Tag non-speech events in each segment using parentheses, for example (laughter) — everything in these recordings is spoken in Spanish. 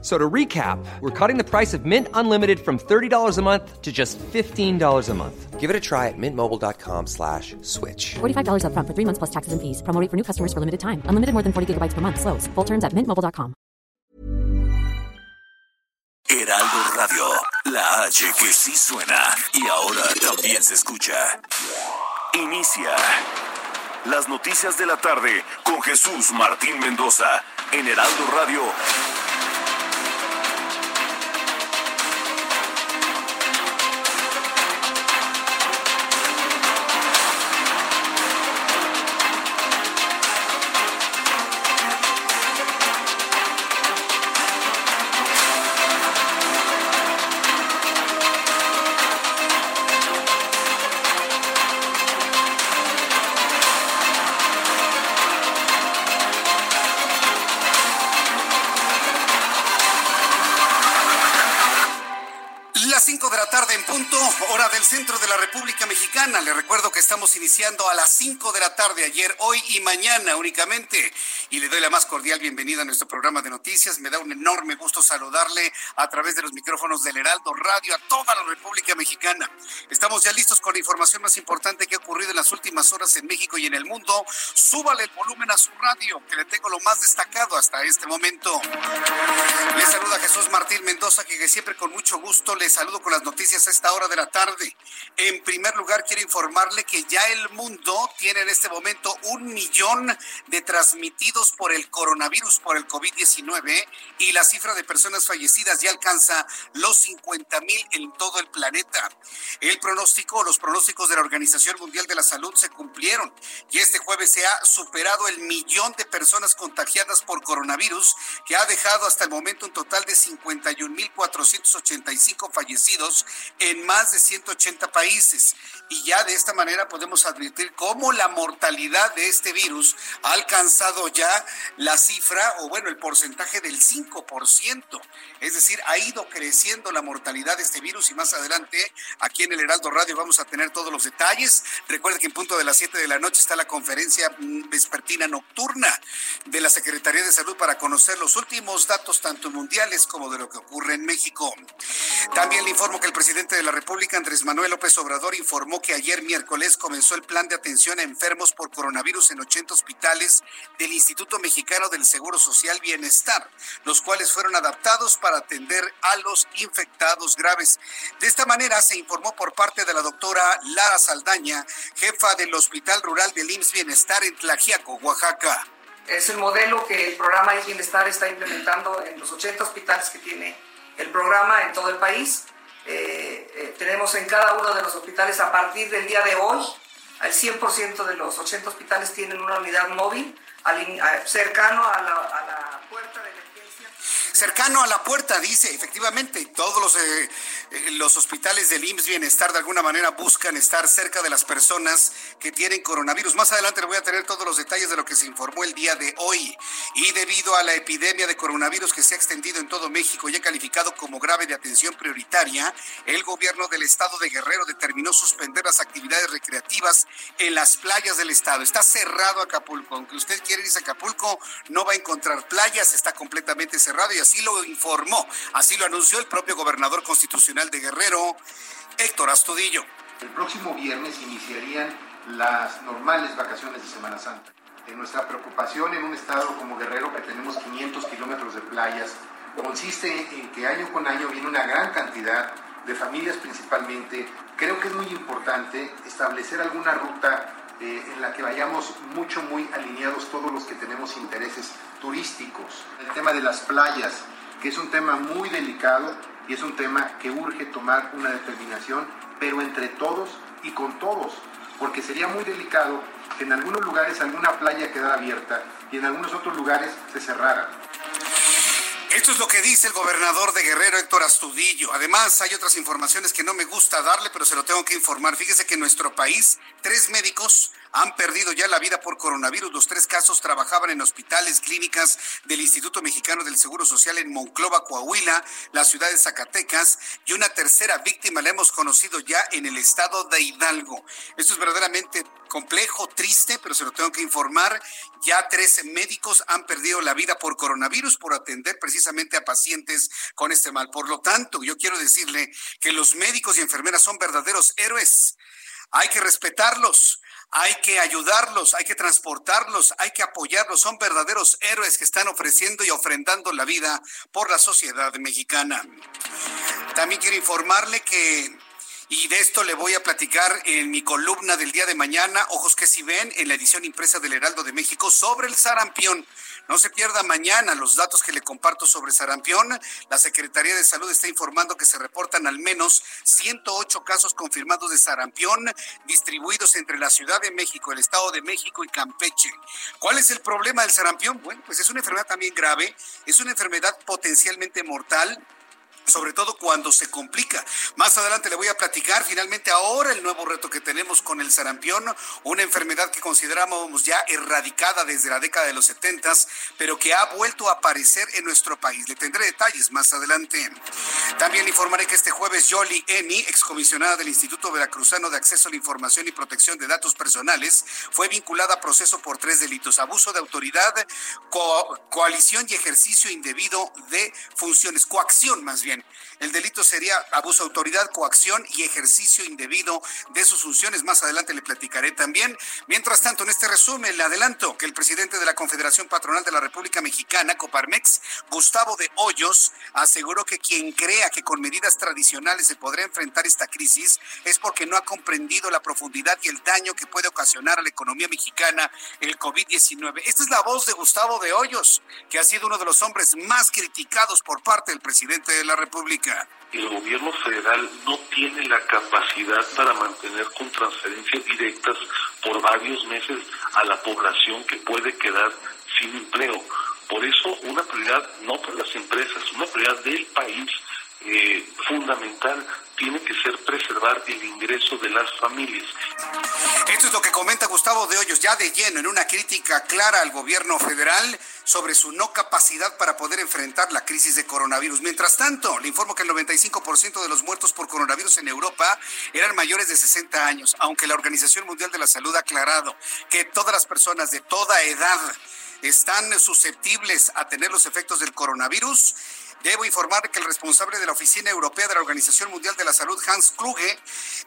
So to recap, we're cutting the price of Mint Unlimited from $30 a month to just $15 a month. Give it a try at mintmobile.com slash switch. $45 up front for three months plus taxes and fees. Promo rate for new customers for limited time. Unlimited more than 40 gigabytes per month. Slows. Full terms at mintmobile.com. Heraldo Radio, la H que sí suena y ahora también se escucha. Inicia las noticias de la tarde con Jesús Martín Mendoza en Heraldo Radio. Que estamos iniciando a las 5 de la tarde, ayer, hoy y mañana únicamente. Y le doy la más cordial bienvenida a nuestro programa de noticias. Me da un enorme gusto saludarle a través de los micrófonos del Heraldo Radio a toda la República Mexicana. Estamos ya listos con la información más importante que ha ocurrido en las últimas horas en México y en el mundo. Súbale el volumen a su radio, que le tengo lo más destacado hasta este momento. Le saluda Jesús Martín Mendoza, que siempre con mucho gusto le saludo con las noticias a esta hora de la tarde. En primer lugar, quiero informarle que ya el mundo tiene en este momento un millón de transmitidos por el coronavirus, por el COVID-19, y la cifra de personas fallecidas ya alcanza los 50 mil en todo el planeta. El pronóstico, los pronósticos de la Organización Mundial de la Salud se cumplieron y este jueves se ha superado el millón de personas contagiadas por coronavirus, que ha dejado hasta el momento un total de 51 mil 485 fallecidos en más de 180 países. Y ya de esta manera podemos advertir cómo la mortalidad de este virus ha alcanzado ya la cifra, o bueno, el porcentaje del 5%. Es decir, ha ido creciendo la mortalidad de este virus y más adelante aquí en el Heraldo Radio vamos a tener todos los detalles. Recuerde que en punto de las 7 de la noche está la conferencia mm, vespertina nocturna de la Secretaría de Salud para conocer los últimos datos tanto mundiales como de lo que ocurre en México. También le informo que el presidente de la República, Andrés Manuel López Obrador, informó que ayer miércoles comenzó el plan de atención a enfermos por coronavirus en 80 hospitales del Instituto Mexicano del Seguro Social Bienestar, los cuales fueron adaptados para atender a los infectados graves. De esta manera se informó por parte de la doctora Lara Saldaña, jefa del Hospital Rural del IMSS Bienestar en Tlajiaco, Oaxaca. Es el modelo que el programa de Bienestar está implementando en los 80 hospitales que tiene el programa en todo el país. Eh, eh, tenemos en cada uno de los hospitales a partir del día de hoy, al 100% de los 80 hospitales tienen una unidad móvil al, a, cercano a la, a la puerta de cercano a la puerta, dice, efectivamente, todos los, eh, los hospitales del IMSS Bienestar de alguna manera buscan estar cerca de las personas que tienen coronavirus. Más adelante le voy a tener todos los detalles de lo que se informó el día de hoy. Y debido a la epidemia de coronavirus que se ha extendido en todo México y ha calificado como grave de atención prioritaria, el gobierno del estado de Guerrero determinó suspender las actividades recreativas en las playas del estado. Está cerrado Acapulco. Aunque usted quiere irse a Acapulco, no va a encontrar playas, está completamente cerrado y así lo informó, así lo anunció el propio gobernador constitucional de Guerrero, Héctor Astudillo. El próximo viernes iniciarían las normales vacaciones de Semana Santa. En nuestra preocupación en un estado como Guerrero, que tenemos 500 kilómetros de playas, consiste en que año con año viene una gran cantidad de familias principalmente. Creo que es muy importante establecer alguna ruta eh, en la que vayamos mucho, muy alineados todos los que tenemos intereses turísticos. El tema de las playas, que es un tema muy delicado y es un tema que urge tomar una determinación, pero entre todos y con todos, porque sería muy delicado que en algunos lugares alguna playa quedara abierta y en algunos otros lugares se cerrara. Esto es lo que dice el gobernador de Guerrero, Héctor Astudillo. Además, hay otras informaciones que no me gusta darle, pero se lo tengo que informar. Fíjese que en nuestro país, tres médicos han perdido ya la vida por coronavirus. Los tres casos trabajaban en hospitales, clínicas del Instituto Mexicano del Seguro Social en Monclova, Coahuila, la ciudad de Zacatecas, y una tercera víctima la hemos conocido ya en el estado de Hidalgo. Esto es verdaderamente complejo, triste, pero se lo tengo que informar. Ya tres médicos han perdido la vida por coronavirus por atender precisamente a pacientes con este mal. Por lo tanto, yo quiero decirle que los médicos y enfermeras son verdaderos héroes. Hay que respetarlos, hay que ayudarlos, hay que transportarlos, hay que apoyarlos. Son verdaderos héroes que están ofreciendo y ofrendando la vida por la sociedad mexicana. También quiero informarle que y de esto le voy a platicar en mi columna del día de mañana, Ojos que si ven, en la edición impresa del Heraldo de México, sobre el sarampión. No se pierda mañana los datos que le comparto sobre sarampión. La Secretaría de Salud está informando que se reportan al menos 108 casos confirmados de sarampión distribuidos entre la Ciudad de México, el Estado de México y Campeche. ¿Cuál es el problema del sarampión? Bueno, pues es una enfermedad también grave, es una enfermedad potencialmente mortal sobre todo cuando se complica. Más adelante le voy a platicar finalmente ahora el nuevo reto que tenemos con el sarampión, una enfermedad que consideramos ya erradicada desde la década de los 70, pero que ha vuelto a aparecer en nuestro país. Le tendré detalles más adelante. También le informaré que este jueves Yoli Emi, excomisionada del Instituto Veracruzano de Acceso a la Información y Protección de Datos Personales, fue vinculada a proceso por tres delitos, abuso de autoridad, coalición y ejercicio indebido de funciones, coacción más bien el delito sería abuso de autoridad, coacción y ejercicio indebido de sus funciones. Más adelante le platicaré también. Mientras tanto, en este resumen le adelanto que el presidente de la Confederación Patronal de la República Mexicana, Coparmex, Gustavo de Hoyos, aseguró que quien crea que con medidas tradicionales se podrá enfrentar esta crisis es porque no ha comprendido la profundidad y el daño que puede ocasionar a la economía mexicana el COVID-19. Esta es la voz de Gustavo de Hoyos, que ha sido uno de los hombres más criticados por parte del presidente de la República el gobierno federal no tiene la capacidad para mantener con transferencias directas por varios meses a la población que puede quedar sin empleo. Por eso una prioridad no para las empresas, una prioridad del país eh, fundamental tiene que ser preservar el ingreso de las familias. Esto es lo que comenta Gustavo de Hoyos, ya de lleno, en una crítica clara al gobierno federal sobre su no capacidad para poder enfrentar la crisis de coronavirus. Mientras tanto, le informo que el 95% de los muertos por coronavirus en Europa eran mayores de 60 años, aunque la Organización Mundial de la Salud ha aclarado que todas las personas de toda edad están susceptibles a tener los efectos del coronavirus Debo informar que el responsable de la Oficina Europea de la Organización Mundial de la Salud, Hans Kluge,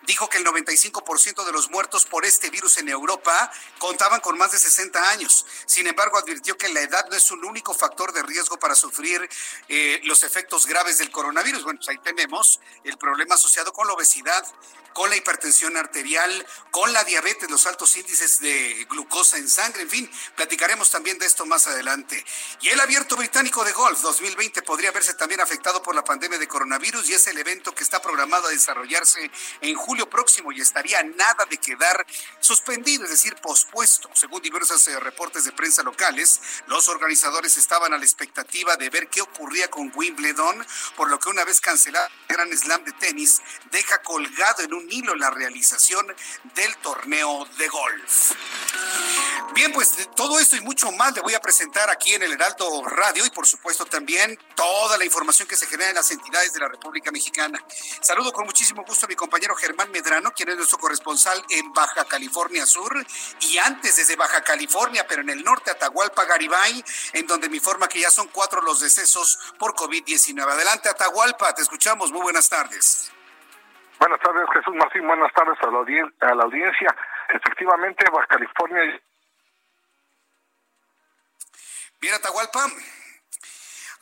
dijo que el 95% de los muertos por este virus en Europa contaban con más de 60 años. Sin embargo, advirtió que la edad no es un único factor de riesgo para sufrir eh, los efectos graves del coronavirus. Bueno, pues ahí tenemos el problema asociado con la obesidad, con la hipertensión arterial, con la diabetes, los altos índices de glucosa en sangre, en fin, platicaremos también de esto más adelante. Y el abierto británico de golf 2020 podría verse también afectado por la pandemia de coronavirus y es el evento que está programado a desarrollarse en julio próximo y estaría nada de quedar suspendido, es decir, pospuesto. Según diversos eh, reportes de prensa locales, los organizadores estaban a la expectativa de ver qué ocurría con Wimbledon, por lo que una vez cancelado el Gran Slam de tenis, deja colgado en un hilo la realización del torneo de golf. Bien, pues todo esto y mucho más le voy a presentar aquí en el Heraldo Radio y por supuesto también toda la información que se genera en las entidades de la República Mexicana. Saludo con muchísimo gusto a mi compañero Germán Medrano, quien es nuestro corresponsal en Baja California Sur y antes desde Baja California, pero en el norte, Atahualpa Garibay, en donde me informa que ya son cuatro los decesos por COVID-19. Adelante, Atahualpa, te escuchamos. Muy buenas tardes. Buenas tardes, Jesús Martín. Buenas tardes a la, audiencia. Efectivamente, Baja California. Bien, Atahualpa.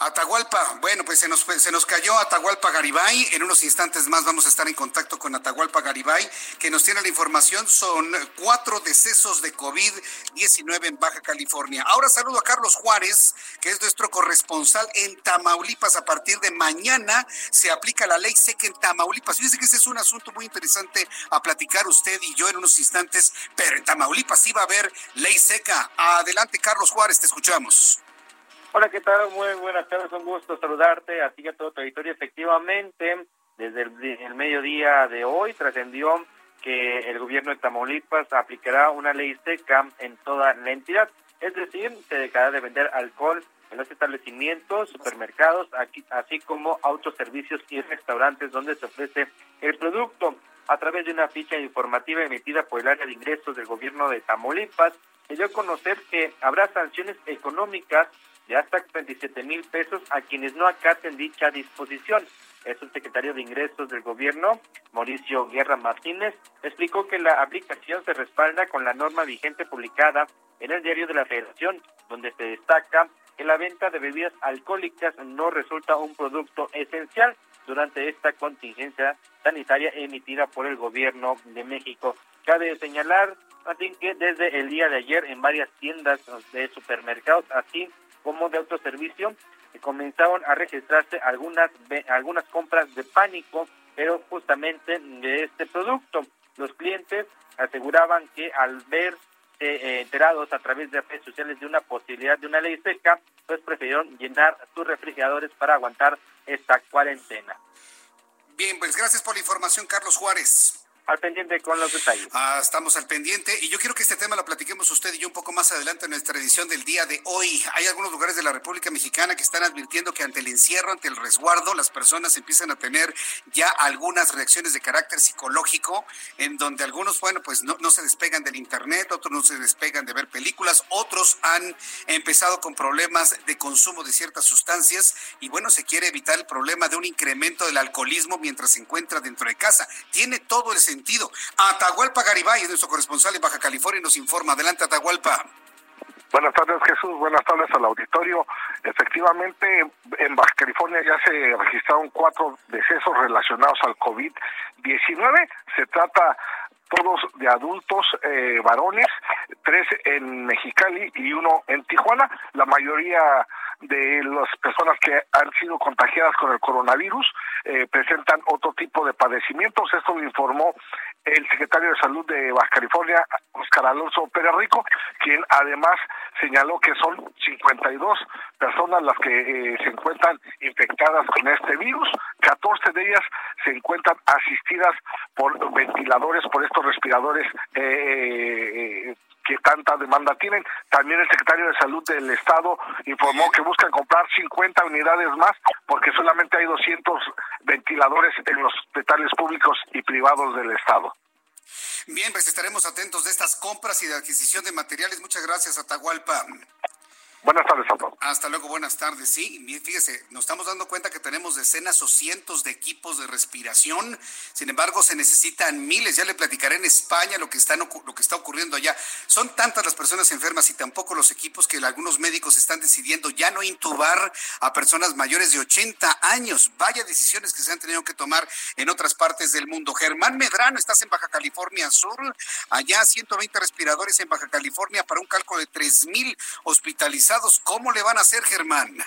Atahualpa, bueno, pues se nos, se nos cayó Atahualpa Garibay. En unos instantes más vamos a estar en contacto con Atahualpa Garibay, que nos tiene la información. Son cuatro decesos de COVID-19 en Baja California. Ahora saludo a Carlos Juárez, que es nuestro corresponsal en Tamaulipas. A partir de mañana se aplica la ley seca en Tamaulipas. Fíjese que ese es un asunto muy interesante a platicar usted y yo en unos instantes, pero en Tamaulipas sí va a haber ley seca. Adelante, Carlos Juárez, te escuchamos. Hola, ¿qué tal? Muy buenas tardes, un gusto saludarte a ti y a todo tu auditorio. Efectivamente, desde el, mediodía de hoy trascendió que el gobierno de Tamaulipas aplicará una ley seca en toda la entidad. Es decir, se dejará de vender alcohol en los establecimientos, supermercados, así como autoservicios y restaurantes donde se ofrece el producto. A través de una ficha informativa emitida por el área de ingresos del gobierno de Tamaulipas, se dio a conocer que habrá sanciones económicas de hasta 27 mil pesos a quienes no acaten dicha disposición. El secretario de Ingresos del gobierno, Mauricio Guerra Martínez, explicó que la aplicación se respalda con la norma vigente publicada en el diario de la Federación, donde se destaca que la venta de bebidas alcohólicas no resulta un producto esencial durante esta contingencia sanitaria emitida por el gobierno de México. Cabe señalar, así que desde el día de ayer en varias tiendas de supermercados, así como de autoservicio, comenzaron a registrarse algunas algunas compras de pánico, pero justamente de este producto. Los clientes aseguraban que al ver eh, enterados a través de redes sociales de una posibilidad de una ley seca, pues prefirieron llenar sus refrigeradores para aguantar esta cuarentena. Bien, pues gracias por la información, Carlos Juárez al pendiente con los detalles. Ah, estamos al pendiente y yo quiero que este tema lo platiquemos usted y yo un poco más adelante en nuestra edición del día de hoy. Hay algunos lugares de la República Mexicana que están advirtiendo que ante el encierro, ante el resguardo, las personas empiezan a tener ya algunas reacciones de carácter psicológico, en donde algunos, bueno, pues no, no se despegan del Internet, otros no se despegan de ver películas, otros han empezado con problemas de consumo de ciertas sustancias y bueno, se quiere evitar el problema de un incremento del alcoholismo mientras se encuentra dentro de casa. Tiene todo el sentido sentido. Atahualpa Garibay es nuestro corresponsal en Baja California nos informa. Adelante, Atahualpa. Buenas tardes, Jesús. Buenas tardes al auditorio. Efectivamente, en Baja California ya se registraron cuatro decesos relacionados al COVID-19. Se trata todos de adultos eh, varones, tres en Mexicali y uno en Tijuana. La mayoría de las personas que han sido contagiadas con el coronavirus eh, presentan otro tipo de padecimientos. Esto lo informó el secretario de Salud de Baja California, Oscar Alonso Pérez Rico, quien además señaló que son 52 personas las que eh, se encuentran infectadas con este virus, 14 de ellas se encuentran asistidas por ventiladores, por estos respiradores eh, que tanta demanda tienen. También el secretario de Salud del Estado informó que buscan comprar 50 unidades más porque solamente hay 200 ventiladores en los hospitales públicos y privados del Estado. Bien, pues estaremos atentos de estas compras y de adquisición de materiales. Muchas gracias, Atahualpa. Buenas tardes a todos. Hasta luego, buenas tardes. Sí, fíjese, nos estamos dando cuenta que tenemos decenas o cientos de equipos de respiración. Sin embargo, se necesitan miles. Ya le platicaré en España lo que está, lo que está ocurriendo allá. Son tantas las personas enfermas y tampoco los equipos que algunos médicos están decidiendo ya no intubar a personas mayores de 80 años. Vaya decisiones que se han tenido que tomar en otras partes del mundo. Germán Medrano, estás en Baja California Sur. Allá 120 respiradores en Baja California para un cálculo de 3 mil ¿Cómo le van a hacer, Germán?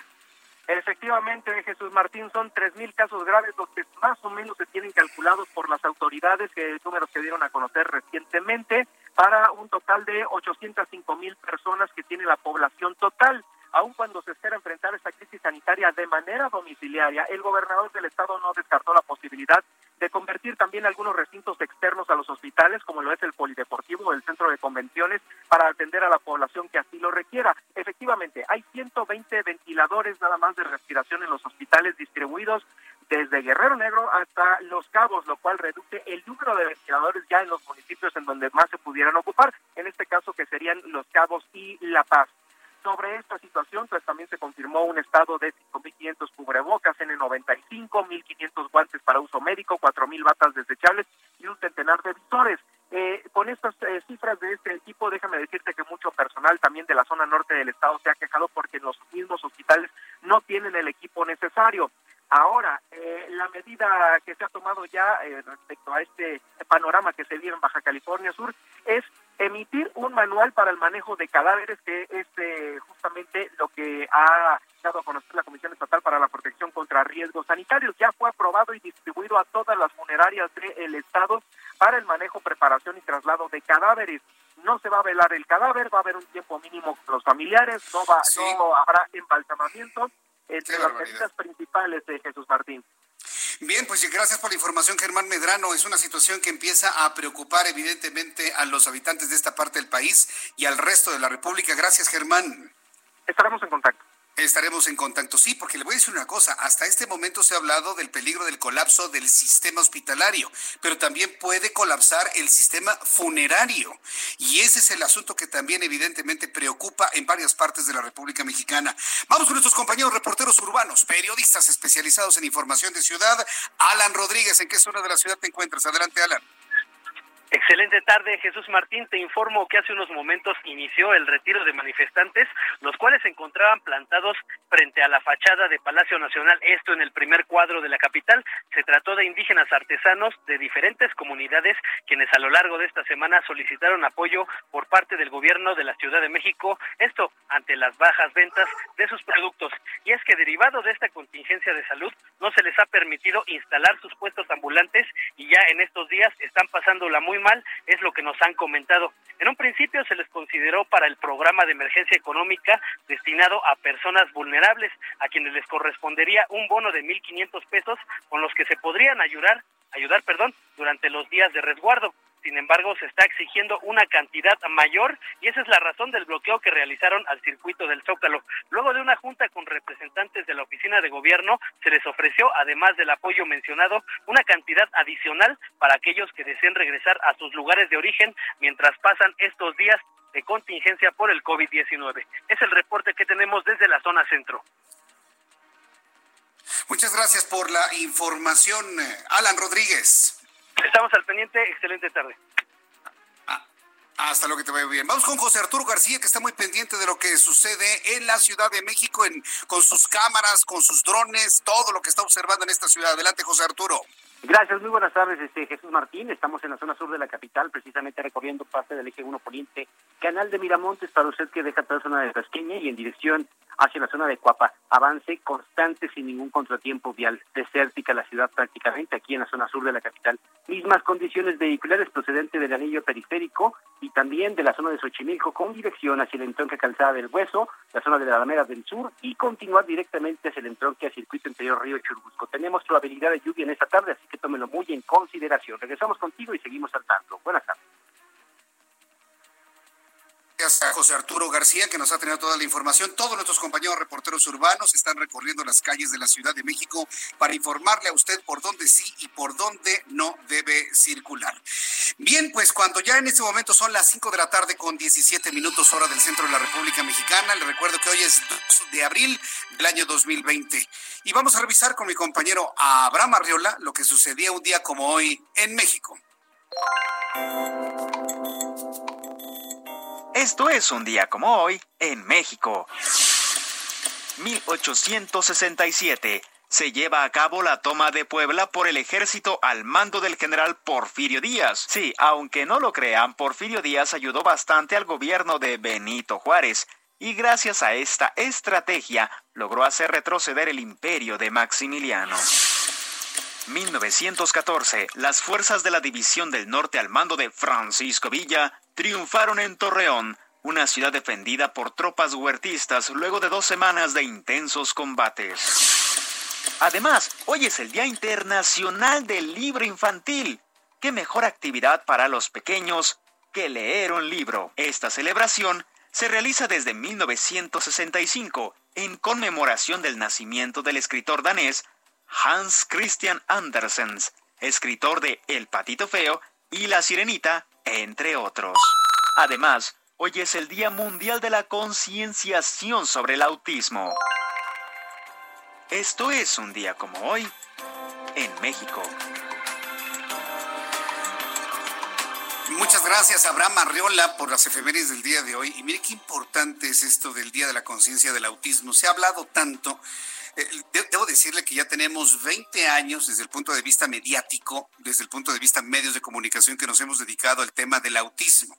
Efectivamente, Jesús Martín, son 3.000 casos graves, los que más o menos se tienen calculados por las autoridades, que números que dieron a conocer recientemente, para un total de 805 mil personas que tiene la población total. Aun cuando se espera enfrentar esta crisis sanitaria de manera domiciliaria, el gobernador del estado no descartó la posibilidad de convertir también algunos recintos externos a los hospitales, como lo es el polideportivo o el centro de convenciones, para atender a la población que así lo requiera. Efectivamente, hay 120 ventiladores nada más de respiración en los hospitales distribuidos desde Guerrero Negro hasta Los Cabos, lo cual reduce el número de ventiladores ya en los municipios en donde más se pudieran ocupar, en este caso que serían Los Cabos y La Paz. Sobre esta situación, pues también se confirmó un estado de 5.500 cubrebocas, N95, 1.500 guantes para uso médico, 4.000 batas desechables y un centenar de visores. Eh, con estas eh, cifras de este equipo, déjame decirte que mucho personal también de la zona norte del estado se ha quejado porque los mismos hospitales no tienen el equipo necesario. Ahora, eh, la medida que se ha tomado ya respecto a este panorama que se vive en Baja California Sur es emitir un manual para el manejo de cadáveres, que es eh, justamente lo que ha dado a conocer la Comisión Estatal para la Protección contra Riesgos Sanitarios. Ya fue aprobado y distribuido a todas las funerarias del Estado para el manejo, preparación y traslado de cadáveres. No se va a velar el cadáver, va a haber un tiempo mínimo con los familiares, no, va, no habrá embalsamamiento, entre las medidas principales de Jesús Martín. Bien, pues gracias por la información, Germán Medrano. Es una situación que empieza a preocupar evidentemente a los habitantes de esta parte del país y al resto de la República. Gracias, Germán. Estaremos en contacto. Estaremos en contacto, sí, porque le voy a decir una cosa, hasta este momento se ha hablado del peligro del colapso del sistema hospitalario, pero también puede colapsar el sistema funerario. Y ese es el asunto que también evidentemente preocupa en varias partes de la República Mexicana. Vamos con nuestros compañeros reporteros urbanos, periodistas especializados en información de ciudad. Alan Rodríguez, ¿en qué zona de la ciudad te encuentras? Adelante, Alan. Excelente tarde, Jesús Martín. Te informo que hace unos momentos inició el retiro de manifestantes, los cuales se encontraban plantados frente a la fachada de Palacio Nacional, esto en el primer cuadro de la capital. Se trató de indígenas artesanos de diferentes comunidades, quienes a lo largo de esta semana solicitaron apoyo por parte del gobierno de la Ciudad de México, esto ante las bajas ventas de sus productos. Y es que derivado de esta contingencia de salud, no se les ha permitido instalar sus puestos ambulantes y ya en estos días están pasando la muy mal, es lo que nos han comentado. En un principio se les consideró para el programa de emergencia económica destinado a personas vulnerables, a quienes les correspondería un bono de 1.500 pesos con los que se podrían ayudar, ayudar, perdón, durante los días de resguardo. Sin embargo, se está exigiendo una cantidad mayor y esa es la razón del bloqueo que realizaron al circuito del Zócalo. Luego de una junta con representantes de la oficina de gobierno, se les ofreció, además del apoyo mencionado, una cantidad adicional para aquellos que deseen regresar a sus lugares de origen mientras pasan estos días de contingencia por el COVID-19. Es el reporte que tenemos desde la zona centro. Muchas gracias por la información, Alan Rodríguez. Estamos al pendiente. Excelente tarde. Ah, hasta lo que te vaya bien. Vamos con José Arturo García, que está muy pendiente de lo que sucede en la Ciudad de México, en, con sus cámaras, con sus drones, todo lo que está observando en esta ciudad. Adelante, José Arturo. Gracias, muy buenas tardes, este Jesús Martín. Estamos en la zona sur de la capital, precisamente recorriendo parte del eje 1 Poniente, canal de Miramontes, para usted que deja toda la zona de Tasqueña y en dirección hacia la zona de Cuapa. Avance constante sin ningún contratiempo vial. Desértica la ciudad prácticamente aquí en la zona sur de la capital. Mismas condiciones vehiculares procedente del anillo periférico y también de la zona de Xochimilco con dirección hacia el entronque Calzada del Hueso, la zona de la Alameda del Sur y continuar directamente hacia el entronque a Circuito Interior Río Churubusco. Tenemos probabilidad de lluvia en esta tarde, así que tómelo muy en consideración. Regresamos contigo y seguimos al tanto. Buenas tardes. A José Arturo García, que nos ha tenido toda la información. Todos nuestros compañeros reporteros urbanos están recorriendo las calles de la Ciudad de México para informarle a usted por dónde sí y por dónde no debe circular. Bien, pues cuando ya en este momento son las 5 de la tarde con 17 minutos hora del centro de la República Mexicana, le recuerdo que hoy es 2 de abril del año 2020. Y vamos a revisar con mi compañero Abraham Arriola lo que sucedía un día como hoy en México. Esto es un día como hoy en México. 1867 se lleva a cabo la toma de Puebla por el ejército al mando del general Porfirio Díaz. Sí, aunque no lo crean, Porfirio Díaz ayudó bastante al gobierno de Benito Juárez y gracias a esta estrategia logró hacer retroceder el imperio de Maximiliano. 1914, las fuerzas de la División del Norte al mando de Francisco Villa triunfaron en Torreón, una ciudad defendida por tropas huertistas luego de dos semanas de intensos combates. Además, hoy es el Día Internacional del Libro Infantil. ¿Qué mejor actividad para los pequeños que leer un libro? Esta celebración se realiza desde 1965 en conmemoración del nacimiento del escritor danés Hans Christian Andersen, escritor de El Patito Feo y La Sirenita, entre otros. Además, hoy es el Día Mundial de la Concienciación sobre el Autismo. Esto es un día como hoy en México. Muchas gracias, Abraham Arriola, por las efemérides del día de hoy. Y mire qué importante es esto del Día de la Conciencia del Autismo. Se ha hablado tanto debo decirle que ya tenemos 20 años desde el punto de vista mediático, desde el punto de vista medios de comunicación que nos hemos dedicado al tema del autismo.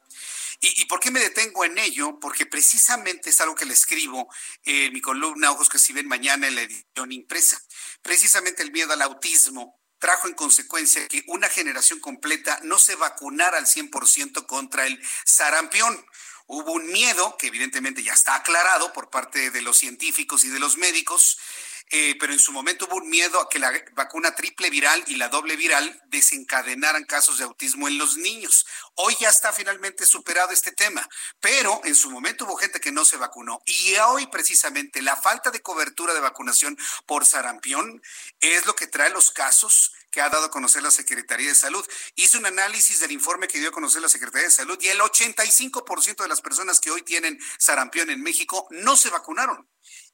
¿Y, por qué me detengo en ello? Porque precisamente es algo que le escribo en mi columna Ojos que si ven mañana en la edición impresa. Precisamente el miedo al autismo trajo en consecuencia que una generación completa no se vacunara al 100% contra el sarampión. Hubo un miedo que evidentemente ya está aclarado por parte de los científicos y de los médicos eh, pero en su momento hubo un miedo a que la vacuna triple viral y la doble viral desencadenaran casos de autismo en los niños. Hoy ya está finalmente superado este tema, pero en su momento hubo gente que no se vacunó y hoy precisamente la falta de cobertura de vacunación por sarampión es lo que trae los casos que ha dado a conocer la Secretaría de Salud. Hice un análisis del informe que dio a conocer la Secretaría de Salud y el 85% de las personas que hoy tienen sarampión en México no se vacunaron.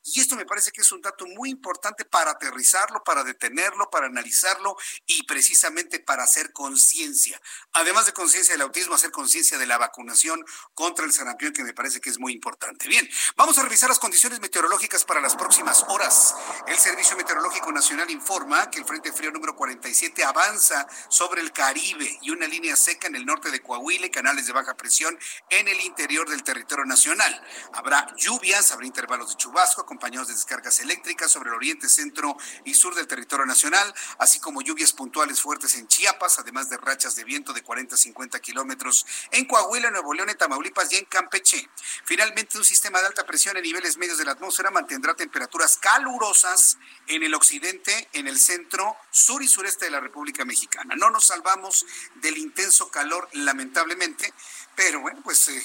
Y esto me parece que es un dato muy importante para aterrizarlo, para detenerlo, para analizarlo y precisamente para hacer conciencia. Además de conciencia del autismo, hacer conciencia de la vacunación contra el sarampión, que me parece que es muy importante. Bien, vamos a revisar las condiciones meteorológicas para las próximas horas. El Servicio Meteorológico Nacional informa que el Frente Frío número 47 avanza sobre el Caribe y una línea seca en el norte de Coahuila y canales de baja presión en el interior del territorio nacional. Habrá lluvias, habrá intervalos de chubasco acompañados de descargas eléctricas sobre el oriente, centro y sur del territorio nacional, así como lluvias puntuales fuertes en Chiapas, además de rachas de viento de 40 a 50 kilómetros en Coahuila, Nuevo León, Tamaulipas y en Campeche. Finalmente, un sistema de alta presión en niveles medios de la atmósfera mantendrá temperaturas calurosas en el occidente, en el centro, sur y sureste de la República Mexicana. No nos salvamos del intenso calor, lamentablemente, pero bueno, pues eh,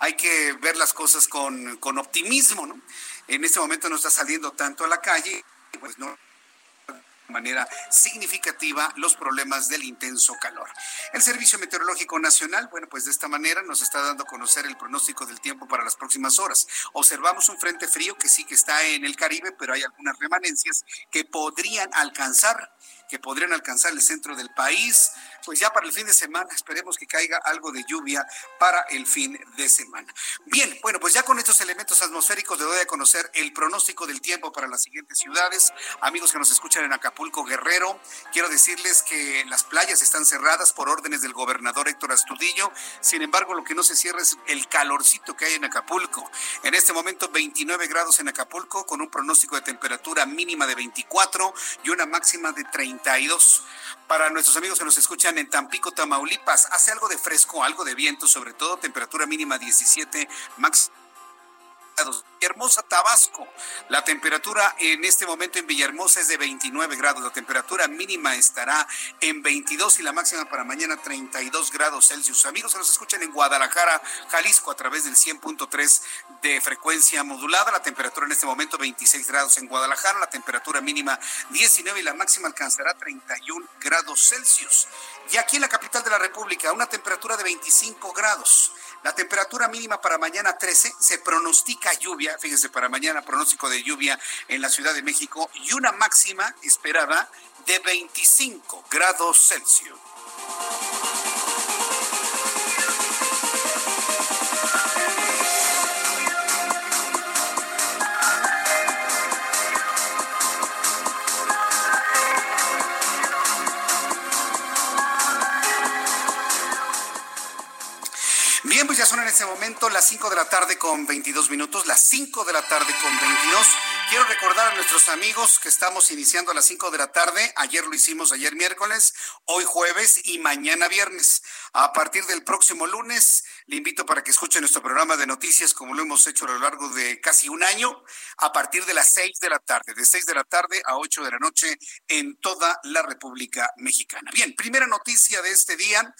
hay que ver las cosas con, con optimismo, ¿no? En este momento no está saliendo tanto a la calle, pues no manera significativa los problemas del intenso calor. El Servicio Meteorológico Nacional, bueno, pues de esta manera nos está dando a conocer el pronóstico del tiempo para las próximas horas. Observamos un frente frío que sí que está en el Caribe, pero hay algunas remanencias que podrían alcanzar que podrían alcanzar el centro del país, pues ya para el fin de semana, esperemos que caiga algo de lluvia para el fin de semana. Bien, bueno, pues ya con estos elementos atmosféricos le doy a conocer el pronóstico del tiempo para las siguientes ciudades. Amigos que nos escuchan en Acapulco, Guerrero, quiero decirles que las playas están cerradas por órdenes del gobernador Héctor Astudillo. Sin embargo, lo que no se cierra es el calorcito que hay en Acapulco. En este momento 29 grados en Acapulco con un pronóstico de temperatura mínima de 24 y una máxima de 30 para nuestros amigos que nos escuchan en Tampico, Tamaulipas, hace algo de fresco, algo de viento, sobre todo temperatura mínima 17, máxima Villahermosa, Tabasco. La temperatura en este momento en Villahermosa es de 29 grados. La temperatura mínima estará en 22 y la máxima para mañana 32 grados Celsius. Amigos que nos escuchan en Guadalajara, Jalisco, a través del 100.3 de frecuencia modulada. La temperatura en este momento 26 grados en Guadalajara. La temperatura mínima 19 y la máxima alcanzará 31 grados Celsius. Y aquí en la capital de la República, una temperatura de 25 grados. La temperatura mínima para mañana 13 se pronostica lluvia, fíjense, para mañana pronóstico de lluvia en la Ciudad de México y una máxima esperada de 25 grados Celsius. Momento las 5 de la tarde con 22 minutos, las 5 de la tarde con 22. Quiero recordar a nuestros amigos que estamos iniciando a las 5 de la tarde. Ayer lo hicimos, ayer miércoles, hoy jueves y mañana viernes. A partir del próximo lunes, le invito para que escuche nuestro programa de noticias como lo hemos hecho a lo largo de casi un año, a partir de las 6 de la tarde, de 6 de la tarde a 8 de la noche en toda la República Mexicana. Bien, primera noticia de este día.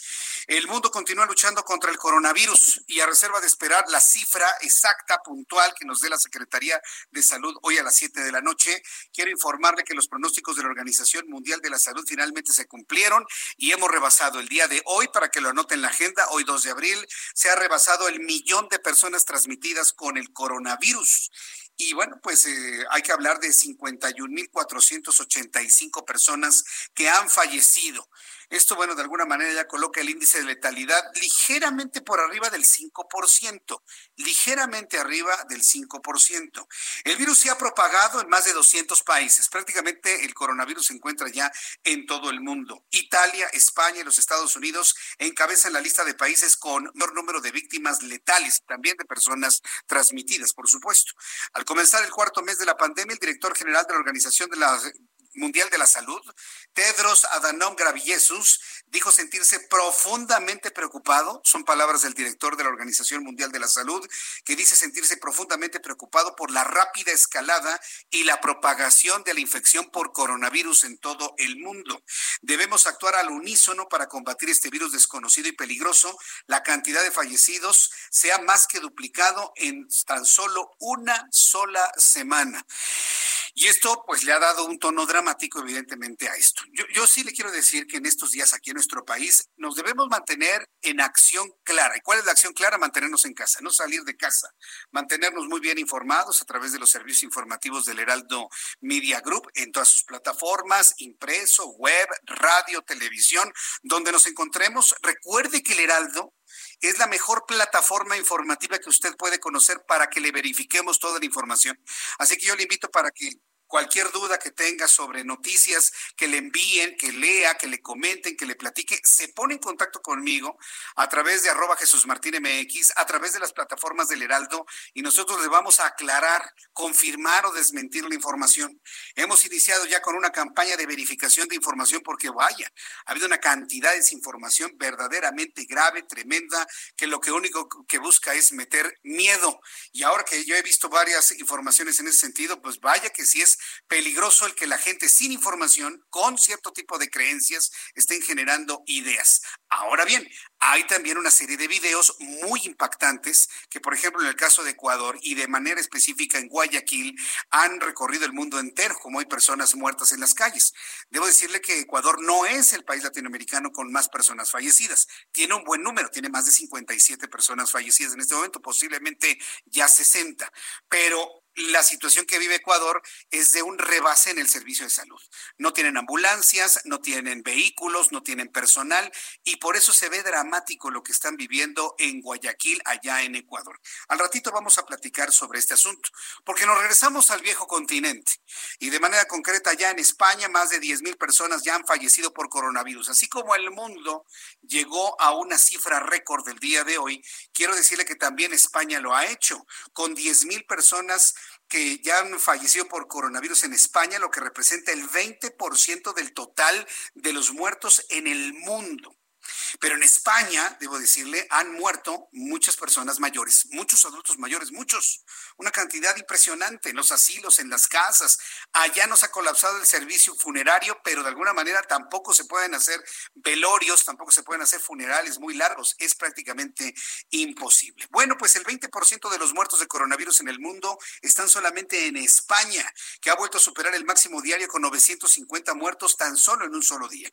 El mundo continúa luchando contra el coronavirus y a reserva de esperar la cifra exacta, puntual, que nos dé la Secretaría de Salud hoy a las 7 de la noche. Quiero informarle que los pronósticos de la Organización Mundial de la Salud finalmente se cumplieron y hemos rebasado el día de hoy, para que lo anoten en la agenda, hoy 2 de abril, se ha rebasado el millón de personas transmitidas con el coronavirus. Y bueno, pues eh, hay que hablar de 51.485 personas que han fallecido. Esto, bueno, de alguna manera ya coloca el índice de letalidad ligeramente por arriba del 5%, ligeramente arriba del 5%. El virus se ha propagado en más de 200 países. Prácticamente el coronavirus se encuentra ya en todo el mundo. Italia, España y los Estados Unidos encabezan la lista de países con menor número de víctimas letales también de personas transmitidas, por supuesto. Al comenzar el cuarto mes de la pandemia, el director general de la Organización de la Mundial de la Salud, Tedros Adhanom Ghebreyesus, dijo sentirse profundamente preocupado, son palabras del director de la Organización Mundial de la Salud, que dice sentirse profundamente preocupado por la rápida escalada y la propagación de la infección por coronavirus en todo el mundo. Debemos actuar al unísono para combatir este virus desconocido y peligroso. La cantidad de fallecidos se ha más que duplicado en tan solo una sola semana. Y esto pues le ha dado un tono dramático evidentemente a esto. Yo, yo sí le quiero decir que en estos días aquí en nuestro país nos debemos mantener en acción clara. ¿Y cuál es la acción clara? Mantenernos en casa, no salir de casa, mantenernos muy bien informados a través de los servicios informativos del Heraldo Media Group en todas sus plataformas, impreso, web, radio, televisión, donde nos encontremos. Recuerde que el Heraldo es la mejor plataforma informativa que usted puede conocer para que le verifiquemos toda la información. Así que yo le invito para que cualquier duda que tenga sobre noticias, que le envíen, que lea, que le comenten, que le platique, se pone en contacto conmigo a través de arroba Jesús Martín MX, a través de las plataformas del Heraldo, y nosotros le vamos a aclarar, confirmar o desmentir la información. Hemos iniciado ya con una campaña de verificación de información porque vaya, ha habido una cantidad de desinformación verdaderamente grave, tremenda, que lo que único que busca es meter miedo. Y ahora que yo he visto varias informaciones en ese sentido, pues vaya que sí es peligroso el que la gente sin información, con cierto tipo de creencias, estén generando ideas. Ahora bien, hay también una serie de videos muy impactantes que, por ejemplo, en el caso de Ecuador y de manera específica en Guayaquil, han recorrido el mundo entero, como hay personas muertas en las calles. Debo decirle que Ecuador no es el país latinoamericano con más personas fallecidas. Tiene un buen número, tiene más de 57 personas fallecidas en este momento, posiblemente ya 60. Pero la situación que vive Ecuador es de un rebase en el servicio de salud. No tienen ambulancias, no tienen vehículos, no tienen personal y por eso se ve dramático lo que están viviendo en Guayaquil, allá en Ecuador. Al ratito vamos a platicar sobre este asunto, porque nos regresamos al viejo continente y de manera concreta ya en España más de 10 mil personas ya han fallecido por coronavirus. Así como el mundo llegó a una cifra récord del día de hoy, quiero decirle que también España lo ha hecho, con 10 mil personas que ya han fallecido por coronavirus en España, lo que representa el 20% del total de los muertos en el mundo. Pero en España, debo decirle, han muerto muchas personas mayores, muchos adultos mayores, muchos, una cantidad impresionante en los asilos, en las casas. Allá nos ha colapsado el servicio funerario, pero de alguna manera tampoco se pueden hacer velorios, tampoco se pueden hacer funerales muy largos, es prácticamente imposible. Bueno, pues el 20% de los muertos de coronavirus en el mundo están solamente en España, que ha vuelto a superar el máximo diario con 950 muertos tan solo en un solo día.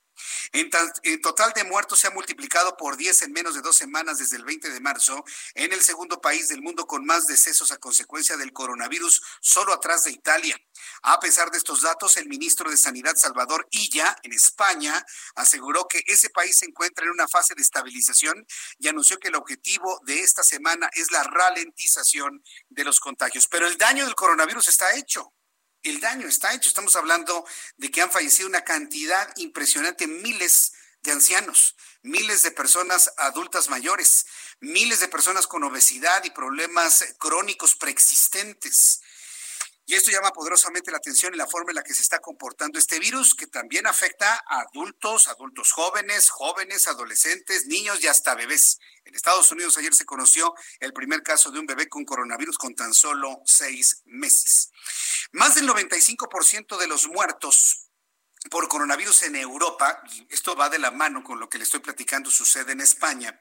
En, en total de muertos se ha multiplicado por 10 en menos de dos semanas desde el 20 de marzo, en el segundo país del mundo con más decesos a consecuencia del coronavirus, solo atrás de Italia. A pesar de estos datos, el ministro de Sanidad, Salvador Illa, en España, aseguró que ese país se encuentra en una fase de estabilización y anunció que el objetivo de esta semana es la ralentización de los contagios. Pero el daño del coronavirus está hecho el daño está hecho. Estamos hablando de que han fallecido una cantidad impresionante, miles de ancianos, miles de personas adultas mayores, miles de personas con obesidad y problemas crónicos preexistentes. Y esto llama poderosamente la atención en la forma en la que se está comportando este virus, que también afecta a adultos, adultos jóvenes, jóvenes, adolescentes, niños y hasta bebés. En Estados Unidos ayer se conoció el primer caso de un bebé con coronavirus con tan solo seis meses. Más del 95% de los muertos por coronavirus en Europa, esto va de la mano con lo que le estoy platicando, sucede en España,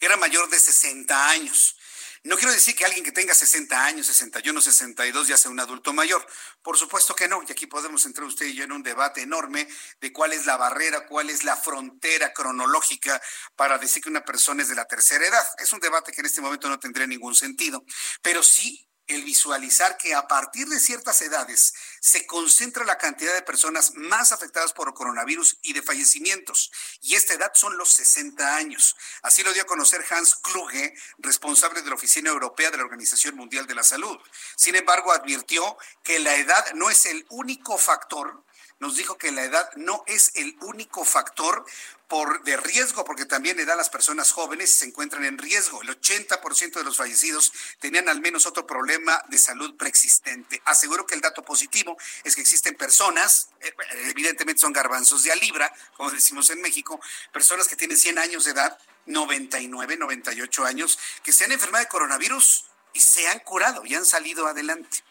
era mayor de 60 años. No quiero decir que alguien que tenga 60 años, 61, 62 ya sea un adulto mayor. Por supuesto que no. Y aquí podemos entrar usted y yo en un debate enorme de cuál es la barrera, cuál es la frontera cronológica para decir que una persona es de la tercera edad. Es un debate que en este momento no tendría ningún sentido. Pero sí el visualizar que a partir de ciertas edades se concentra la cantidad de personas más afectadas por coronavirus y de fallecimientos. Y esta edad son los 60 años. Así lo dio a conocer Hans Kluge, responsable de la Oficina Europea de la Organización Mundial de la Salud. Sin embargo, advirtió que la edad no es el único factor nos dijo que la edad no es el único factor por, de riesgo, porque también a las personas jóvenes se encuentran en riesgo. El 80% de los fallecidos tenían al menos otro problema de salud preexistente. Aseguro que el dato positivo es que existen personas, eh, evidentemente son garbanzos de a como decimos en México, personas que tienen 100 años de edad, 99, 98 años, que se han enfermado de coronavirus y se han curado y han salido adelante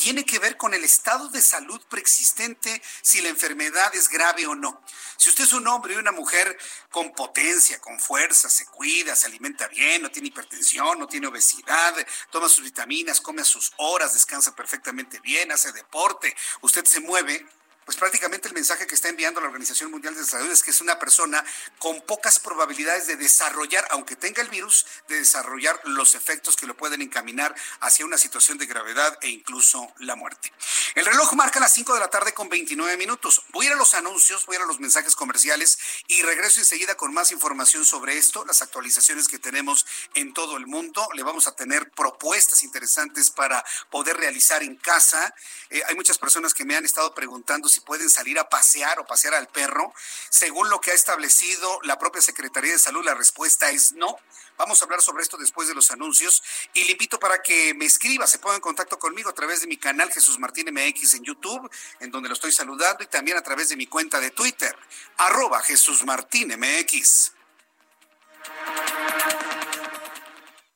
tiene que ver con el estado de salud preexistente, si la enfermedad es grave o no. Si usted es un hombre y una mujer con potencia, con fuerza, se cuida, se alimenta bien, no tiene hipertensión, no tiene obesidad, toma sus vitaminas, come a sus horas, descansa perfectamente bien, hace deporte, usted se mueve, pues prácticamente el mensaje que está enviando la Organización Mundial de Salud es que es una persona con pocas probabilidades de desarrollar, aunque tenga el virus, de desarrollar los efectos que lo pueden encaminar hacia una situación de gravedad e incluso la muerte. El reloj marca las 5 de la tarde con 29 minutos. Voy a ir a los anuncios, voy a ir a los mensajes comerciales y regreso enseguida con más información sobre esto, las actualizaciones que tenemos en todo el mundo. Le vamos a tener propuestas interesantes para poder realizar en casa. Eh, hay muchas personas que me han estado preguntando si pueden salir a pasear o pasear al perro. Según lo que ha establecido la propia Secretaría de Salud, la respuesta es no. Vamos a hablar sobre esto después de los anuncios y le invito para que me escriba, se ponga en contacto conmigo a través de mi canal Jesús Martín MX en YouTube, en donde lo estoy saludando, y también a través de mi cuenta de Twitter, arroba Jesús Martín MX.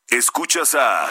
Escuchas a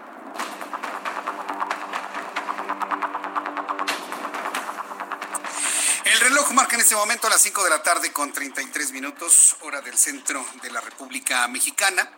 Reloj marca en este momento a las 5 de la tarde con 33 minutos, hora del centro de la República Mexicana.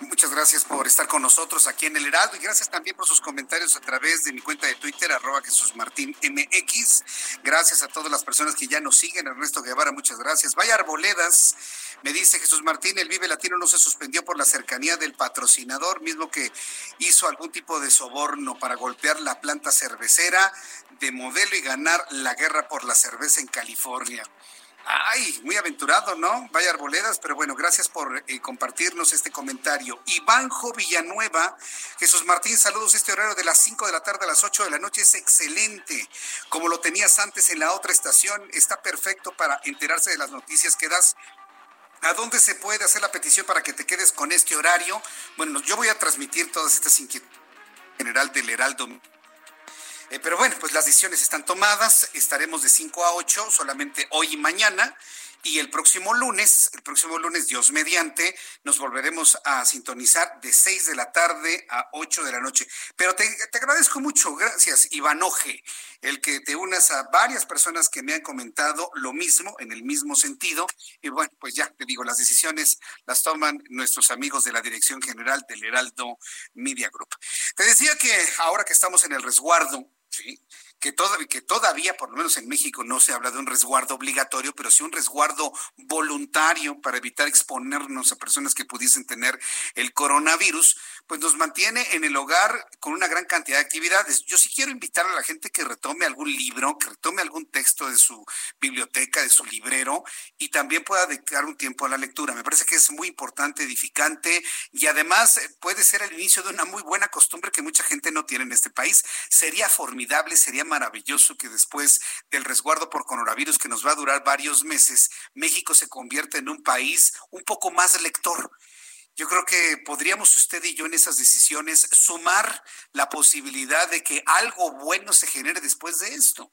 Muchas gracias por estar con nosotros aquí en el Heraldo y gracias también por sus comentarios a través de mi cuenta de Twitter, arroba Jesús Martín MX. Gracias a todas las personas que ya nos siguen. Ernesto Guevara, muchas gracias. Vaya Arboledas, me dice Jesús Martín, el Vive Latino no se suspendió por la cercanía del patrocinador, mismo que hizo algún tipo de soborno para golpear la planta cervecera de modelo y ganar la guerra por la cerveza en California. Ay, muy aventurado, ¿no? Vaya arboledas, pero bueno, gracias por eh, compartirnos este comentario. Ivanjo Villanueva, Jesús Martín, saludos. Este horario de las 5 de la tarde a las 8 de la noche es excelente. Como lo tenías antes en la otra estación, está perfecto para enterarse de las noticias que das. ¿A dónde se puede hacer la petición para que te quedes con este horario? Bueno, yo voy a transmitir todas estas inquietudes general del Heraldo eh, pero bueno, pues las decisiones están tomadas, estaremos de 5 a 8 solamente hoy y mañana. Y el próximo lunes, el próximo lunes, Dios mediante, nos volveremos a sintonizar de 6 de la tarde a 8 de la noche. Pero te, agradezco mucho, gracias, Ivanoje, el que te unas a varias personas que me han comentado lo mismo, en el mismo sentido. Y bueno, pues ya te digo, las decisiones las toman nuestros amigos de la Dirección General del Heraldo Media Group. Te decía que ahora que estamos en el resguardo, ¿sí? Que, que todavía, por lo menos en México, no se habla de un resguardo obligatorio, pero sí un resguardo voluntario para evitar exponernos a personas que pudiesen tener el coronavirus, pues nos mantiene en el hogar con una gran cantidad de actividades. Yo sí quiero invitar a la gente que retome algún libro, que retome algún texto de su biblioteca, de su librero, y también pueda dedicar un tiempo a la lectura. Me parece que es muy importante, edificante, y además eh, puede ser el inicio de una muy buena costumbre que mucha gente no tiene en este país. Sería formidable, sería maravilloso que después del resguardo por coronavirus que nos va a durar varios meses, México se convierta en un país un poco más lector. Yo creo que podríamos usted y yo en esas decisiones sumar la posibilidad de que algo bueno se genere después de esto.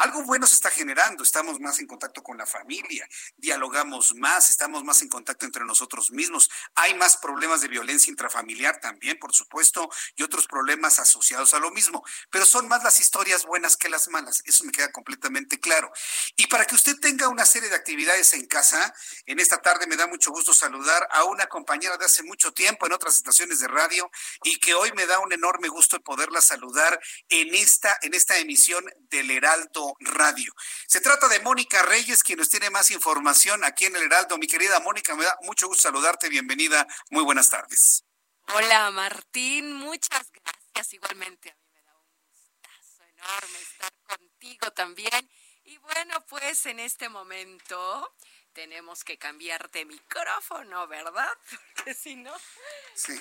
Algo bueno se está generando, estamos más en contacto con la familia, dialogamos más, estamos más en contacto entre nosotros mismos, hay más problemas de violencia intrafamiliar también, por supuesto, y otros problemas asociados a lo mismo, pero son más las historias buenas que las malas, eso me queda completamente claro. Y para que usted tenga una serie de actividades en casa, en esta tarde me da mucho gusto saludar a una compañera de hace mucho tiempo en otras estaciones de radio y que hoy me da un enorme gusto poderla saludar en esta, en esta emisión del Heraldo Heraldo Radio. Se trata de Mónica Reyes, quien nos tiene más información aquí en el Heraldo. Mi querida Mónica, me da mucho gusto saludarte. Bienvenida. Muy buenas tardes. Hola Martín, muchas gracias. Igualmente a mí me da un gustazo enorme estar contigo también. Y bueno, pues en este momento tenemos que cambiar de micrófono, ¿verdad? (laughs) Porque si no... Sí,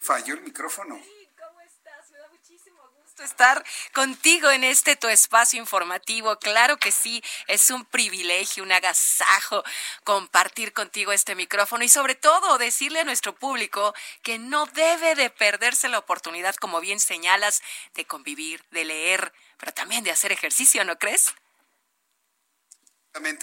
falló el micrófono. Sí, ¿cómo estás? Me da muchísimo estar contigo en este tu espacio informativo. Claro que sí, es un privilegio, un agasajo compartir contigo este micrófono y sobre todo decirle a nuestro público que no debe de perderse la oportunidad, como bien señalas, de convivir, de leer, pero también de hacer ejercicio, ¿no crees?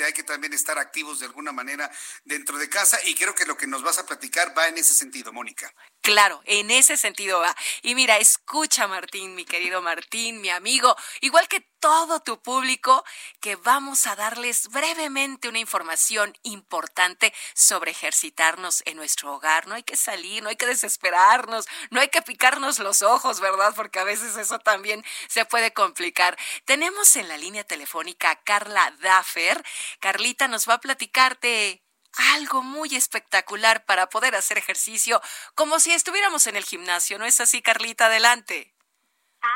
hay que también estar activos de alguna manera dentro de casa y creo que lo que nos vas a platicar va en ese sentido, Mónica. Claro, en ese sentido va. Y mira, escucha Martín, mi querido Martín, mi amigo, igual que todo tu público, que vamos a darles brevemente una información importante sobre ejercitarnos en nuestro hogar. No hay que salir, no hay que desesperarnos, no hay que picarnos los ojos, ¿verdad? Porque a veces eso también se puede complicar. Tenemos en la línea telefónica a Carla Daffer. Carlita nos va a platicarte algo muy espectacular para poder hacer ejercicio, como si estuviéramos en el gimnasio. ¿No es así, Carlita? Adelante.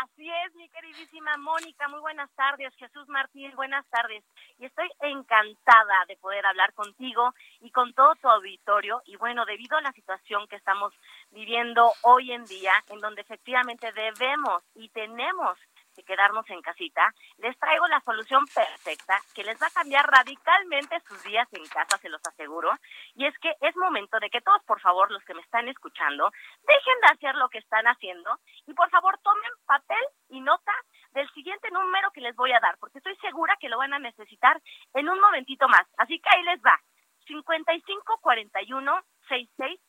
Así es, mi queridísima Mónica. Muy buenas tardes. Jesús Martín, buenas tardes. Y estoy encantada de poder hablar contigo y con todo tu auditorio. Y bueno, debido a la situación que estamos viviendo hoy en día, en donde efectivamente debemos y tenemos quedarnos en casita, les traigo la solución perfecta que les va a cambiar radicalmente sus días en casa, se los aseguro. Y es que es momento de que todos, por favor, los que me están escuchando, dejen de hacer lo que están haciendo y por favor tomen papel y nota del siguiente número que les voy a dar, porque estoy segura que lo van a necesitar en un momentito más. Así que ahí les va. 55 41 66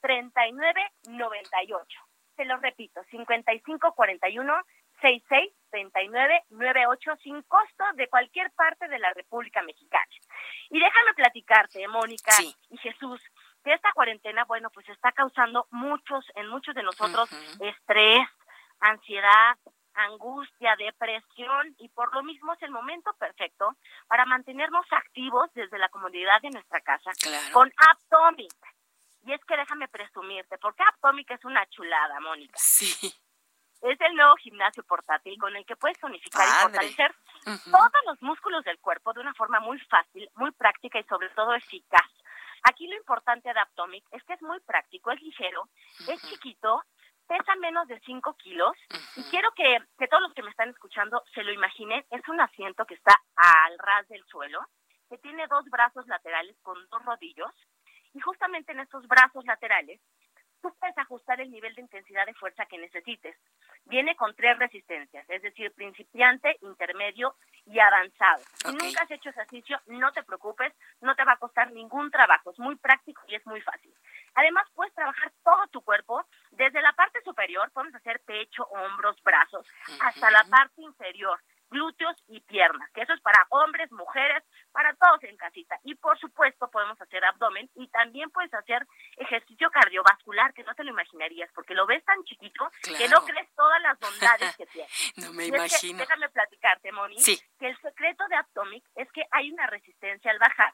39 98. Se lo repito, 55 41 663998 sin costo de cualquier parte de la República Mexicana. Y déjame platicarte, Mónica y Jesús, que esta cuarentena, bueno, pues está causando muchos, en muchos de nosotros, estrés, ansiedad, angustia, depresión y por lo mismo es el momento perfecto para mantenernos activos desde la comodidad de nuestra casa con Aptomic. Y es que déjame presumirte, porque Aptomic es una chulada, Mónica. Sí es el nuevo gimnasio portátil con el que puedes tonificar y fortalecer todos los músculos del cuerpo de una forma muy fácil, muy práctica y sobre todo eficaz. Aquí lo importante de Aptomic es que es muy práctico, es ligero, es chiquito, pesa menos de 5 kilos y quiero que, que todos los que me están escuchando se lo imaginen. Es un asiento que está al ras del suelo, que tiene dos brazos laterales con dos rodillos y justamente en estos brazos laterales tú puedes ajustar el nivel de intensidad de fuerza que necesites. Viene con tres resistencias, es decir, principiante, intermedio y avanzado. Si nunca has hecho ejercicio, no te preocupes, no te va a costar ningún trabajo, es muy práctico y es muy fácil. Además, puedes trabajar todo tu cuerpo, desde la parte superior, podemos hacer pecho, hombros, brazos, hasta la parte inferior glúteos y piernas, que eso es para hombres, mujeres, para todos en casita. Y por supuesto podemos hacer abdomen y también puedes hacer ejercicio cardiovascular, que no te lo imaginarías, porque lo ves tan chiquito que no crees todas las bondades que tiene. (laughs) no me imagino. déjame platicarte, Moni, que el secreto de Abdomic es que hay una resistencia al bajar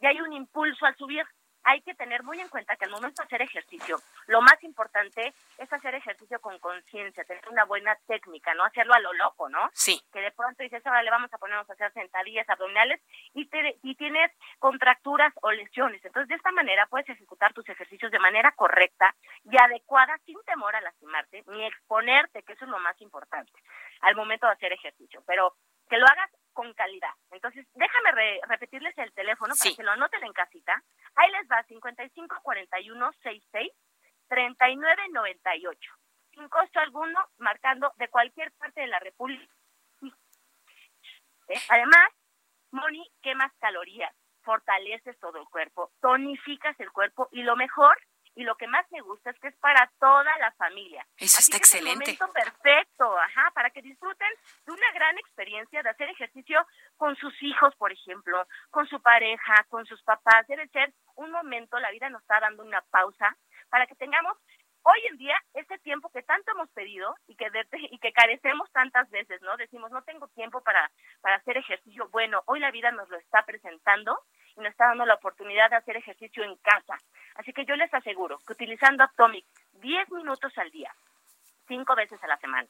y hay un impulso al subir hay que tener muy en cuenta que al momento de hacer ejercicio, lo más importante es hacer ejercicio con conciencia, tener una buena técnica, no hacerlo a lo loco, ¿no? Sí. Que de pronto dices, ahora le vamos a ponernos a hacer sentadillas abdominales y, te, y tienes contracturas o lesiones. Entonces, de esta manera puedes ejecutar tus ejercicios de manera correcta y adecuada sin temor a lastimarte ni exponerte, que eso es lo más importante al momento de hacer ejercicio. Pero que lo hagas con calidad. Entonces, déjame repetirles el teléfono para que lo anoten en casita. Ahí les va, 554166 3998. Sin costo alguno, marcando de cualquier parte de la República. ¿Eh? Además, Moni, quemas calorías, fortaleces todo el cuerpo, tonificas el cuerpo y lo mejor y lo que más me gusta es que es para toda la familia. Eso está excelente. Es un momento perfecto, ajá, para que disfruten de una gran experiencia de hacer ejercicio con sus hijos, por ejemplo, con su pareja, con sus papás. Debe ser un momento, la vida nos está dando una pausa para que tengamos hoy en día, este tiempo que tanto hemos pedido y que, (laughs) y que carecemos tantas veces, ¿no? Decimos, no tengo tiempo para, para hacer ejercicio. Bueno, hoy la vida nos lo está presentando y nos está dando la oportunidad de hacer ejercicio en casa. Así que yo les aseguro que utilizando Atomic 10 minutos al día, cinco veces a la semana,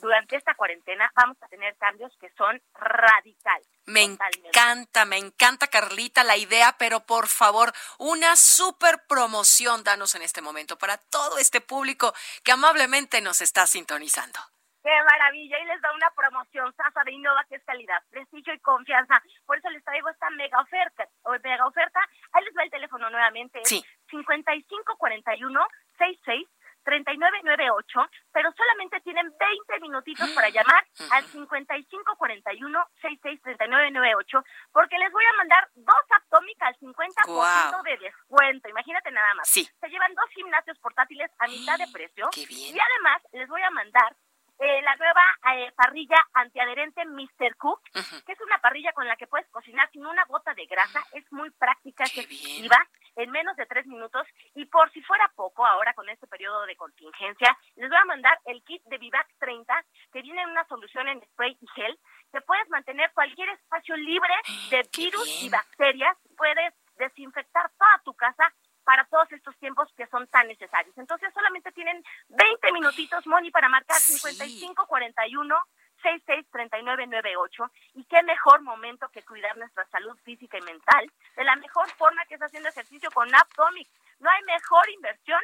durante esta cuarentena vamos a tener cambios que son radicales. Me encanta, me encanta Carlita la idea, pero por favor, una super promoción danos en este momento para todo este público que amablemente nos está sintonizando. ¡Qué maravilla! Y les da una promoción, Sasa de Innova, que es calidad, prestigio y confianza. Por eso les traigo esta mega oferta. O mega oferta. Ahí les va el teléfono nuevamente. Sí. 5541 66 3998, pero solamente tienen 20 minutitos para llamar al 5541-663998, porque les voy a mandar dos Atomic al 50% de descuento. Imagínate nada más. Sí. Se llevan dos gimnasios portátiles a mitad de precio. Qué bien. Y además les voy a mandar eh, la nueva eh, parrilla antiadherente Mr. Cook, que es una parrilla con la que puedes cocinar sin una gota de grasa, es muy práctica, es efectiva, en menos de tres minutos. Y por si fuera poco, ahora con este periodo de contingencia, les voy a mandar el kit de Vivac 30, que viene en una solución en spray y gel, que puedes mantener cualquier espacio libre de virus y bacterias, puedes desinfectar toda tu casa para todos estos tiempos que son tan necesarios. Entonces solamente tienen 20 minutitos, Moni, para marcar 5541 663998 y qué mejor momento que cuidar nuestra salud física y mental de la mejor forma que es haciendo ejercicio con Aptomic. No hay mejor inversión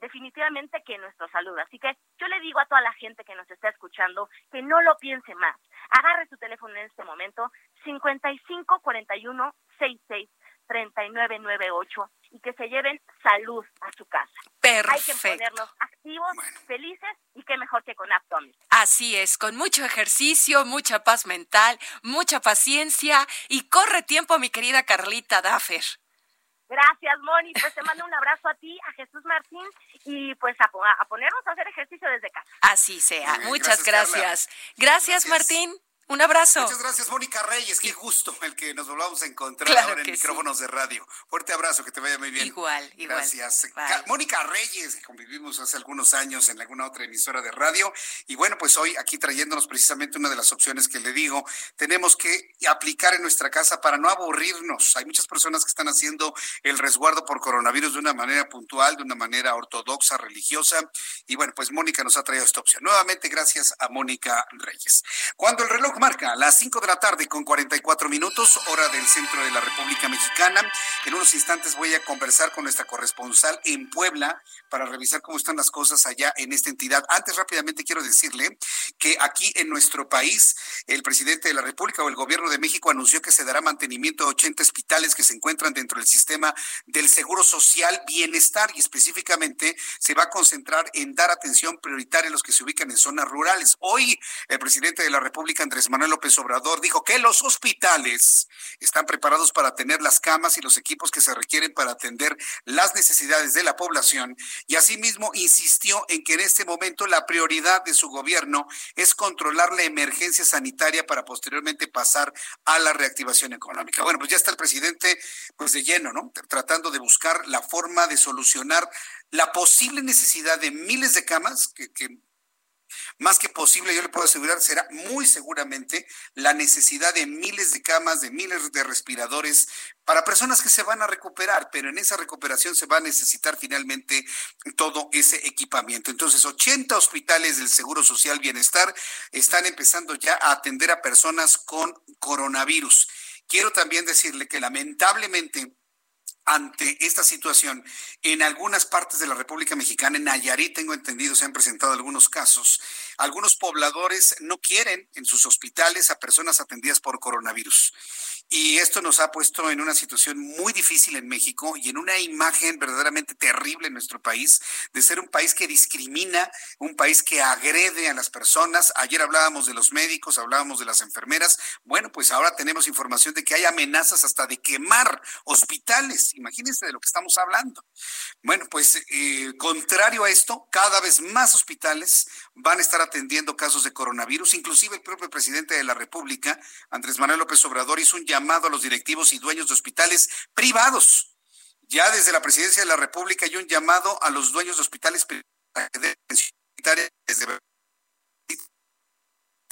definitivamente que nuestra salud. Así que yo le digo a toda la gente que nos está escuchando que no lo piense más. Agarre su teléfono en este momento 5541 66 3998 y que se lleven salud a su casa. Perfecto. Hay que ponernos activos, felices y qué mejor que con Aptomis. Así es, con mucho ejercicio, mucha paz mental, mucha paciencia y corre tiempo, mi querida Carlita Daffer. Gracias, Moni. Pues te mando un abrazo a ti, a Jesús Martín y pues a, ponernos a hacer ejercicio desde casa. Así sea. Muchas gracias. Gracias, Martín. Un abrazo. Muchas gracias, Mónica Reyes. Qué gusto el que nos volvamos a encontrar ahora en micrófonos de radio. Fuerte abrazo, que te vaya muy bien. Igual, igual. Gracias. Mónica Reyes, que convivimos hace algunos años en alguna otra emisora de radio. Y bueno, pues hoy aquí trayéndonos precisamente una de las opciones que le digo, tenemos que aplicar en nuestra casa para no aburrirnos. Hay muchas personas que están haciendo el resguardo por coronavirus de una manera puntual, de una manera ortodoxa, religiosa. Y bueno, pues Mónica nos ha traído esta opción. Nuevamente, gracias a Mónica Reyes. Cuando el reloj marca las 5 de la tarde con 44 minutos, hora del centro de la República Mexicana. En unos instantes voy a conversar con nuestra corresponsal en Puebla para revisar cómo están las cosas allá en esta entidad. Antes, rápidamente quiero decirle que aquí en nuestro país, el presidente de la República o el gobierno de México anunció que se dará mantenimiento a 80 hospitales que se encuentran dentro del sistema del Seguro Social Bienestar y específicamente se va a concentrar en dar atención prioritaria a los que se ubican en zonas rurales. Hoy, el presidente de la República, Andrés Manuel López Obrador dijo que los hospitales están preparados para tener las camas y los equipos que se requieren para atender las necesidades de la población y asimismo insistió en que en este momento la prioridad de su gobierno es controlar la emergencia sanitaria para posteriormente pasar a la reactivación económica. Bueno, pues ya está el presidente pues de lleno, ¿no? Tratando de buscar la forma de solucionar la posible necesidad de miles de camas que, que más que posible, yo le puedo asegurar, será muy seguramente la necesidad de miles de camas, de miles de respiradores para personas que se van a recuperar, pero en esa recuperación se va a necesitar finalmente todo ese equipamiento. Entonces, 80 hospitales del Seguro Social Bienestar están empezando ya a atender a personas con coronavirus. Quiero también decirle que lamentablemente ante esta situación. En algunas partes de la República Mexicana, en Nayarit, tengo entendido, se han presentado algunos casos. Algunos pobladores no quieren en sus hospitales a personas atendidas por coronavirus. Y esto nos ha puesto en una situación muy difícil en México y en una imagen verdaderamente terrible en nuestro país, de ser un país que discrimina, un país que agrede a las personas. Ayer hablábamos de los médicos, hablábamos de las enfermeras. Bueno, pues ahora tenemos información de que hay amenazas hasta de quemar hospitales. Imagínense de lo que estamos hablando. Bueno, pues eh, contrario a esto, cada vez más hospitales van a estar atendiendo casos de coronavirus. Inclusive el propio presidente de la República, Andrés Manuel López Obrador, hizo un llamado a los directivos y dueños de hospitales privados. Ya desde la presidencia de la República hay un llamado a los dueños de hospitales privados desde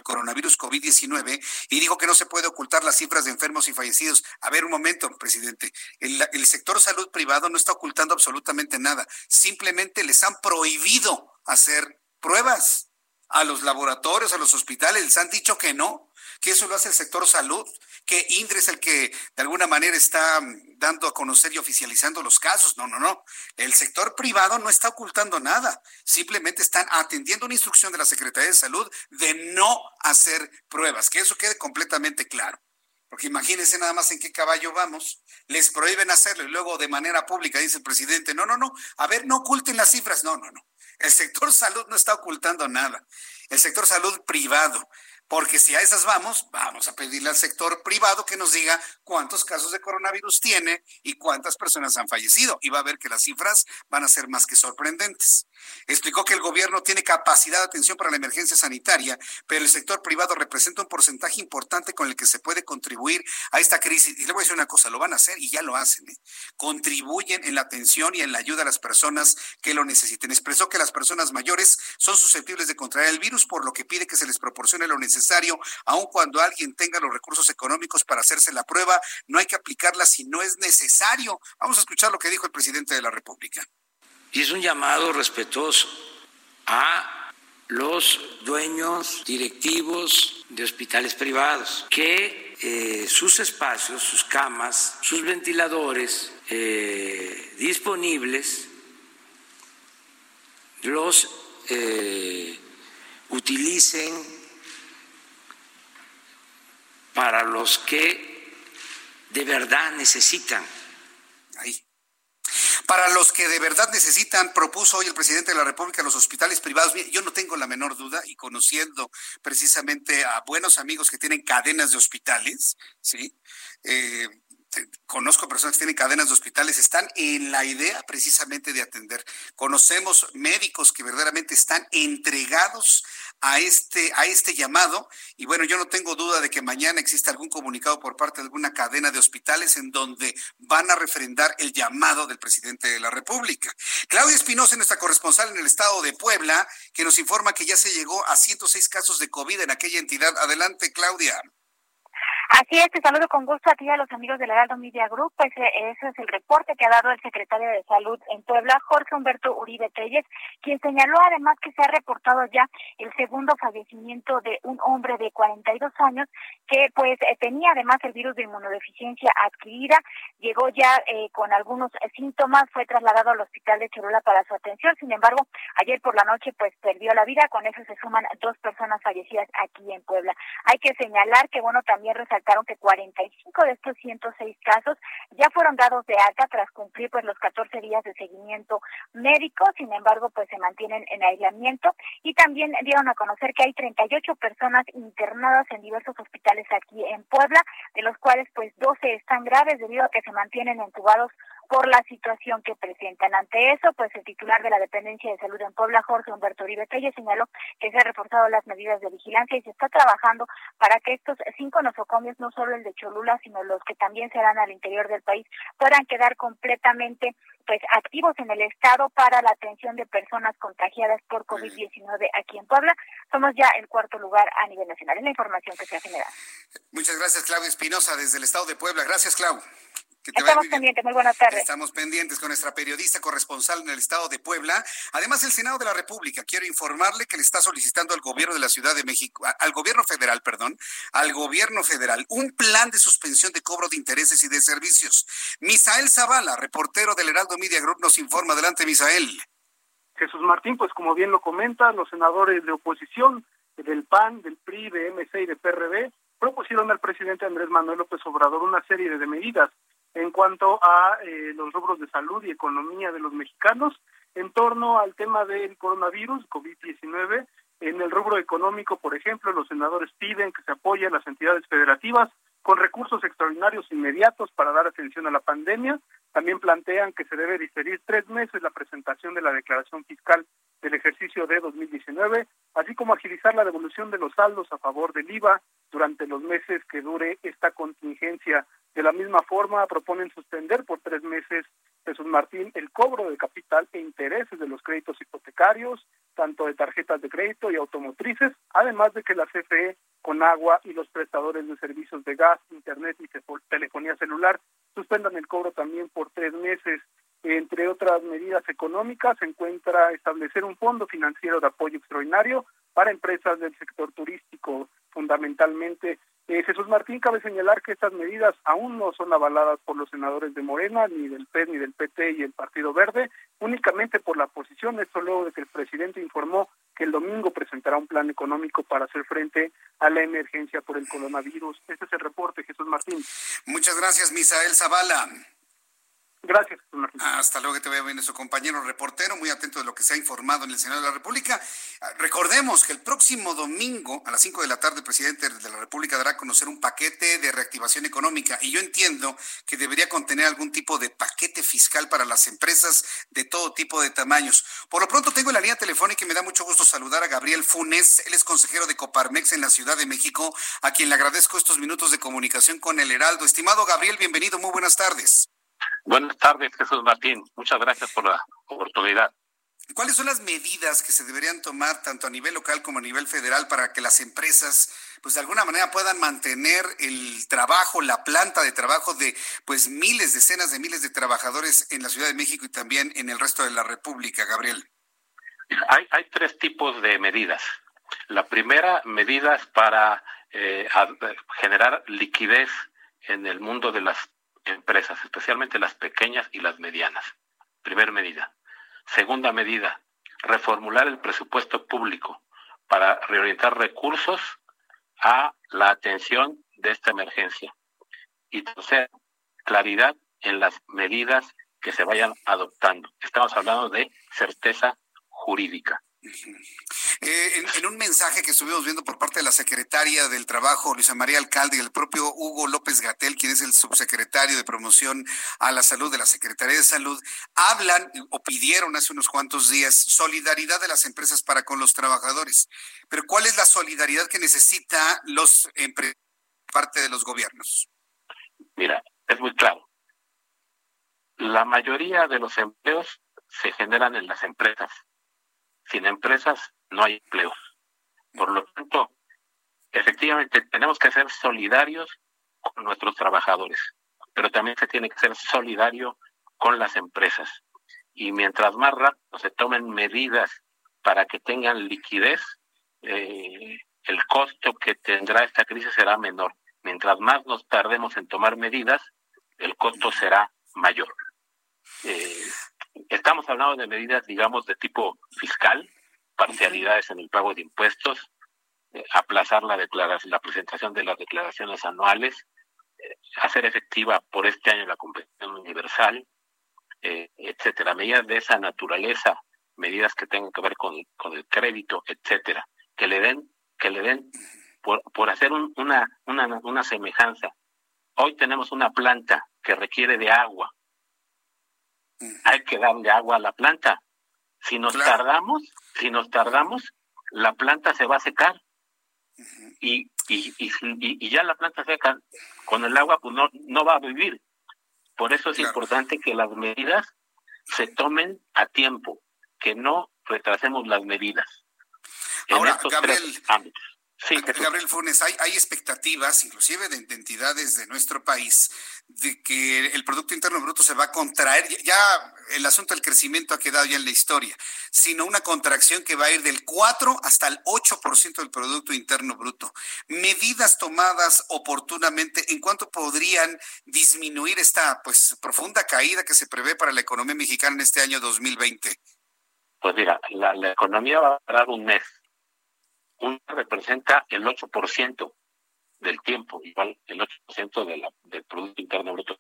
coronavirus COVID-19 y dijo que no se puede ocultar las cifras de enfermos y fallecidos. A ver, un momento, presidente. El, el, sector salud privado no está ocultando absolutamente nada. Simplemente les han prohibido hacer pruebas a los laboratorios, a los hospitales. Les han dicho que no, que eso lo hace el sector salud que Indre es el que de alguna manera está mm, dando a conocer y oficializando los casos. No, no, no. El sector privado no está ocultando nada. Simplemente están atendiendo una instrucción de la Secretaría de Salud de no hacer pruebas. Que eso quede completamente claro. Porque imagínense nada más en qué caballo vamos. Les prohíben hacerlo y luego de manera pública dice el presidente, no, no, no, a ver, no oculten las cifras. No, no, no. El sector (laughs) salud no está ocultando nada. El sector salud privado porque si a esas vamos, vamos a pedirle al sector privado que nos diga cuántos casos de coronavirus tiene y cuántas personas han fallecido. Y va a ver que las cifras van a ser más que sorprendentes. Explicó que el gobierno tiene capacidad de atención para la emergencia sanitaria, pero el sector privado representa un porcentaje importante con el que se puede contribuir a esta crisis. Y le voy a decir una cosa, lo van a hacer y ya lo hacen. ¿eh? Contribuyen en la atención y en la ayuda a las personas que lo necesiten. Expresó que las personas mayores son susceptibles de contraer el virus, por lo que pide que se les proporcione lo necesario necesario, aun cuando alguien tenga los recursos económicos para hacerse la prueba, no hay que aplicarla si no es necesario. Vamos a escuchar lo que dijo el presidente de la República. Y es un llamado respetuoso a los dueños directivos de hospitales privados que eh, sus espacios, sus camas, sus ventiladores eh, disponibles los eh, utilicen para los que de verdad necesitan. Para los que de verdad necesitan, propuso hoy el presidente de la República los hospitales privados. Yo no tengo la menor duda y conociendo precisamente a buenos amigos que tienen cadenas de hospitales, ¿sí? Eh, conozco personas que tienen cadenas de hospitales, están en la idea precisamente de atender. Conocemos médicos que verdaderamente están entregados a este, a este llamado. Y bueno, yo no tengo duda de que mañana exista algún comunicado por parte de alguna cadena de hospitales en donde van a refrendar el llamado del presidente de la República. Claudia Espinosa, nuestra corresponsal en el estado de Puebla, que nos informa que ya se llegó a 106 casos de COVID en aquella entidad. Adelante, Claudia. Así es, te saludo con gusto a ti y a los amigos del Heraldo Media Group. Pues eh, ese es el reporte que ha dado el secretario de Salud en Puebla, Jorge Humberto Uribe Telles, quien señaló además que se ha reportado ya el segundo fallecimiento de un hombre de 42 años que pues eh, tenía además el virus de inmunodeficiencia adquirida, llegó ya eh, con algunos síntomas, fue trasladado al hospital de Cholula para su atención. Sin embargo, ayer por la noche pues perdió la vida, con eso se suman dos personas fallecidas aquí en Puebla. Hay que señalar que bueno, también resaltaron que 45 de estos 106 casos ya fueron dados de alta tras cumplir pues los 14 días de seguimiento médico, sin embargo pues se mantienen en aislamiento y también dieron a conocer que hay 38 personas internadas en diversos hospitales aquí en Puebla, de los cuales pues 12 están graves debido a que se mantienen entubados por la situación que presentan. Ante eso, pues el titular de la Dependencia de Salud en Puebla, Jorge Humberto Uribe señaló que se han reforzado las medidas de vigilancia y se está trabajando para que estos cinco nosocomios, no solo el de Cholula, sino los que también serán al interior del país, puedan quedar completamente pues activos en el estado para la atención de personas contagiadas por COVID-19 aquí en Puebla. Somos ya el cuarto lugar a nivel nacional en la información que se ha generado. Muchas gracias, Claudia Espinosa, desde el estado de Puebla. Gracias, Clau. Estamos pendientes, muy buenas tardes. Estamos pendientes con nuestra periodista corresponsal en el estado de Puebla. Además, el Senado de la República, quiero informarle que le está solicitando al gobierno de la Ciudad de México, al gobierno federal, perdón, al gobierno federal, un plan de suspensión de cobro de intereses y de servicios. Misael Zavala, reportero del Heraldo Media Group, nos informa. Adelante, Misael. Jesús Martín, pues como bien lo comenta, los senadores de oposición del PAN, del PRI, de MC y de PRD propusieron al presidente Andrés Manuel López Obrador una serie de medidas en cuanto a eh, los rubros de salud y economía de los mexicanos en torno al tema del coronavirus, COVID-19. En el rubro económico, por ejemplo, los senadores piden que se apoyen las entidades federativas con recursos extraordinarios inmediatos para dar atención a la pandemia. También plantean que se debe diferir tres meses la presentación de la declaración fiscal del ejercicio de 2019, así como agilizar la devolución de los saldos a favor del IVA durante los meses que dure esta contingencia. De la misma forma, proponen suspender por tres meses, Jesús Martín, el cobro de, total e intereses de los créditos hipotecarios, tanto de tarjetas de crédito y automotrices, además de que la CFE, con agua y los prestadores de servicios de gas, internet y telefonía celular suspendan el cobro también por tres meses. Entre otras medidas económicas, se encuentra establecer un fondo financiero de apoyo extraordinario para empresas del sector turístico, fundamentalmente eh, Jesús Martín cabe señalar que estas medidas aún no son avaladas por los senadores de Morena, ni del PES, ni del PT y el Partido Verde, únicamente por la oposición, esto luego de que el presidente informó que el domingo presentará un plan económico para hacer frente a la emergencia por el coronavirus. Este es el reporte, Jesús Martín. Muchas gracias, Misael Zavala. Gracias. Hasta luego que te vea bien nuestro compañero reportero, muy atento de lo que se ha informado en el Senado de la República. Ah, recordemos que el próximo domingo a las 5 de la tarde el presidente de la República dará a conocer un paquete de reactivación económica y yo entiendo que debería contener algún tipo de paquete fiscal para las empresas de todo tipo de tamaños. Por lo pronto tengo la línea telefónica y me da mucho gusto saludar a Gabriel Funes, él es consejero de Coparmex en la Ciudad de México, a quien le agradezco estos minutos de comunicación con el Heraldo. Estimado Gabriel, bienvenido, muy buenas tardes. Buenas tardes, Jesús Martín. Muchas gracias por la oportunidad. ¿Cuáles son las medidas que se deberían tomar tanto a nivel local como a nivel federal para que las empresas, pues de alguna manera puedan mantener el trabajo, la planta de trabajo de pues miles, decenas de miles de trabajadores en la Ciudad de México y también en el resto de la República, Gabriel? Hay, hay tres tipos de medidas. La primera, medidas para eh, generar liquidez en el mundo de las empresas, especialmente las pequeñas y las medianas. Primera medida. Segunda medida, reformular el presupuesto público para reorientar recursos a la atención de esta emergencia. Y tercera, claridad en las medidas que se vayan adoptando. Estamos hablando de certeza jurídica. Eh, en, un mensaje que estuvimos viendo por parte de la secretaria del Trabajo, Luisa María Alcalde, y el propio Hugo López Gatel, quien es el subsecretario de Promoción a la Salud de la Secretaría de Salud, hablan o pidieron hace unos cuantos días solidaridad de las empresas para con los trabajadores. Pero ¿cuál es la solidaridad que necesita los parte de los gobiernos? Mira, es muy claro. La mayoría de los empleos se generan en las empresas sin empresas no hay empleos. Por lo tanto, efectivamente tenemos que ser solidarios con nuestros trabajadores, pero también se tiene que ser solidario con las empresas. Y mientras más rápido se tomen medidas para que tengan liquidez, eh, el costo que tendrá esta crisis será menor. Mientras más nos tardemos en tomar medidas, el costo será mayor. Eh, Estamos hablando de medidas, digamos, de tipo fiscal, parcialidades en el pago de impuestos, eh, aplazar la, declaración, la presentación de las declaraciones anuales, eh, hacer efectiva por este año la competición universal, eh, etcétera. Medidas de esa naturaleza, medidas que tengan que ver con, el crédito, etcétera, que le den, que le den por, hacer una semejanza. Hoy tenemos una planta que requiere de agua hay que darle agua a la planta. Si nos tardamos, si nos tardamos, la planta se va a secar. y, y, y, y, ya la planta seca con el agua pues no, no va a vivir. Por eso es importante que las medidas se tomen a tiempo, que no retrasemos las medidas. Ahora, Gabriel, Sí, Gabriel Funes, hay, hay expectativas, inclusive de, entidades de nuestro país, de que el Producto Interno Bruto se va a contraer. Ya el asunto del crecimiento ha quedado ya en la historia, sino una contracción que va a ir del 4 hasta el 8% del Producto Interno Bruto. Medidas tomadas oportunamente, ¿en cuánto podrían disminuir esta pues profunda caída que se prevé para la economía mexicana en este año 2020? Pues mira, la, la economía va a parar un mes una representa el 8% del tiempo, igual el 8% de la, del Producto Interno Bruto.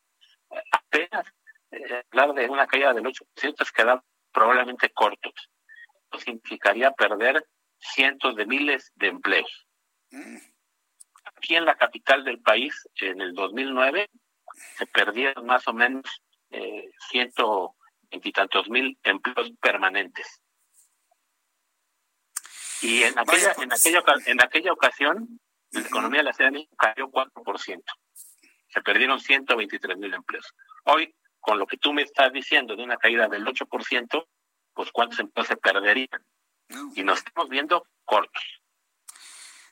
Apenas eh, hablar de una caída del 8% es quedar probablemente cortos. Eso significaría perder cientos de miles de empleos. Aquí en la capital del país, en el 2009, se perdieron más o menos eh, ciento veintitantos mil empleos permanentes. Y en aquella, en pues. aquella, en aquella ocasión, la economía de la Ciudad de México cayó 4%. Se perdieron 123 mil empleos. Hoy con lo que tú me estás diciendo de una caída del 8%, pues cuántos empleos se perderían. Y nos estamos viendo cortos.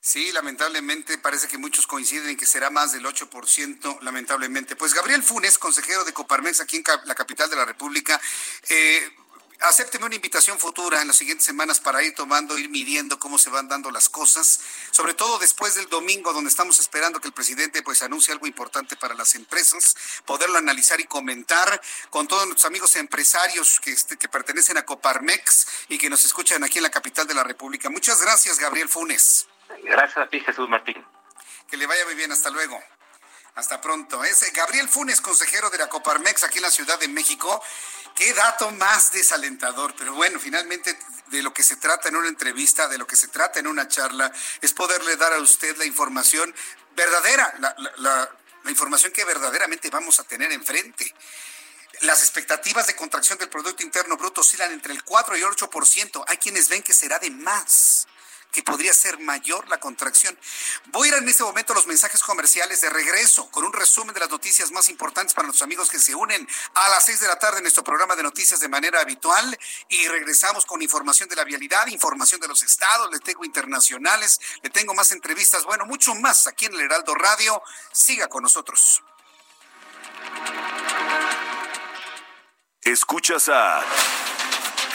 Sí, lamentablemente parece que muchos coinciden en que será más del 8%, lamentablemente. Pues Gabriel Funes, consejero de Coparmex aquí en la capital de la República, eh, acépteme una invitación futura en las siguientes semanas para ir tomando, ir midiendo cómo se van dando las cosas, sobre todo después del domingo, donde estamos esperando que el presidente pues anuncie algo importante para las empresas, poderlo analizar y comentar con todos nuestros amigos empresarios que, este, que pertenecen a Coparmex y que nos escuchan aquí en la capital de la República. Muchas gracias, Gabriel Funes. Gracias a ti, Jesús Martín. Que le vaya muy bien, hasta luego. Hasta pronto. Es Gabriel Funes, consejero de la Coparmex aquí en la Ciudad de México. Qué dato más desalentador, pero bueno, finalmente de lo que se trata en una entrevista, de lo que se trata en una charla, es poderle dar a usted la información verdadera, la, información que verdaderamente vamos a tener enfrente. Las expectativas de contracción del Producto Interno Bruto oscilan entre el 4 y el 8%. Hay quienes ven que será de más que podría ser mayor la contracción. Voy a ir en este momento a los mensajes comerciales de regreso con un resumen de las noticias más importantes para nuestros amigos que se unen a las seis de la tarde en nuestro programa de noticias de manera habitual y regresamos con información de la vialidad, información de los estados, le tengo internacionales, le tengo más entrevistas, bueno, mucho más aquí en el Heraldo Radio. Siga con nosotros. Escuchas a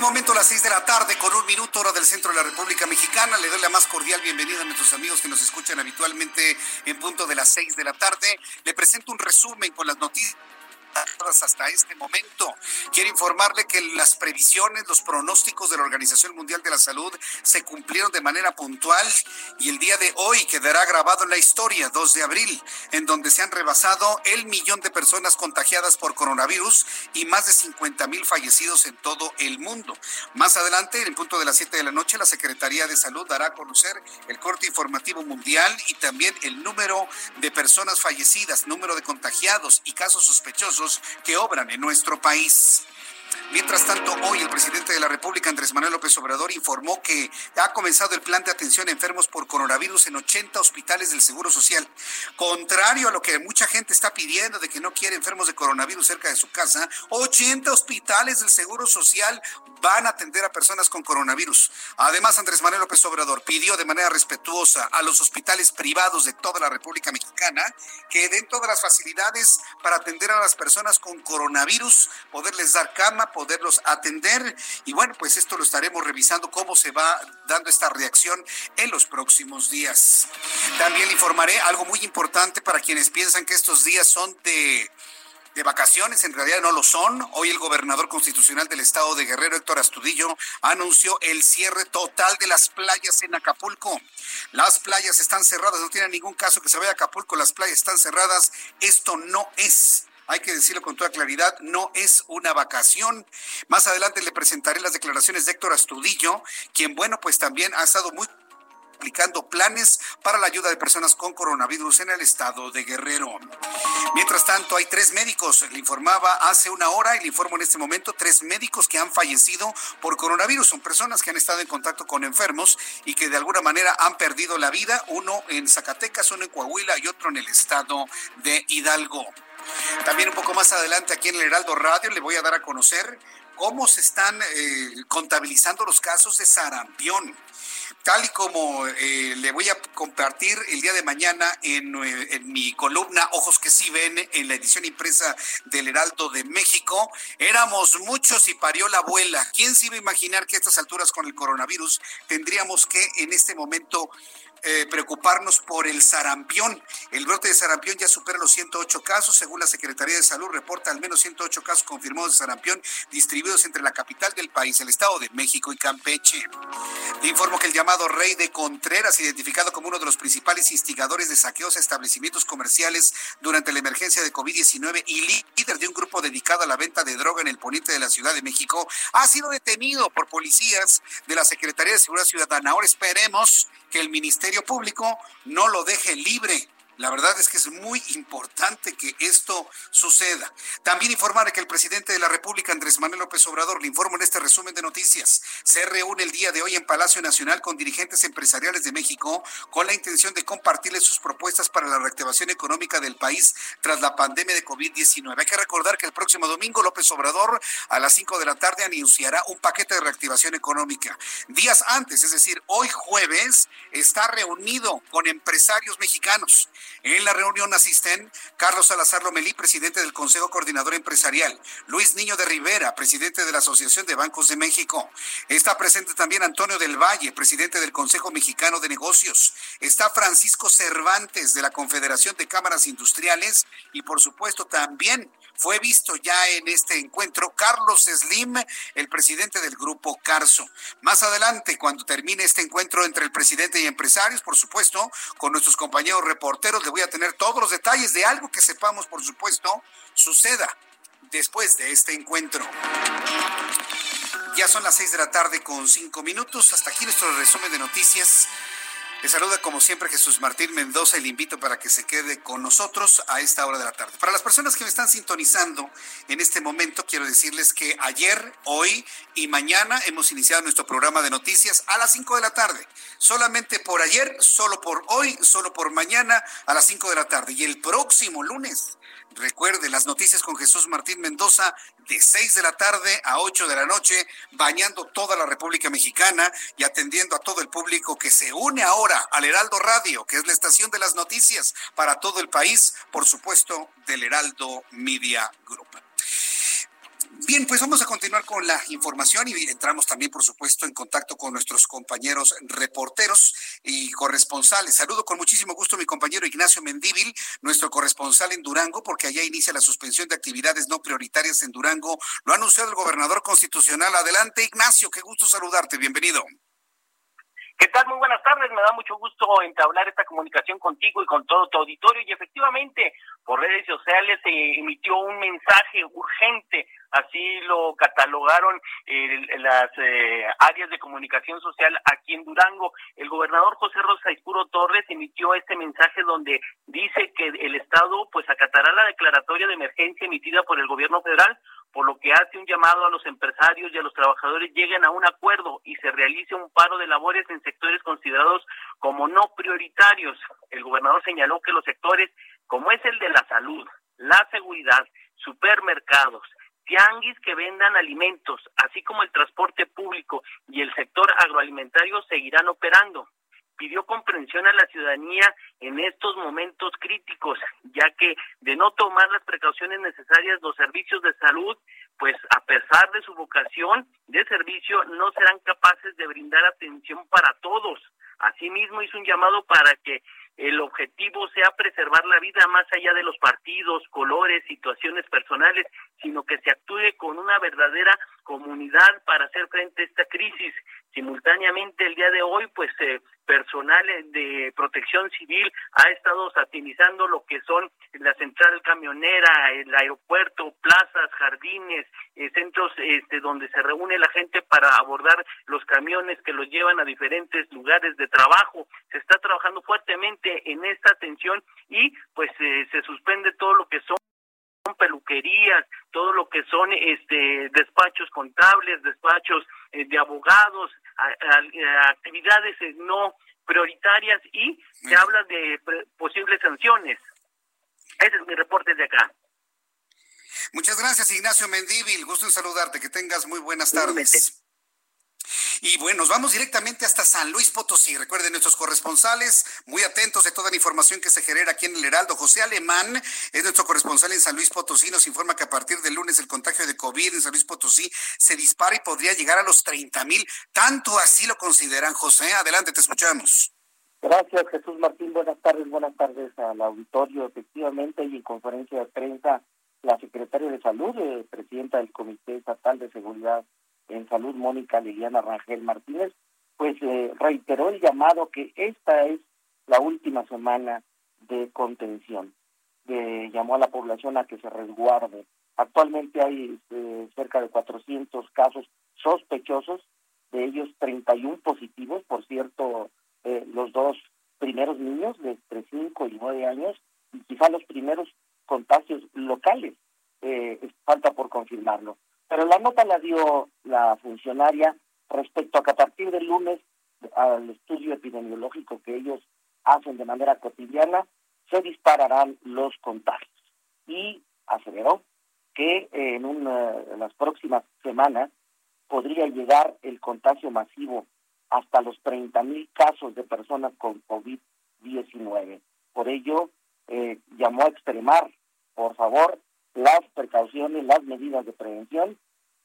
Momento a las seis de la tarde con un minuto hora del centro de la República Mexicana. Le doy la más cordial bienvenida a nuestros amigos que nos escuchan habitualmente en punto de las seis de la tarde. Le presento un resumen con las noticias hasta este momento. Quiero informarle que las previsiones, los pronósticos de la Organización Mundial de la Salud se cumplieron de manera puntual y el día de hoy quedará grabado en la historia, 2 de abril, en donde se han rebasado el millón de personas contagiadas por coronavirus y más de 50 mil fallecidos en todo el mundo. Más adelante, en el punto de las 7 de la noche, la Secretaría de Salud dará a conocer el corte informativo mundial y también el número de personas fallecidas, número de contagiados y casos sospechosos que obran en nuestro país. Mientras tanto, hoy el presidente de la República, Andrés Manuel López Obrador, informó que ha comenzado el plan de atención a enfermos por coronavirus en 80 hospitales del Seguro Social. Contrario a lo que mucha gente está pidiendo de que no quiere enfermos de coronavirus cerca de su casa, 80 hospitales del Seguro Social van a atender a personas con coronavirus. Además, Andrés Manuel López Obrador pidió de manera respetuosa a los hospitales privados de toda la República Mexicana que den todas las facilidades para atender a las personas con coronavirus, poderles dar cama, poderlos atender. Y bueno, pues esto lo estaremos revisando cómo se va dando esta reacción en los próximos días. También le informaré algo muy importante para quienes piensan que estos días son de de vacaciones, en realidad no lo son. Hoy el gobernador constitucional del estado de Guerrero, Héctor Astudillo, anunció el cierre total de las playas en Acapulco. Las playas están cerradas, no tiene ningún caso que se vaya a Acapulco, las playas están cerradas. Esto no es hay que decirlo con toda claridad, no es una vacación. Más adelante le presentaré las declaraciones de Héctor Astudillo, quien, bueno, pues también ha estado muy aplicando planes para la ayuda de personas con coronavirus en el estado de Guerrero. Mientras tanto, hay tres médicos, le informaba hace una hora y le informo en este momento, tres médicos que han fallecido por coronavirus. Son personas que han estado en contacto con enfermos y que de alguna manera han perdido la vida, uno en Zacatecas, uno en Coahuila y otro en el estado de Hidalgo. También un poco más adelante aquí en el Heraldo Radio le voy a dar a conocer cómo se están eh, contabilizando los casos de sarampión. tal y como eh, le voy a compartir el día de mañana en, eh, en, mi columna Ojos que sí ven en la edición impresa del Heraldo de México, éramos muchos y parió la abuela. ¿Quién se iba a imaginar que a estas alturas con el coronavirus tendríamos que en este momento eh, preocuparnos por el sarampión. El brote de sarampión ya supera los 108 casos. Según la Secretaría de Salud, reporta al menos 108 casos confirmados de sarampión distribuidos entre la capital del país, el Estado de México y Campeche. Te informo que el llamado Rey de Contreras, identificado como uno de los principales instigadores de saqueos a establecimientos comerciales durante la emergencia de COVID-19 y líder de un grupo dedicado a la venta de droga en el poniente de la Ciudad de México, ha sido detenido por policías de la Secretaría de Seguridad Ciudadana. Ahora esperemos que el Ministerio Público no lo deje libre la verdad es que es muy importante que esto suceda. También informar que el presidente de la República, Andrés Manuel López Obrador, le informo en este resumen de noticias, se reúne el día de hoy en Palacio Nacional con dirigentes empresariales de México con la intención de compartirles sus propuestas para la reactivación económica del país tras la pandemia de COVID-19. Hay que recordar que el próximo domingo López Obrador a las 5 de la tarde anunciará un paquete de reactivación económica. Días antes, es decir, hoy jueves, está reunido con empresarios mexicanos. En la reunión asisten Carlos Salazar Lomelí, presidente del Consejo Coordinador Empresarial, Luis Niño de Rivera, presidente de la Asociación de Bancos de México. Está presente también Antonio del Valle, presidente del Consejo Mexicano de Negocios. Está Francisco Cervantes de la Confederación de Cámaras Industriales y por supuesto también fue visto ya en este encuentro Carlos Slim, el presidente del grupo Carso. Más adelante, cuando termine este encuentro entre el presidente y empresarios, por supuesto, con nuestros compañeros reporteros, le voy a tener todos los detalles de algo que sepamos, por supuesto, suceda después de este encuentro. Ya son las seis de la tarde con cinco minutos. Hasta aquí nuestro resumen de noticias. Saluda como siempre Jesús Martín Mendoza y le invito para que se quede con nosotros a esta hora de la tarde. Para las personas que me están sintonizando en este momento, quiero decirles que ayer, hoy y mañana hemos iniciado nuestro programa de noticias a las 5 de la tarde. Solamente por ayer, solo por hoy, solo por mañana a las 5 de la tarde. Y el próximo lunes Recuerde las noticias con Jesús Martín Mendoza de 6 de la tarde a 8 de la noche, bañando toda la República Mexicana y atendiendo a todo el público que se une ahora al Heraldo Radio, que es la estación de las noticias para todo el país, por supuesto, del Heraldo Media Group. Bien, pues vamos a continuar con la información y entramos también, por supuesto, en contacto con nuestros compañeros reporteros y corresponsales. Saludo con muchísimo gusto a mi compañero Ignacio Mendíbil, nuestro corresponsal en Durango, porque allá inicia la suspensión de actividades no prioritarias en Durango. Lo ha anunciado el gobernador constitucional. Adelante, Ignacio, qué gusto saludarte. Bienvenido. ¿Qué tal? Muy buenas tardes. Me da mucho gusto entablar esta comunicación contigo y con todo tu auditorio. Y efectivamente, por redes sociales se emitió un mensaje urgente, así lo catalogaron eh, las eh, áreas de comunicación social aquí en Durango. El gobernador José Rosa Ispuro Torres emitió este mensaje donde dice que el Estado pues acatará la declaratoria de emergencia emitida por el gobierno federal por lo que hace un llamado a los empresarios y a los trabajadores lleguen a un acuerdo y se realice un paro de labores en sectores considerados como no prioritarios. El gobernador señaló que los sectores como es el de la salud, la seguridad, supermercados, tianguis que vendan alimentos, así como el transporte público y el sector agroalimentario seguirán operando pidió comprensión a la ciudadanía en estos momentos críticos, ya que de no tomar las precauciones necesarias los servicios de salud, pues a pesar de su vocación de servicio, no serán capaces de brindar atención para todos. Asimismo, hizo un llamado para que el objetivo sea preservar la vida más allá de los partidos, colores, situaciones personales, sino que se actúe con una verdadera comunidad para hacer frente a esta crisis. Simultáneamente, el día de hoy, pues eh, personal de protección civil ha estado satinizando lo que son la central camionera, el aeropuerto, plazas, jardines, eh, centros este, donde se reúne la gente para abordar los camiones que los llevan a diferentes lugares de trabajo. Se está trabajando fuertemente en esta atención y pues eh, se suspende todo lo que son peluquerías, todo lo que son este despachos contables, despachos eh, de abogados, actividades eh, no prioritarias y se habla de posibles sanciones. Ese es mi reporte de acá. Muchas gracias, Ignacio Mendíbil. Gusto en saludarte. Que tengas muy buenas tardes. Y bueno, nos vamos directamente hasta San Luis Potosí. Recuerden nuestros corresponsales, muy atentos de toda la información que se genera aquí en el Heraldo. José Alemán es nuestro corresponsal en San Luis Potosí. Nos informa que a partir del lunes el contagio de COVID en San Luis Potosí se dispara y podría llegar a los 30 mil. Tanto así lo consideran, José. Adelante, te escuchamos. Gracias, Jesús Martín. Buenas tardes, buenas tardes al auditorio. Efectivamente, y en conferencia de prensa, la secretaria de Salud, eh, presidenta del Comité Estatal de Seguridad en Salud, Mónica Liliana Rangel Martínez, pues eh, reiteró el llamado que esta es la última semana de contención. De, llamó a la población a que se resguarde. Actualmente hay eh, cerca de 400 casos sospechosos, de ellos 31 positivos, por cierto, eh, los dos primeros niños de entre 5 y 9 años, y quizá los primeros contagios locales, eh, falta por confirmarlo. Pero la nota la dio la funcionaria respecto a que a partir del lunes, al estudio epidemiológico que ellos hacen de manera cotidiana, se dispararán los contagios. Y aseveró que en, una, en las próximas semanas podría llegar el contagio masivo hasta los 30 mil casos de personas con COVID-19. Por ello, eh, llamó a extremar, por favor, las precauciones, las medidas de prevención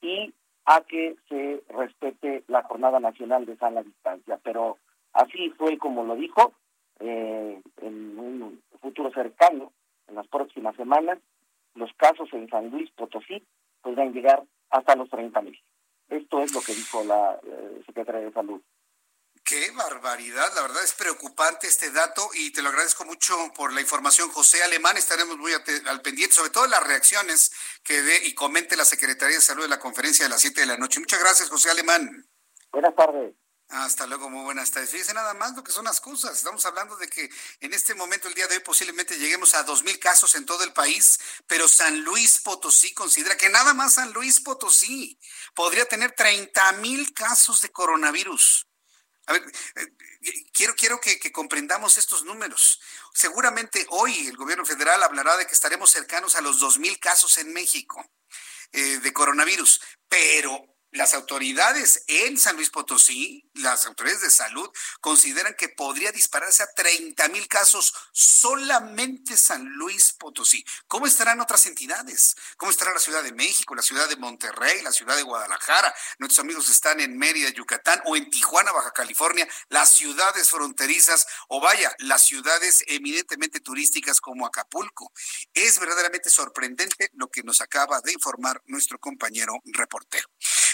y a que se respete la Jornada Nacional de Sana Distancia. Pero así fue como lo dijo, eh, en un futuro cercano, en las próximas semanas, los casos en San Luis Potosí podrán llegar hasta los 30 mil. Esto es lo que dijo la eh, Secretaría de Salud. Qué barbaridad, la verdad es preocupante este dato y te lo agradezco mucho por la información, José Alemán. Estaremos muy al pendiente, sobre todo las reacciones que dé y comente la Secretaría de Salud de la conferencia de las 7 de la noche. Muchas gracias, José Alemán. Buenas tardes. Hasta luego, muy buenas tardes. Fíjense nada más lo que son las cosas. Estamos hablando de que en este momento, el día de hoy, posiblemente lleguemos a dos mil casos en todo el país, pero San Luis Potosí considera que nada más San Luis Potosí podría tener 30 mil casos de coronavirus. A ver, eh, quiero, quiero que, comprendamos estos números. Seguramente hoy el gobierno federal hablará de que estaremos cercanos a los dos mil casos en México eh, de coronavirus, pero las autoridades en San Luis Potosí, las autoridades de salud, consideran que podría dispararse a 30 mil casos solamente San Luis Potosí. ¿Cómo estarán otras entidades? ¿Cómo estará la Ciudad de México, la Ciudad de Monterrey, la Ciudad de Guadalajara? Nuestros amigos están en Mérida, Yucatán o en Tijuana, Baja California, las ciudades fronterizas o vaya, las ciudades eminentemente turísticas como Acapulco. Es verdaderamente sorprendente lo que nos acaba de informar nuestro compañero reportero.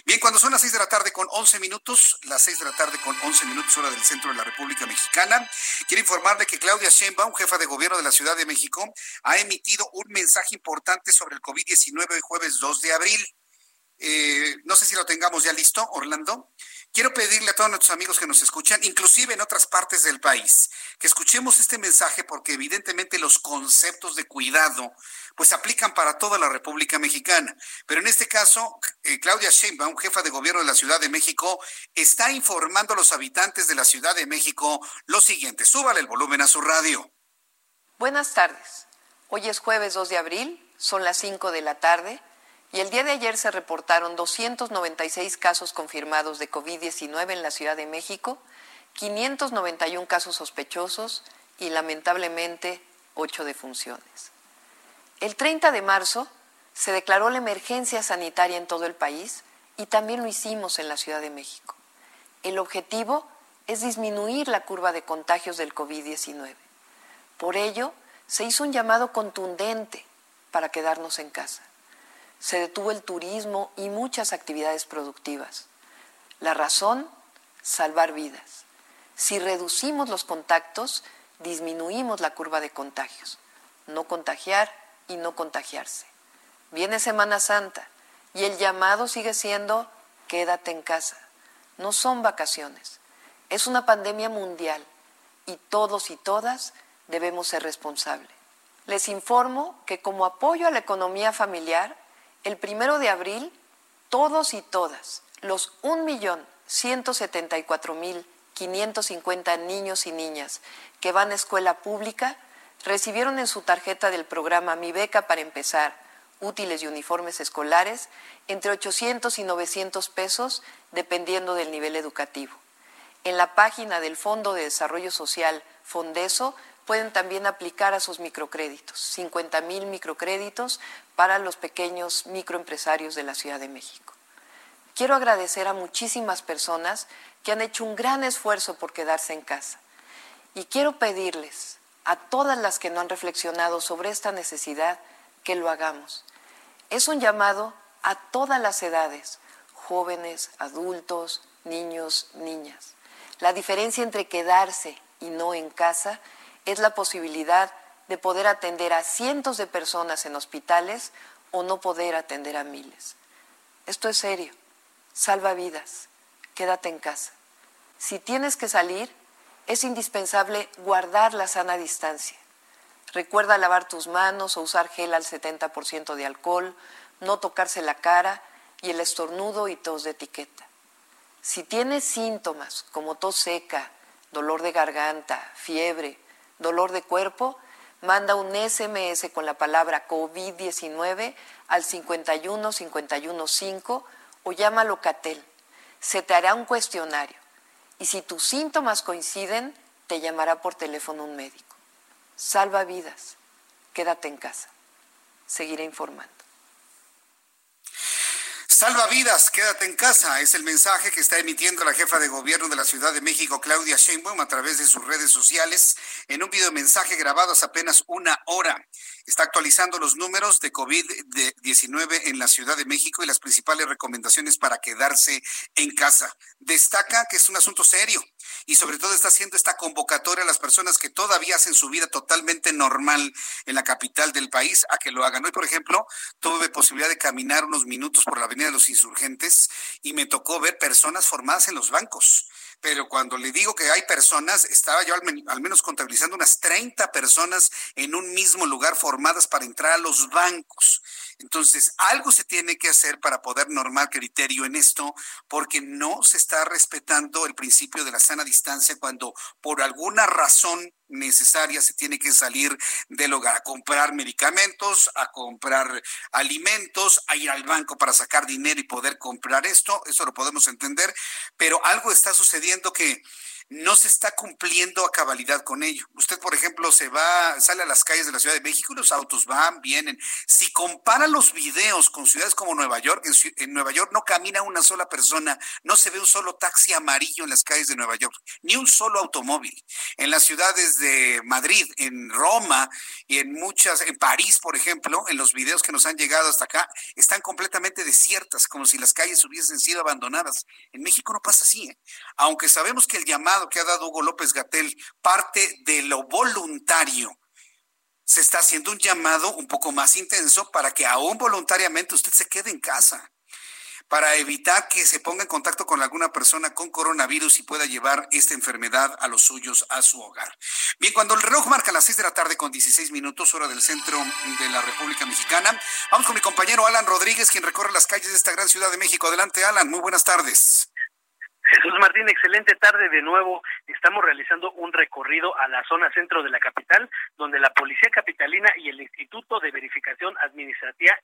Bien, cuando son las seis de la tarde con once minutos, las seis de la tarde con once minutos hora del centro de la República Mexicana, quiero informarle que Claudia Sheinbaum, jefa de gobierno de la Ciudad de México, ha emitido un mensaje importante sobre el COVID-19 el jueves 2 de abril. Eh, no sé si lo tengamos ya listo, Orlando. Quiero pedirle a todos nuestros amigos que nos escuchan, inclusive en otras partes del país, que escuchemos este mensaje porque evidentemente los conceptos de cuidado pues aplican para toda la República Mexicana. Pero en este caso, eh, Claudia Sheinbaum, jefa de gobierno de la Ciudad de México, está informando a los habitantes de la Ciudad de México lo siguiente. Súbale el volumen a su radio. Buenas tardes. Hoy es jueves 2 de abril, son las 5 de la tarde y el día de ayer se reportaron 296 casos confirmados de COVID-19 en la Ciudad de México, 591 casos sospechosos y lamentablemente 8 defunciones. El 30 de marzo se declaró la emergencia sanitaria en todo el país y también lo hicimos en la Ciudad de México. El objetivo es disminuir la curva de contagios del COVID-19. Por ello, se hizo un llamado contundente para quedarnos en casa se detuvo el turismo y muchas actividades productivas. La razón, salvar vidas. Si reducimos los contactos, disminuimos la curva de contagios. No contagiar y no contagiarse. Viene Semana Santa y el llamado sigue siendo quédate en casa. No son vacaciones. Es una pandemia mundial y todos y todas debemos ser responsables. Les informo que como apoyo a la economía familiar, el primero de abril, todos y todas, los 1.174.550 niños y niñas que van a escuela pública, recibieron en su tarjeta del programa Mi Beca para empezar útiles y uniformes escolares entre 800 y 900 pesos dependiendo del nivel educativo. En la página del Fondo de Desarrollo Social Fondeso pueden también aplicar a sus microcréditos, 50 mil microcréditos para los pequeños microempresarios de la Ciudad de México. Quiero agradecer a muchísimas personas que han hecho un gran esfuerzo por quedarse en casa. Y quiero pedirles a todas las que no han reflexionado sobre esta necesidad que lo hagamos. Es un llamado a todas las edades, jóvenes, adultos, niños, niñas. La diferencia entre quedarse y no en casa es la posibilidad de poder atender a cientos de personas en hospitales o no poder atender a miles. Esto es serio. Salva vidas. Quédate en casa. Si tienes que salir, es indispensable guardar la sana distancia. Recuerda lavar tus manos o usar gel al 70% de alcohol, no tocarse la cara y el estornudo y tos de etiqueta. Si tienes síntomas como tos seca, dolor de garganta, fiebre, dolor de cuerpo, manda un SMS con la palabra COVID-19 al 51 515 o llama a Locatel. Se te hará un cuestionario y si tus síntomas coinciden, te llamará por teléfono un médico. Salva vidas. Quédate en casa. Seguiré informando. Salva vidas, quédate en casa. Es el mensaje que está emitiendo la jefa de gobierno de la Ciudad de México, Claudia Sheinbaum, a través de sus redes sociales en un video mensaje grabado hace apenas una hora. Está actualizando los números de COVID-19 en la Ciudad de México y las principales recomendaciones para quedarse en casa. Destaca que es un asunto serio y sobre todo está haciendo esta convocatoria a las personas que todavía hacen su vida totalmente normal en la capital del país a que lo hagan. Hoy, por ejemplo, tuve posibilidad de caminar unos minutos por la avenida de los insurgentes y me tocó ver personas formadas en los bancos. Pero cuando le digo que hay personas, estaba yo al, menos contabilizando unas 30 personas en un mismo lugar formadas para entrar a los bancos. Entonces, algo se tiene que hacer para poder normar criterio en esto, porque no se está respetando el principio de la sana distancia cuando por alguna razón necesaria se tiene que salir del hogar a comprar medicamentos, a comprar alimentos, a ir al banco para sacar dinero y poder comprar esto, eso lo podemos entender, pero algo está sucediendo que no se está cumpliendo a cabalidad con ello. Usted, por ejemplo, se va, sale a las calles de la Ciudad de México y los autos van, vienen. Si compara los videos con ciudades como Nueva York, en, Nueva York no camina una sola persona, no se ve un solo taxi amarillo en las calles de Nueva York, ni un solo automóvil. En las ciudades de Madrid, en Roma y en muchas, en París, por ejemplo, en los videos que nos han llegado hasta acá, están completamente desiertas, como si las calles hubiesen sido abandonadas. En México no pasa así, ¿eh? aunque sabemos que el llamado que ha dado Hugo López Gatel parte de lo voluntario. Se está haciendo un llamado un poco más intenso para que aún voluntariamente usted se quede en casa para evitar que se ponga en contacto con alguna persona con coronavirus y pueda llevar esta enfermedad a los suyos a su hogar. Bien, cuando el reloj marca las 6 de la tarde con 16 minutos, hora del centro de la República Mexicana, vamos con mi compañero Alan Rodríguez, quien recorre las calles de esta gran ciudad de México. Adelante, Alan, muy buenas tardes. Jesús Martín, excelente tarde de nuevo. Estamos realizando un recorrido a la zona centro de la capital, donde la Policía Capitalina y el Instituto de Verificación Administrativa,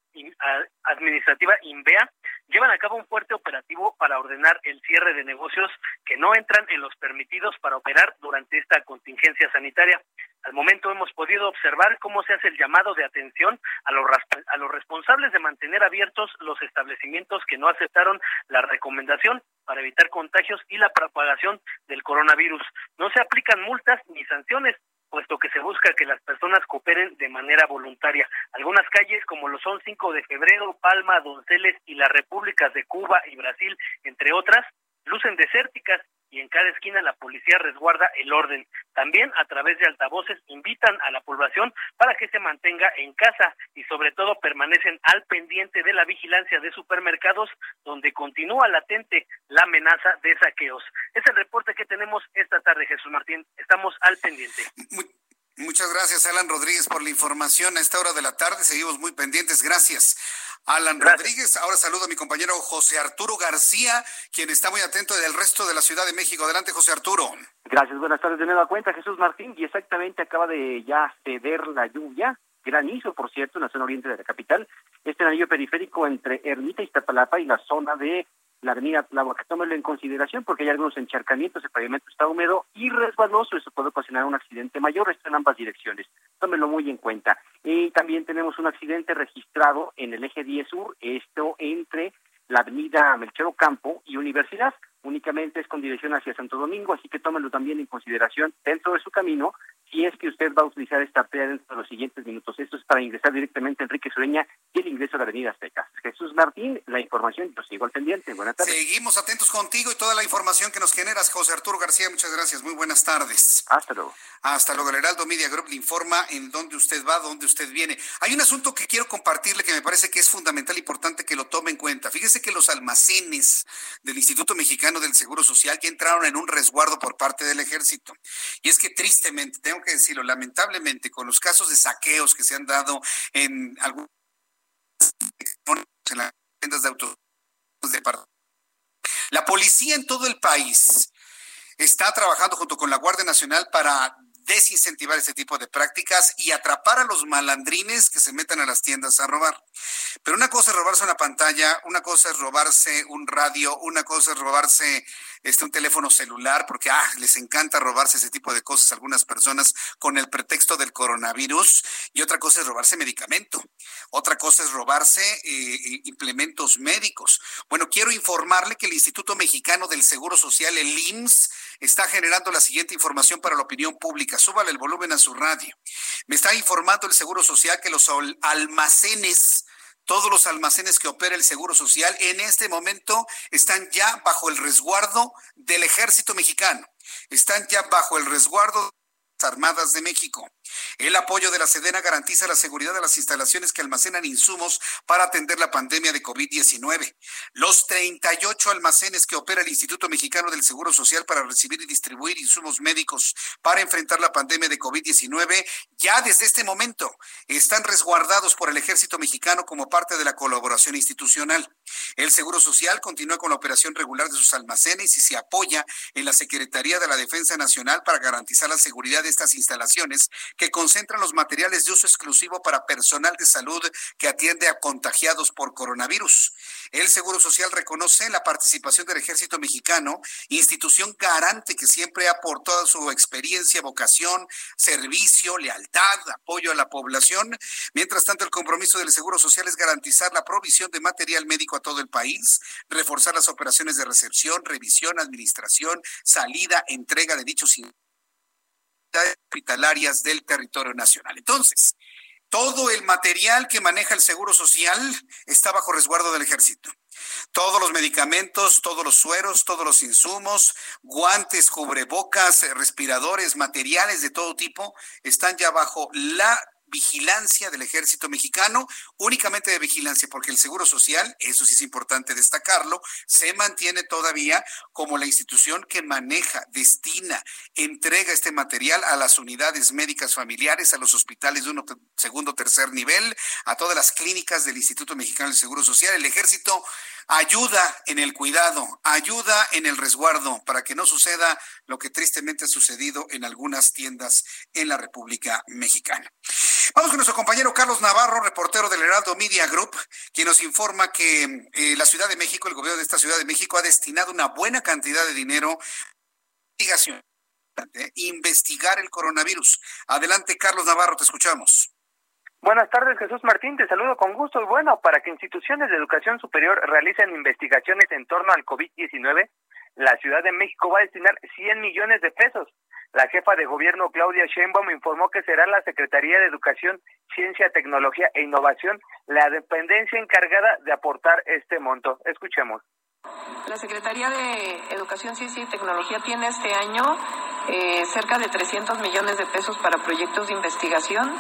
Administrativa INVEA llevan a cabo un fuerte operativo para ordenar el cierre de negocios que no entran en los permitidos para operar durante esta contingencia sanitaria. Al momento hemos podido observar cómo se hace el llamado de atención a los, a los responsables de mantener abiertos los establecimientos que no aceptaron la recomendación para evitar contagios y la propagación del coronavirus. No se aplican multas ni sanciones, puesto que se busca que las personas cooperen de manera voluntaria. Algunas calles, como lo son 5 de febrero, Palma, Donceles y las repúblicas de Cuba y Brasil, entre otras, lucen desérticas y en cada esquina la policía resguarda el orden. También a través de altavoces invitan a la población para que se mantenga en casa y sobre todo permanecen al pendiente de la vigilancia de supermercados donde continúa latente la amenaza de saqueos. Es el reporte que tenemos esta tarde, Jesús Martín. Estamos al pendiente. Muchas gracias, Alan Rodríguez, por la información. A esta hora de la tarde seguimos muy pendientes. Gracias. Alan Rodríguez. Ahora saludo a mi compañero José Arturo García, quien está muy atento del resto de la Ciudad de México. Adelante, José Arturo. Gracias, buenas tardes de nueva cuenta, Jesús Martín. Y exactamente acaba de ya ceder la lluvia, granizo, por cierto, en la zona oriente de la capital. este anillo periférico entre Ermita y Iztapalapa y la zona de la avenida Tláhuac. Tómelo en consideración porque hay algunos encharcamientos, el pavimento está húmedo y resbaloso, eso puede ocasionar un accidente mayor, esto en ambas direcciones. Tómelo muy en cuenta. Y también tenemos un accidente registrado en el eje 10 sur, esto entre la avenida Melchero Campo y Universidad únicamente es con dirección hacia Santo Domingo, así que tómelo también en consideración dentro de su camino si es que usted va a utilizar esta arteria dentro de los siguientes minutos. Esto es para ingresar directamente a Enrique Sureña y el ingreso a la Avenida Azteca. Jesús Martín, la información, yo sigo al pendiente. Buenas tardes. Seguimos atentos contigo y toda la información que nos generas, José Arturo García. Muchas gracias. Muy buenas tardes. Hasta luego. Hasta luego. El Heraldo Media Group le informa en dónde usted va, dónde usted viene. Hay un asunto que quiero compartirle que me parece que es fundamental importante que lo tome en cuenta. Fíjese que los almacenes del Instituto Mexicano del Seguro Social ya entraron en un resguardo por parte del ejército. Y es que tristemente, tengo que decirlo, lamentablemente, con los casos de saqueos que se han dado en algunas en las tiendas de autos de la policía en todo el país está trabajando junto con la Guardia Nacional para desincentivar este tipo de prácticas y atrapar a los malandrines que se metan a las tiendas a robar. Pero una cosa es robarse una pantalla, una cosa es robarse un radio, una cosa es robarse este, un teléfono celular, porque ah, les encanta robarse ese tipo de cosas a algunas personas con el pretexto del coronavirus, y otra cosa es robarse medicamento, otra cosa es robarse eh, implementos médicos. Bueno, quiero informarle que el Instituto Mexicano del Seguro Social, el IMSS, está generando la siguiente información para la opinión pública. Súbale el volumen a su radio. Me está informando el Seguro Social que los almacenes todos los almacenes que opera el Seguro Social en este momento están ya bajo el resguardo del ejército mexicano, están ya bajo el resguardo Armadas de México. El apoyo de la Sedena garantiza la seguridad de las instalaciones que almacenan insumos para atender la pandemia de COVID-19. Los 38 almacenes que opera el Instituto Mexicano del Seguro Social para recibir y distribuir insumos médicos para enfrentar la pandemia de COVID-19 ya desde este momento están resguardados por el Ejército Mexicano como parte de la colaboración institucional. El Seguro Social continúa con la operación regular de sus almacenes y se apoya en la Secretaría de la Defensa Nacional para garantizar la seguridad de estas instalaciones que concentran los materiales de uso exclusivo para personal de salud que atiende a contagiados por coronavirus. El Seguro Social reconoce la participación del Ejército Mexicano, institución garante que siempre ha aportado su experiencia, vocación, servicio, lealtad, apoyo a la población. Mientras tanto, el compromiso del Seguro Social es garantizar la provisión de material médico a todo el país, reforzar las operaciones de recepción, revisión, administración, salida, entrega de dichos hospitalarias del territorio nacional. Entonces, todo el material que maneja el Seguro Social está bajo resguardo del ejército. Todos los medicamentos, todos los sueros, todos los insumos, guantes, cubrebocas, respiradores, materiales de todo tipo están ya bajo la vigilancia del ejército mexicano, únicamente de vigilancia, porque el Seguro Social, eso sí es importante destacarlo, se mantiene todavía como la institución que maneja, destina, entrega este material a las unidades médicas familiares, a los hospitales de uno, segundo, tercer nivel, a todas las clínicas del Instituto Mexicano del Seguro Social. El ejército ayuda en el cuidado, ayuda en el resguardo para que no suceda lo que tristemente ha sucedido en algunas tiendas en la República Mexicana. Vamos con nuestro compañero Carlos Navarro, reportero del Heraldo Media Group, quien nos informa que eh, la Ciudad de México, el gobierno de esta Ciudad de México, ha destinado una buena cantidad de dinero a investigación, eh, investigar el coronavirus. Adelante, Carlos Navarro, te escuchamos. Buenas tardes, Jesús Martín. Te saludo con gusto y bueno, para que instituciones de educación superior realicen investigaciones en torno al COVID-19, la Ciudad de México va a destinar 100 millones de pesos. La jefa de gobierno Claudia Sheinbaum informó que será la Secretaría de Educación, Ciencia, Tecnología e Innovación la dependencia encargada de aportar este monto. Escuchemos. La Secretaría de Educación, Ciencia y Tecnología tiene este año eh, cerca de 300 millones de pesos para proyectos de investigación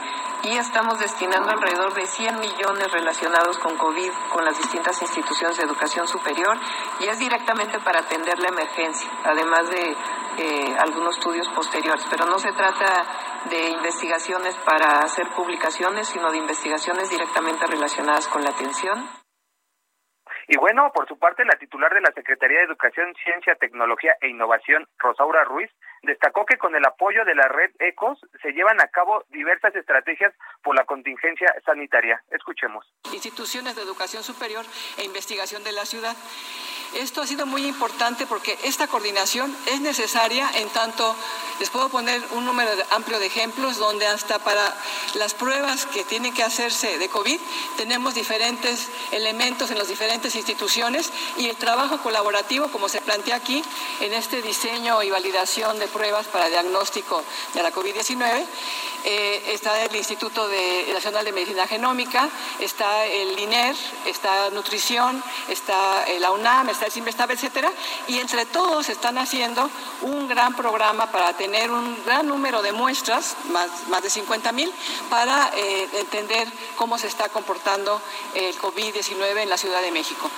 y estamos destinando alrededor de 100 millones relacionados con COVID con las distintas instituciones de educación superior y es directamente para atender la emergencia, además de eh, algunos estudios posteriores. Pero no se trata de investigaciones para hacer publicaciones, sino de investigaciones directamente relacionadas con la atención. Y bueno, por su parte, la titular de la Secretaría de Educación, Ciencia, Tecnología e Innovación, Rosaura Ruiz, Destacó que con el apoyo de la red ECOS se llevan a cabo diversas estrategias por la contingencia sanitaria. Escuchemos. Instituciones de educación superior e investigación de la ciudad. Esto ha sido muy importante porque esta coordinación es necesaria en tanto les puedo poner un número amplio de ejemplos donde hasta para las pruebas que tienen que hacerse de COVID tenemos diferentes elementos en las diferentes instituciones y el trabajo colaborativo, como se plantea aquí, en este diseño y validación de pruebas para diagnóstico de la COVID-19. Eh, está el Instituto Nacional de Medicina Genómica, está el INER, está Nutrición, está la UNAM, está el CIMESTAB, etcétera, y entre todos están haciendo un gran programa para tener un gran número de muestras, más, más de 50 mil, para eh, entender cómo se está comportando el COVID-19 en la Ciudad de México.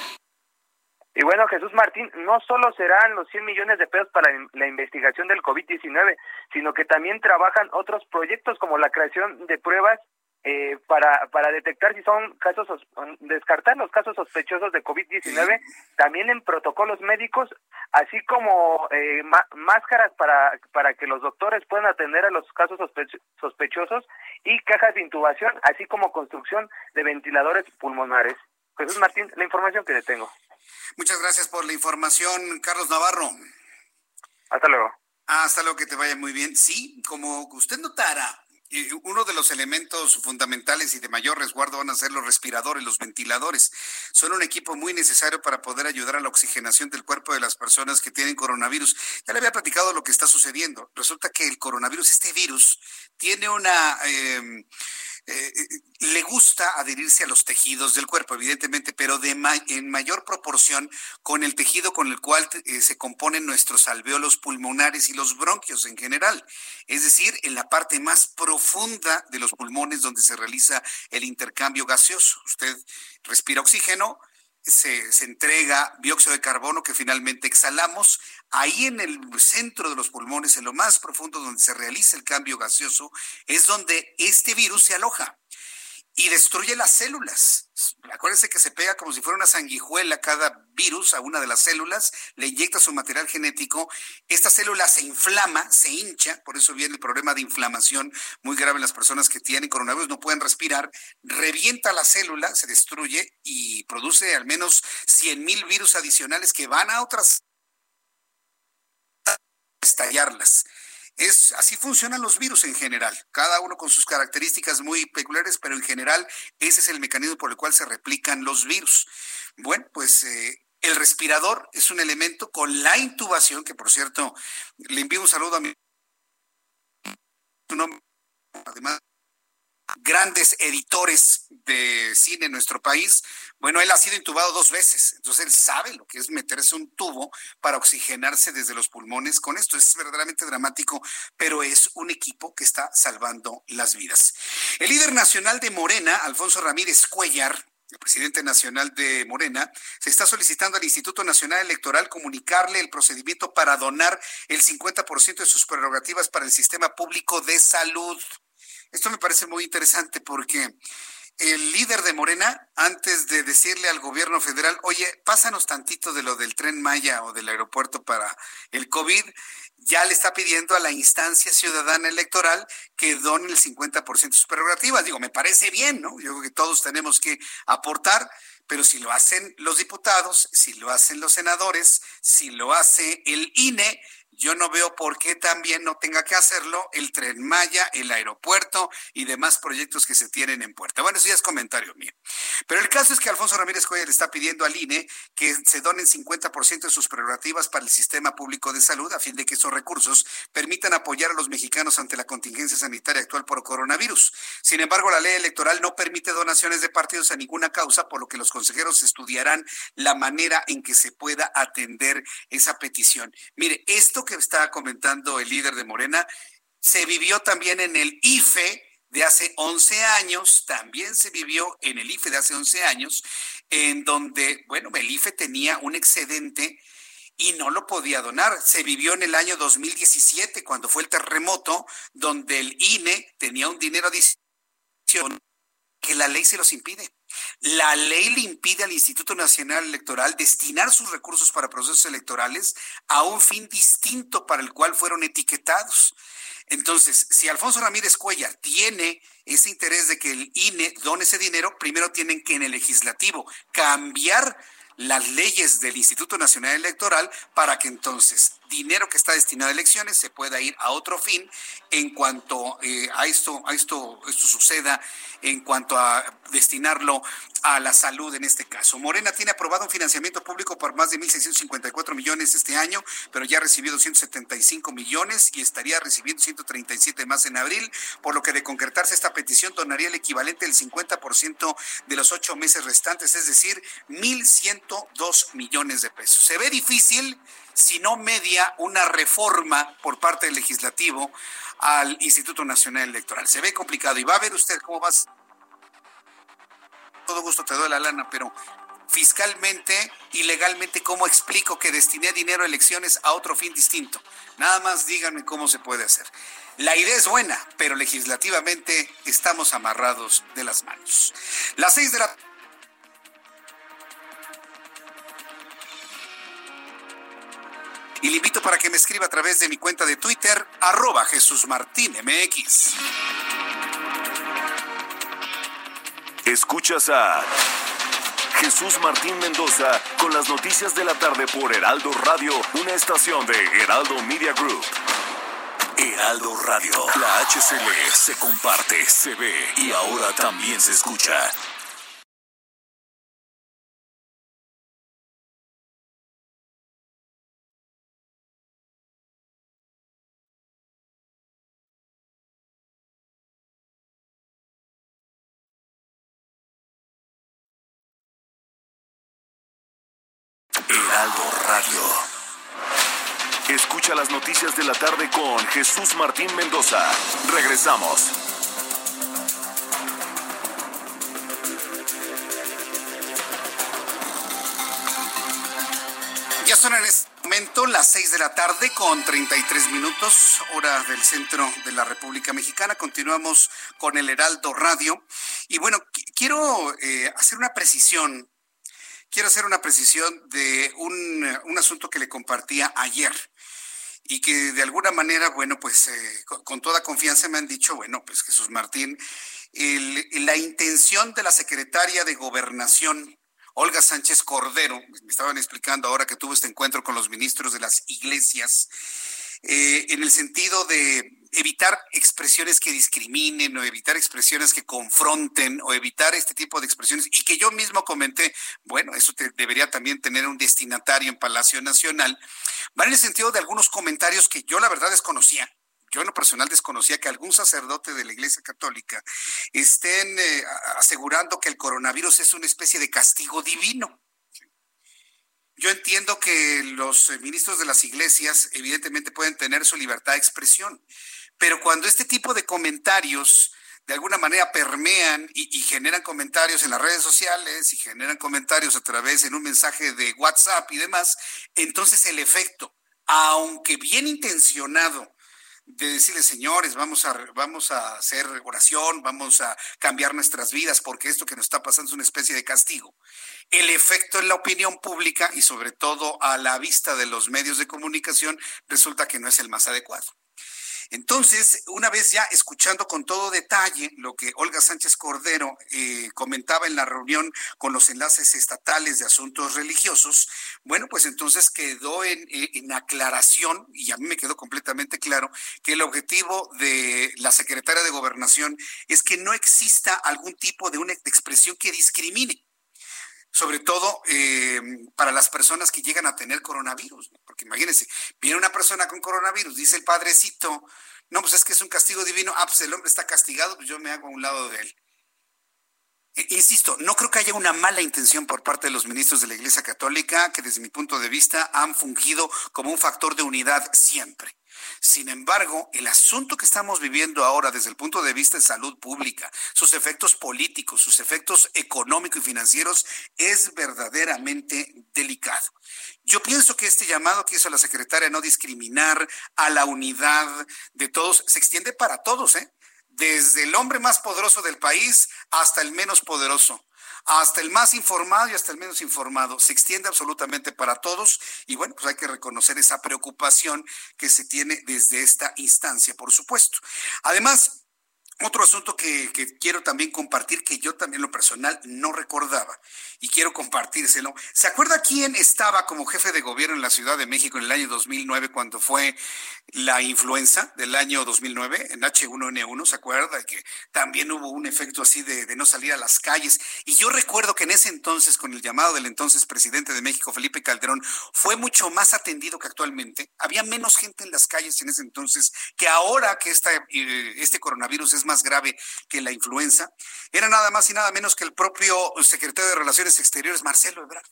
Y bueno, Jesús Martín, no solo serán los 100 millones de pesos para la investigación del COVID-19, sino que también trabajan otros proyectos como la creación de pruebas eh, para, para detectar si son casos, descartar los casos sospechosos de COVID-19, también en protocolos médicos, así como eh, máscaras para, para que los doctores puedan atender a los casos sospechosos y cajas de intubación, así como construcción de ventiladores pulmonares. Jesús Martín, la información que le tengo. Muchas gracias por la información, Carlos Navarro. Hasta luego. hasta luego, que te vaya muy bien. Sí, como usted notara, eh, uno de los elementos fundamentales y de mayor resguardo van a ser los respiradores, los ventiladores. Son un equipo muy necesario para poder ayudar a la oxigenación del cuerpo de las personas que tienen coronavirus. Ya le había platicado lo que está sucediendo. Resulta que el coronavirus, este virus, tiene una... Eh, eh, eh, le gusta adherirse a los tejidos del cuerpo, evidentemente, pero en mayor proporción con el tejido con el cual eh, se componen nuestros alveolos pulmonares y los bronquios en general, es decir, en la parte más profunda de los pulmones donde se realiza el intercambio gaseoso. Usted respira oxígeno, se, entrega dióxido de carbono que finalmente exhalamos. Ahí en el centro de los pulmones, en lo más profundo donde se realiza el cambio gaseoso, es donde este virus se aloja y destruye las células. Acuérdense que se pega como si fuera una sanguijuela cada virus a una de las células, le inyecta su material genético, esta célula se inflama, se hincha, por eso viene el problema de inflamación muy grave en las personas que tienen coronavirus, no pueden respirar, revienta la célula, se destruye y produce al menos 100 mil virus adicionales que van a otras estallarlas. Es, así funcionan los virus en general, cada uno con sus características muy peculiares, pero en general ese es el mecanismo por el cual se replican los virus. Bueno, pues eh, el respirador es un elemento con la intubación, que por cierto, le envío un saludo a mi además grandes editores de cine en nuestro país, bueno, él ha sido intubado dos veces, entonces él sabe lo que es meterse un tubo para oxigenarse desde los pulmones con esto. Es verdaderamente dramático, pero es un equipo que está salvando las vidas. El líder nacional de Morena, Alfonso Ramírez Cuellar, el presidente nacional de Morena, se está solicitando al Instituto Nacional Electoral comunicarle el procedimiento para donar el 50% de sus prerrogativas para el sistema público de salud. Esto me parece muy interesante porque el líder de Morena, antes de decirle al gobierno federal, oye, pásanos tantito de lo del tren Maya o del aeropuerto para el COVID, ya le está pidiendo a la instancia ciudadana electoral que done el 50% de sus prerrogativas. Digo, me parece bien, ¿no? Yo creo que todos tenemos que aportar, pero si lo hacen los diputados, si lo hacen los senadores, si lo hace el INE, yo no veo por qué también no tenga que hacerlo el tren Maya, el aeropuerto y demás proyectos que se tienen en puerta. Bueno, eso ya es comentario mío. Pero el caso es que Alfonso Ramírez Cuellar está pidiendo al INE que se donen 50% de sus prerrogativas para el sistema público de salud a fin de que esos recursos permitan apoyar a los mexicanos ante la contingencia sanitaria actual por coronavirus. Sin embargo, la ley electoral no permite donaciones de partidos a ninguna causa, por lo que los consejeros estudiarán la manera en que se pueda atender esa petición. Mire, esto que está comentando el líder de Morena se vivió también en el IFE de hace 11 años, también se vivió en el IFE de hace 11 años, en donde, bueno, el IFE tenía un excedente y no lo podía donar. Se vivió en el año 2017, cuando fue el terremoto, donde el INE tenía un dinero adicional que la ley se los impide. La ley le impide al Instituto Nacional Electoral destinar sus recursos para procesos electorales a un fin distinto para el cual fueron etiquetados. Entonces, si Alfonso Ramírez Cuellar tiene ese interés de que el INE done ese dinero, primero tienen que en el legislativo cambiar las leyes del Instituto Nacional Electoral para que entonces dinero que está destinado a elecciones se pueda ir a otro fin en cuanto eh, a esto a esto esto suceda en cuanto a destinarlo a la salud en este caso. Morena tiene aprobado un financiamiento público por más de 1.654 millones este año, pero ya ha recibido 175 millones y estaría recibiendo 137 más en abril, por lo que de concretarse esta petición donaría el equivalente del 50% de los ocho meses restantes, es decir, 1.102 millones de pesos. Se ve difícil si no media una reforma por parte del legislativo al Instituto Nacional Electoral. Se ve complicado y va a ver usted cómo vas todo gusto te doy la lana, pero fiscalmente y legalmente, ¿cómo explico que destiné dinero a elecciones a otro fin distinto? Nada más díganme cómo se puede hacer. La idea es buena, pero legislativamente estamos amarrados de las manos. Las seis de la Y le invito para que me escriba a través de mi cuenta de Twitter, arroba Jesús Martín MX. Escuchas a Jesús Martín Mendoza con las noticias de la tarde por Heraldo Radio, una estación de Heraldo Media Group. Heraldo Radio, la HCL se comparte, se ve y ahora también se escucha. De la tarde con Jesús Martín Mendoza. Regresamos. Ya son en este momento las 6 de la tarde con 33 minutos, hora del centro de la República Mexicana. Continuamos con el Heraldo Radio. Y bueno, quiero eh, hacer una precisión quiero hacer una precisión de un, asunto que le compartía ayer y que de alguna manera, bueno, pues eh, con, toda confianza me han dicho, bueno, pues Jesús Martín, la intención de la secretaria de Gobernación, Olga Sánchez Cordero, me estaban explicando ahora que tuvo este encuentro con los ministros de las iglesias, eh, en el sentido de evitar expresiones que discriminen o evitar expresiones que confronten o evitar este tipo de expresiones y que yo mismo comenté, bueno, eso debería también tener un destinatario en Palacio Nacional, va en el sentido de algunos comentarios que yo la verdad desconocía. Yo en lo personal desconocía que algún sacerdote de la Iglesia Católica estén eh, asegurando que el coronavirus es una especie de castigo divino. Yo entiendo que los eh, ministros de las iglesias evidentemente pueden tener su libertad de expresión, pero cuando este tipo de comentarios de alguna manera permean y, generan comentarios en las redes sociales y generan comentarios a través en un mensaje de WhatsApp y demás, entonces el efecto, aunque bien intencionado, de decirle, señores, vamos a, vamos a hacer oración, vamos a cambiar nuestras vidas porque esto que nos está pasando es una especie de castigo. El efecto en la opinión pública y sobre todo a la vista de los medios de comunicación resulta que no es el más adecuado. Entonces, una vez ya escuchando con todo detalle lo que Olga Sánchez Cordero eh, comentaba en la reunión con los enlaces estatales de asuntos religiosos, bueno, pues entonces quedó en, eh, en aclaración, y a mí me quedó completamente claro, que el objetivo de la secretaria de Gobernación es que no exista algún tipo de una expresión que discrimine sobre todo eh, para las personas que llegan a tener coronavirus, porque imagínense, viene una persona con coronavirus, dice el padrecito, no, pues es que es un castigo divino, ah, pues el hombre está castigado, pues yo me hago a un lado de él. E, insisto, no creo que haya una mala intención por parte de los ministros de la Iglesia Católica, que desde mi punto de vista han fungido como un factor de unidad siempre. Sin embargo, el asunto que estamos viviendo ahora desde el punto de vista de salud pública, sus efectos políticos, sus efectos económicos y financieros, es verdaderamente delicado. Yo pienso que este llamado que hizo la secretaria no discriminar a la unidad de todos se extiende para todos, ¿eh? desde el hombre más poderoso del país hasta el menos poderoso hasta el más informado y hasta el menos informado. Se extiende absolutamente para todos y bueno, pues hay que reconocer esa preocupación que se tiene desde esta instancia, por supuesto. Además, otro asunto que, quiero también compartir, que yo también lo personal no recordaba y quiero compartírselo. ¿Se acuerda quién estaba como jefe de gobierno en la Ciudad de México en el año 2009 cuando fue la influenza del año 2009 en H1N1? ¿Se acuerda que también hubo un efecto así de, no salir a las calles? Y yo recuerdo que en ese entonces, con el llamado del entonces presidente de México, Felipe Calderón, fue mucho más atendido que actualmente. Había menos gente en las calles en ese entonces que ahora que esta, eh, este coronavirus es más grave que la influenza, era nada más y nada menos que el propio secretario de Relaciones Exteriores, Marcelo Ebrard.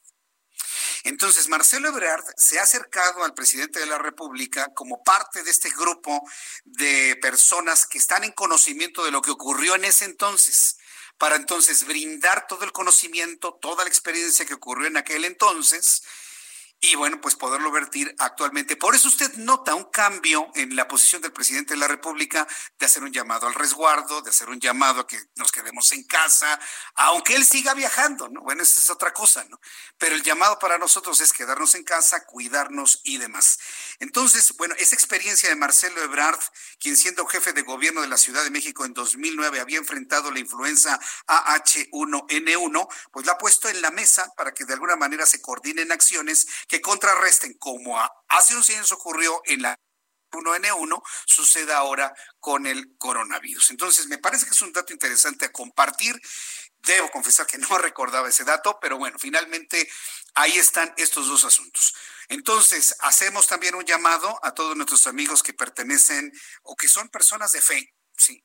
Entonces, Marcelo Ebrard se ha acercado al presidente de la República como parte de este grupo de personas que están en conocimiento de lo que ocurrió en ese entonces, para entonces brindar todo el conocimiento, toda la experiencia que ocurrió en aquel entonces y bueno, pues poderlo vertir actualmente. Por eso usted nota un cambio en la posición del presidente de la República de hacer un llamado al resguardo, de hacer un llamado a que nos quedemos en casa, aunque él siga viajando, ¿no? Bueno, esa es otra cosa, ¿no? Pero el llamado para nosotros es quedarnos en casa, cuidarnos y demás. Entonces, bueno, esa experiencia de Marcelo Ebrard, quien siendo jefe de gobierno de la Ciudad de México en 2009 había enfrentado la influenza AH1N1, pues la ha puesto en la mesa para que de alguna manera se coordinen acciones que contrarresten como hace un años ocurrió en la 1N1, sucede ahora con el coronavirus. Entonces, me parece que es un dato interesante a compartir. Debo confesar que (laughs) no recordaba ese dato, pero bueno, finalmente ahí están estos dos asuntos. Entonces, hacemos también un llamado a todos nuestros amigos que pertenecen o que son personas de fe,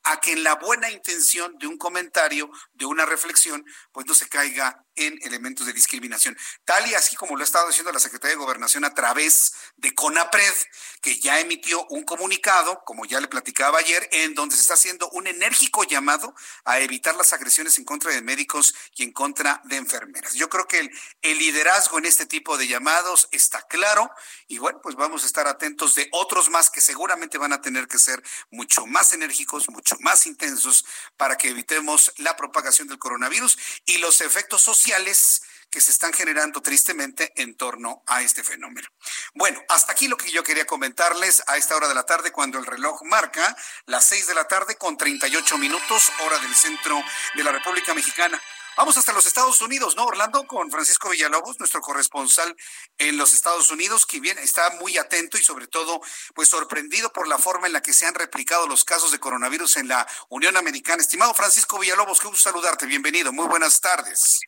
A que en la buena intención de un comentario, de una reflexión, pues no se caiga en elementos de discriminación. Tal y así como lo ha estado diciendo la Secretaría de Gobernación a través de CONAPRED, que ya emitió un comunicado, como ya le platicaba ayer, en donde se está haciendo un enérgico llamado a evitar las agresiones en contra de médicos y en contra de enfermeras. Yo creo que el, el liderazgo en este tipo de llamados está claro y bueno, pues vamos a estar atentos de otros más que seguramente van a tener que ser mucho más enérgicos, mucho más intensos para que evitemos la propagación del coronavirus y los efectos sociales que se están generando tristemente en torno a este fenómeno. Bueno, hasta aquí lo que yo quería comentarles a esta hora de la tarde cuando el reloj marca las seis de la tarde con 38 minutos, hora del centro de la República Mexicana. Vamos hasta los Estados Unidos, ¿no, Orlando? Con Francisco Villalobos, nuestro corresponsal en los Estados Unidos, que bien está muy atento y sobre todo, pues sorprendido por la forma en la que se han replicado los casos de coronavirus en la Unión Americana. Estimado Francisco Villalobos, qué gusto saludarte. Bienvenido. Muy buenas tardes.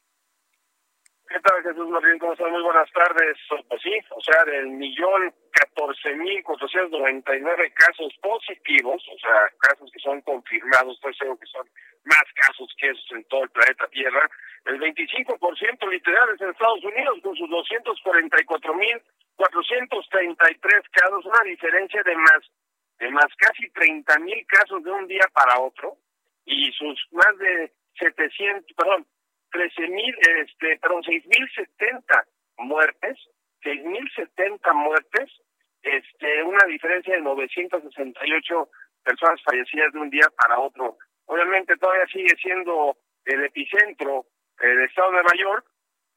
¿Qué tal, Jesús Martín? ¿Cómo están? Muy buenas tardes. Pues sí, o sea, del millón catorce mil cuatrocientos noventa y nueve casos positivos, o sea, casos que son confirmados, estoy seguro que son más casos que esos en todo el planeta Tierra, el 25% literal es en Estados Unidos, con sus doscientos cuarenta y cuatro mil cuatrocientos treinta y tres casos, una diferencia de más, de más casi treinta mil casos de un día para otro, y sus más de setecientos, perdón, 13 mil, este, perdón, 6.070 muertes, 6.070 muertes, este, una diferencia de 968 personas fallecidas de un día para otro. Obviamente todavía sigue siendo el epicentro del estado de Nueva York,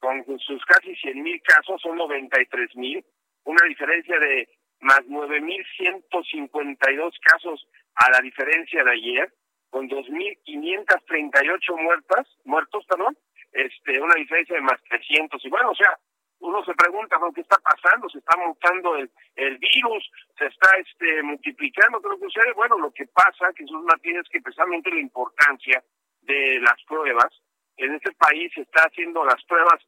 con sus casi 100.000 casos, son 93.000, una diferencia de más 9.152 casos a la diferencia de ayer, con 2.538 muertas, muertos, perdón, este, una diferencia de más 300. Y bueno, o sea, uno se pregunta, ¿qué está pasando? ¿Se está mutando el, el virus? ¿Se está este, multiplicando? ¿Qué lo que sucede? Bueno, lo que pasa, que son es que precisamente la importancia de las pruebas, en este país se está haciendo las pruebas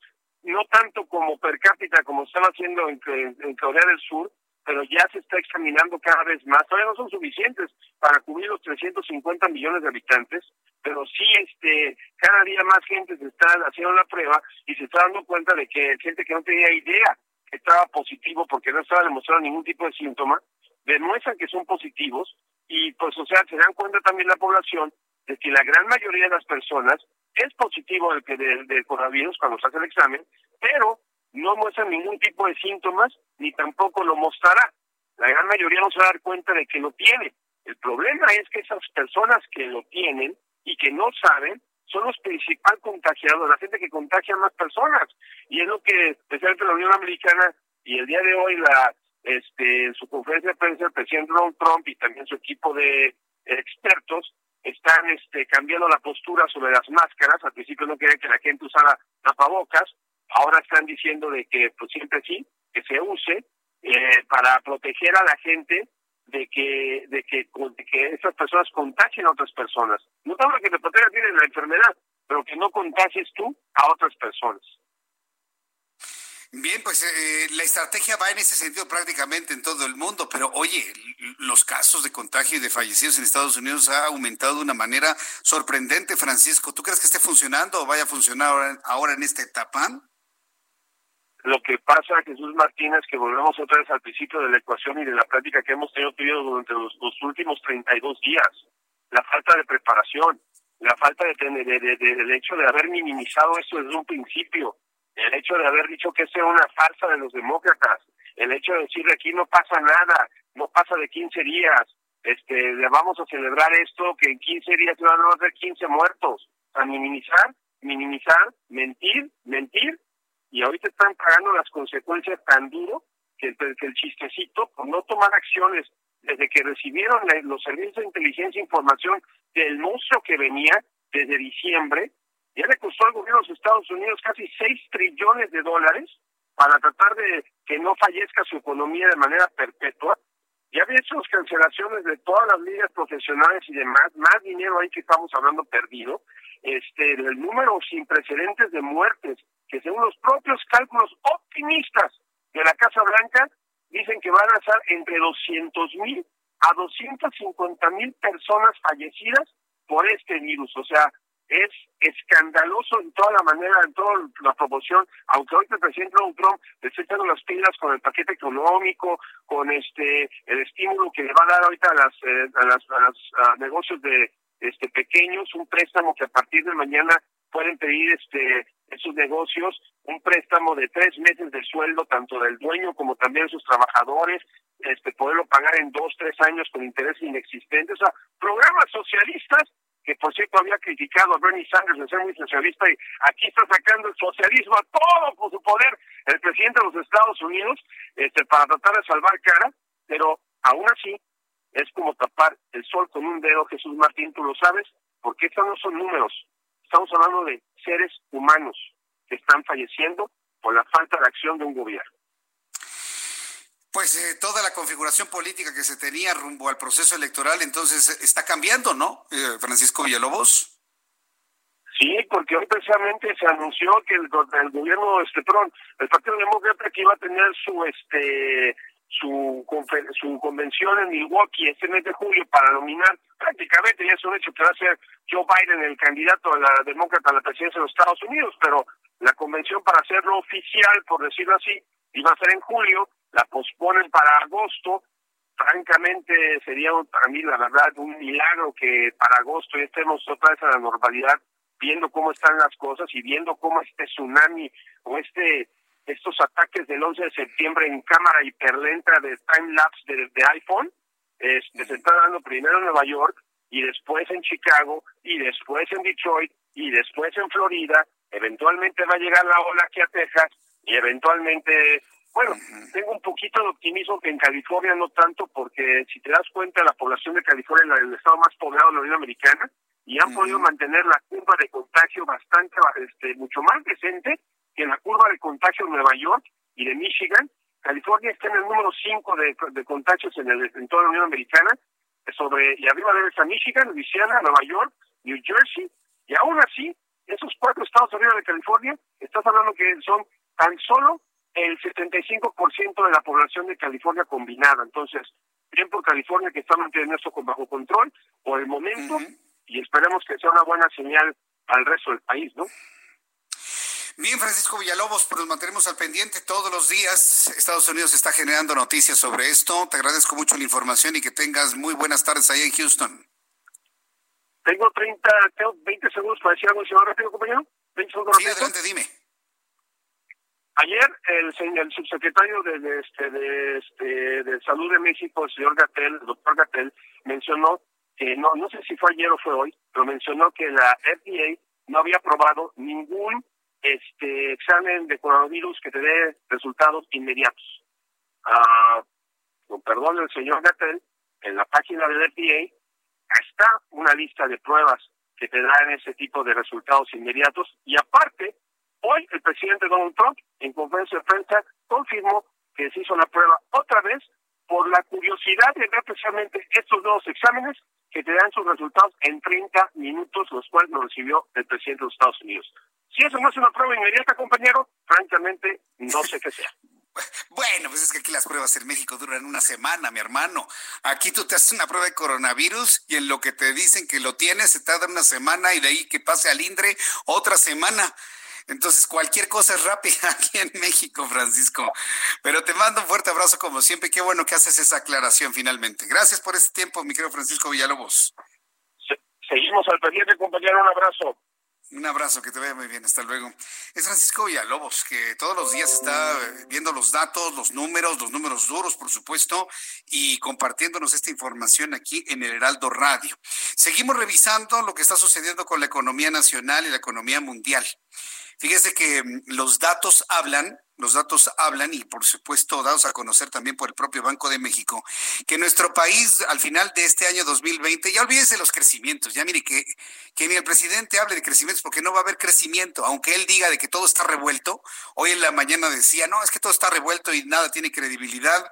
no tanto como per cápita como están haciendo en, en Corea del Sur, pero ya se está examinando cada vez más. Todavía no son suficientes para cubrir los 350 millones de habitantes, pero sí este cada día más gente se está haciendo la prueba y se está dando cuenta de que gente que no tenía idea que estaba positivo porque no estaba demostrando ningún tipo de síntoma, demuestran que son positivos y pues o sea, se dan cuenta también la población de que la gran mayoría de las personas es positivo del, del, del coronavirus cuando se hace el examen, pero no muestra ningún tipo de síntomas ni tampoco lo mostrará. La gran mayoría no se va a dar cuenta de que lo tiene. El problema es que esas personas que lo tienen y que no saben, son los principales contagiados, la gente que contagia a más personas. Y es lo que, especialmente la Unión Americana, y el día de hoy, la este en su conferencia de prensa, el presidente Donald Trump y también su equipo de expertos están este, cambiando la postura sobre las máscaras. Al principio no querían que la gente usara tapabocas, ahora están diciendo de que pues siempre sí, que se use eh, para proteger a la gente de que de que que esas personas contagien a otras personas. No tanto que te proteja de la enfermedad, pero que no contagies tú a otras personas. Bien, pues eh, la estrategia va en ese sentido prácticamente en todo el mundo, pero oye, los casos de contagio y de fallecidos en Estados Unidos ha aumentado de una manera sorprendente, Francisco. ¿Tú crees que esté funcionando o vaya a funcionar ahora, en esta etapa? Lo que pasa, Jesús Martínez, que volvemos otra vez al principio de la ecuación y de la práctica que hemos tenido, durante los, últimos 32 días. La falta de preparación, la falta de, tener, del hecho de haber minimizado esto desde un principio el hecho de haber dicho que es una farsa de los demócratas, el hecho de decir aquí no pasa nada, no pasa de 15 días, este, vamos a celebrar esto, que en 15 días van a haber 15 muertos, a minimizar, minimizar, mentir, mentir, y ahorita están pagando las consecuencias tan duro que, que el chistecito por no tomar acciones desde que recibieron los servicios de inteligencia e información del monstruo que venía desde diciembre, ya le costó al gobierno de los Estados Unidos casi 6 trillones de dólares para tratar de que no fallezca su economía de manera perpetua. Ya había hecho cancelaciones de todas las ligas profesionales y demás, más dinero ahí que estamos hablando perdido. Este, el número sin precedentes de muertes, que según los propios cálculos optimistas de la Casa Blanca, dicen que van a ser entre 200 mil a 250 mil personas fallecidas por este virus. O sea, es escandaloso en toda la manera, en toda la promoción, aunque hoy el presidente Donald Trump está echando las pilas con el paquete económico, con este el estímulo que le va a dar ahorita a las eh, a las, a los negocios de este pequeños, un préstamo que a partir de mañana pueden pedir este esos negocios un préstamo de tres meses de sueldo tanto del dueño como también de sus trabajadores, este poderlo pagar en dos tres años con intereses inexistentes, o sea, programas socialistas que por cierto había criticado a Bernie Sanders de ser muy socialista y aquí está sacando el socialismo a todo por su poder el presidente de los Estados Unidos este, para tratar de salvar cara, pero aún así es como tapar el sol con un dedo, Jesús Martín, tú lo sabes, porque estos no son números, estamos hablando de seres humanos que están falleciendo por la falta de acción de un gobierno. Pues eh, toda la configuración política que se tenía rumbo al proceso electoral entonces eh, está cambiando, ¿no, eh, Francisco Villalobos? Sí, porque hoy precisamente se anunció que el, gobierno, este, perdón, el Partido Demócrata que iba a tener su, este, su, su convención en Milwaukee este mes de julio para nominar, prácticamente ya es un hecho que va a ser Joe Biden el candidato a la demócrata a la presidencia de los Estados Unidos, pero la convención para hacerlo oficial, por decirlo así, iba a ser en julio, la posponen para agosto. Francamente, sería para mí, la verdad, un milagro que para agosto ya estemos otra vez a la normalidad, viendo cómo están las cosas y viendo cómo este tsunami o este estos ataques del 11 de septiembre en cámara hiperlenta de time lapse de, de iPhone, este, se está dando primero en Nueva York y después en Chicago y después en Detroit y después en Florida, eventualmente va a llegar la ola aquí a Texas y eventualmente bueno, tengo un poquito de optimismo que en California no tanto, porque si te das cuenta, la población de California es el estado más poblado de la Unión Americana y han podido mantener la curva de contagio bastante, este, mucho más decente que la curva de contagio de Nueva York y de Michigan. California está en el número 5 de, de, contagios en, el, en toda la Unión Americana, sobre y arriba de esa Michigan, Louisiana, Nueva York, New Jersey, y aún así, esos cuatro estados arriba de California, estás hablando que son tan solo el 75% de la población de California combinada. Entonces, bien por California que está manteniendo esto con bajo control por el momento y esperemos que sea una buena señal al resto del país, ¿no? Bien, Francisco Villalobos, pues nos mantenemos al pendiente todos los días. Estados Unidos está generando noticias sobre esto. Te agradezco mucho la información y que tengas muy buenas tardes ahí en Houston. Tengo 30, tengo 20 segundos para decir algo, señor rápido, compañero. 20 segundos sí, adelante, dime. Ayer el, el subsecretario de, este, de, este, de Salud de México, el señor Gatel, el doctor Gatel, mencionó que, no, no sé si fue ayer o fue hoy, pero mencionó que la FDA no había probado ningún este examen de coronavirus que te dé resultados inmediatos. Ah, con perdón del señor Gatel, en la página del FDA está una lista de pruebas que te dan ese tipo de resultados inmediatos y aparte, hoy el presidente Donald Trump en conferencia de prensa confirmó que se hizo la prueba otra vez por la curiosidad de ver precisamente estos nuevos exámenes que te dan sus resultados en 30 minutos, los cuales lo recibió el presidente de los Estados Unidos. Si eso no es una prueba inmediata, compañero, francamente no sé qué sea. (laughs) Bueno, pues es que aquí las pruebas en México duran una semana, mi hermano. Aquí tú te haces una prueba de coronavirus y en lo que te dicen que lo tienes se tarda una semana y de ahí que pase al INDRE otra semana. Entonces, cualquier cosa es rápida (laughs) aquí en México, Francisco. Pero te mando un fuerte abrazo como siempre. Qué bueno que haces esa aclaración finalmente. Gracias por este tiempo, mi querido Francisco Villalobos. seguimos al pendiente, compañero. Un abrazo. Un abrazo, que te vaya muy bien, hasta luego. Es Francisco Villalobos, que todos los días está viendo los datos, los números, los números duros, por supuesto, y compartiéndonos esta información aquí en el Heraldo Radio. Seguimos revisando lo que está sucediendo con la economía nacional y la economía mundial. Fíjese que mm, los datos hablan, los datos hablan y por supuesto dados a conocer también por el propio Banco de México, que nuestro país al final de este año 2020, ya olvídese los crecimientos, ya mire que, que ni el presidente hable de crecimientos porque no va a haber crecimiento, aunque él diga de que todo está revuelto, hoy en la mañana decía, no, es que todo está revuelto y nada tiene credibilidad,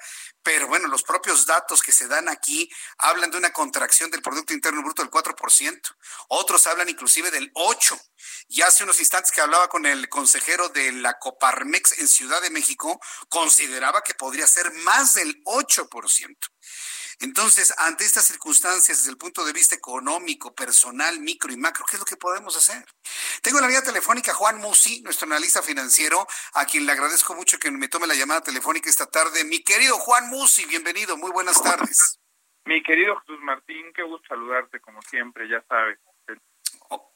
pero bueno, los propios datos que se dan aquí hablan de una contracción del Producto Interno Bruto del 4%. Otros hablan inclusive del 8%. Y hace unos instantes que hablaba con el consejero de la Coparmex en Ciudad de México, consideraba que podría ser más del 8%. Entonces, ante estas circunstancias, desde el punto de vista económico, personal, micro y macro, ¿qué es lo que podemos hacer? Tengo en la línea telefónica Juan Musi, nuestro analista financiero, a quien le agradezco mucho que me tome la llamada telefónica esta tarde. Mi querido Juan Musi, bienvenido, muy buenas tardes. Mi querido Jesús Martín, qué gusto saludarte como siempre, ya sabes,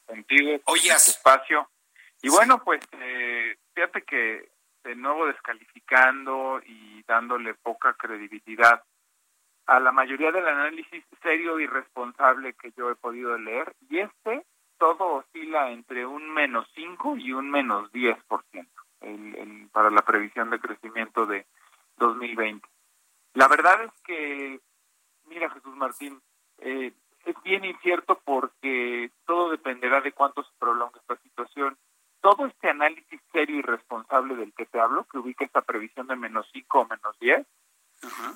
contigo, con tu espacio. Y bueno, pues eh, fíjate que de nuevo descalificando y dándole poca credibilidad a la mayoría del análisis serio y responsable que yo he podido leer, y este todo oscila entre un menos 5 y un menos 10% el, el, para la previsión de crecimiento de 2020. La verdad es que, mira Jesús Martín, eh, es bien incierto porque todo dependerá de cuánto se prolongue esta situación. Todo este análisis serio y responsable del que te hablo, que ubica esta previsión de menos 5 o menos 10,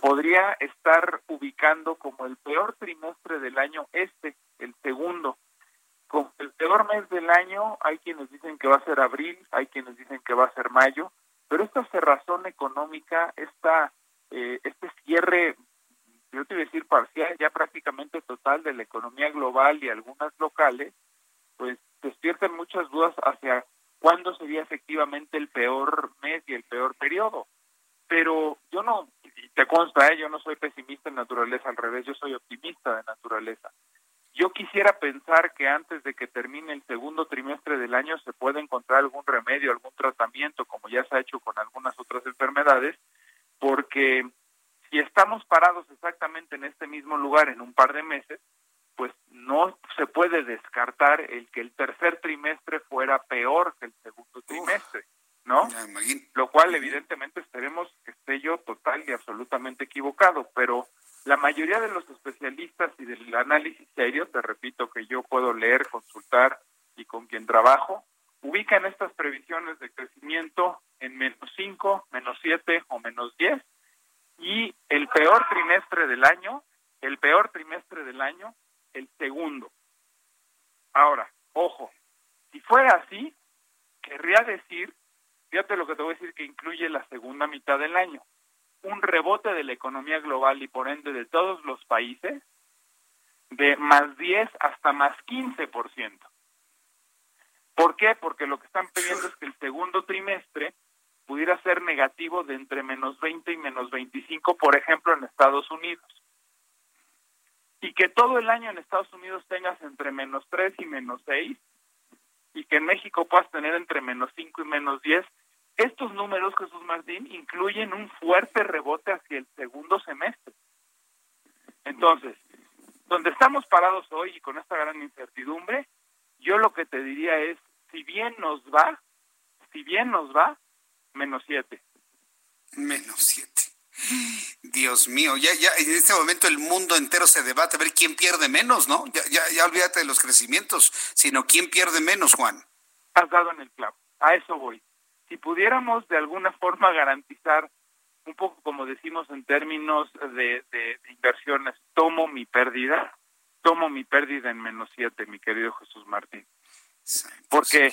podría estar ubicando como el peor trimestre del año este, el segundo. Como el peor mes del año, hay quienes dicen que va a ser abril, hay quienes dicen que va a ser mayo, pero esta cerrazón económica, esta, eh, este cierre, yo te voy a decir parcial, ya prácticamente total de la economía global y algunas locales, pues despiertan muchas dudas hacia cuándo sería efectivamente el peor mes y el peor periodo. Pero yo no te consta, ¿eh? yo no soy pesimista en naturaleza, al revés, yo soy optimista de naturaleza. Yo quisiera pensar que antes de que termine el segundo trimestre del año se puede encontrar algún remedio, algún tratamiento, como ya se ha hecho con algunas otras enfermedades, porque si estamos parados exactamente en este mismo lugar en un par de meses, pues no se puede descartar el que el tercer trimestre fuera peor que el segundo trimestre. ¿No? Lo cual evidentemente esperemos que esté yo total y absolutamente equivocado, pero la mayoría de los especialistas y del análisis serio, te repito que yo puedo leer, consultar y con quien trabajo, ubican estas previsiones de crecimiento en menos 5, menos 7 o menos 10 y el peor trimestre del año, el peor trimestre del año, el segundo. Ahora, ojo, si fuera así, querría decir Fíjate lo que te voy a decir que incluye la segunda mitad del año. Un rebote de la economía global y por ende de todos los países de más 10 hasta más 15%. ¿Por qué? Porque lo que están pidiendo es que el segundo trimestre pudiera ser negativo de entre menos 20 y menos 25, por ejemplo, en Estados Unidos. Y que todo el año en Estados Unidos tengas entre menos 3 y menos 6, y que en México puedas tener entre menos 5 y menos 10, estos números, Jesús Martín, incluyen un fuerte rebote hacia el segundo semestre. Entonces, donde estamos parados hoy y con esta gran incertidumbre, yo lo que te diría es, si bien nos va, si bien nos va, menos siete. Menos siete. Dios mío, ya, ya en este momento el mundo entero se debate a ver quién pierde menos, ¿no? Ya, ya, ya olvídate de los crecimientos, sino quién pierde menos, Juan. Has dado en el clavo, a eso voy. Si pudiéramos de alguna forma garantizar, un poco como decimos en términos de, de inversiones, tomo mi pérdida, tomo mi pérdida en menos siete, mi querido Jesús Martín. Porque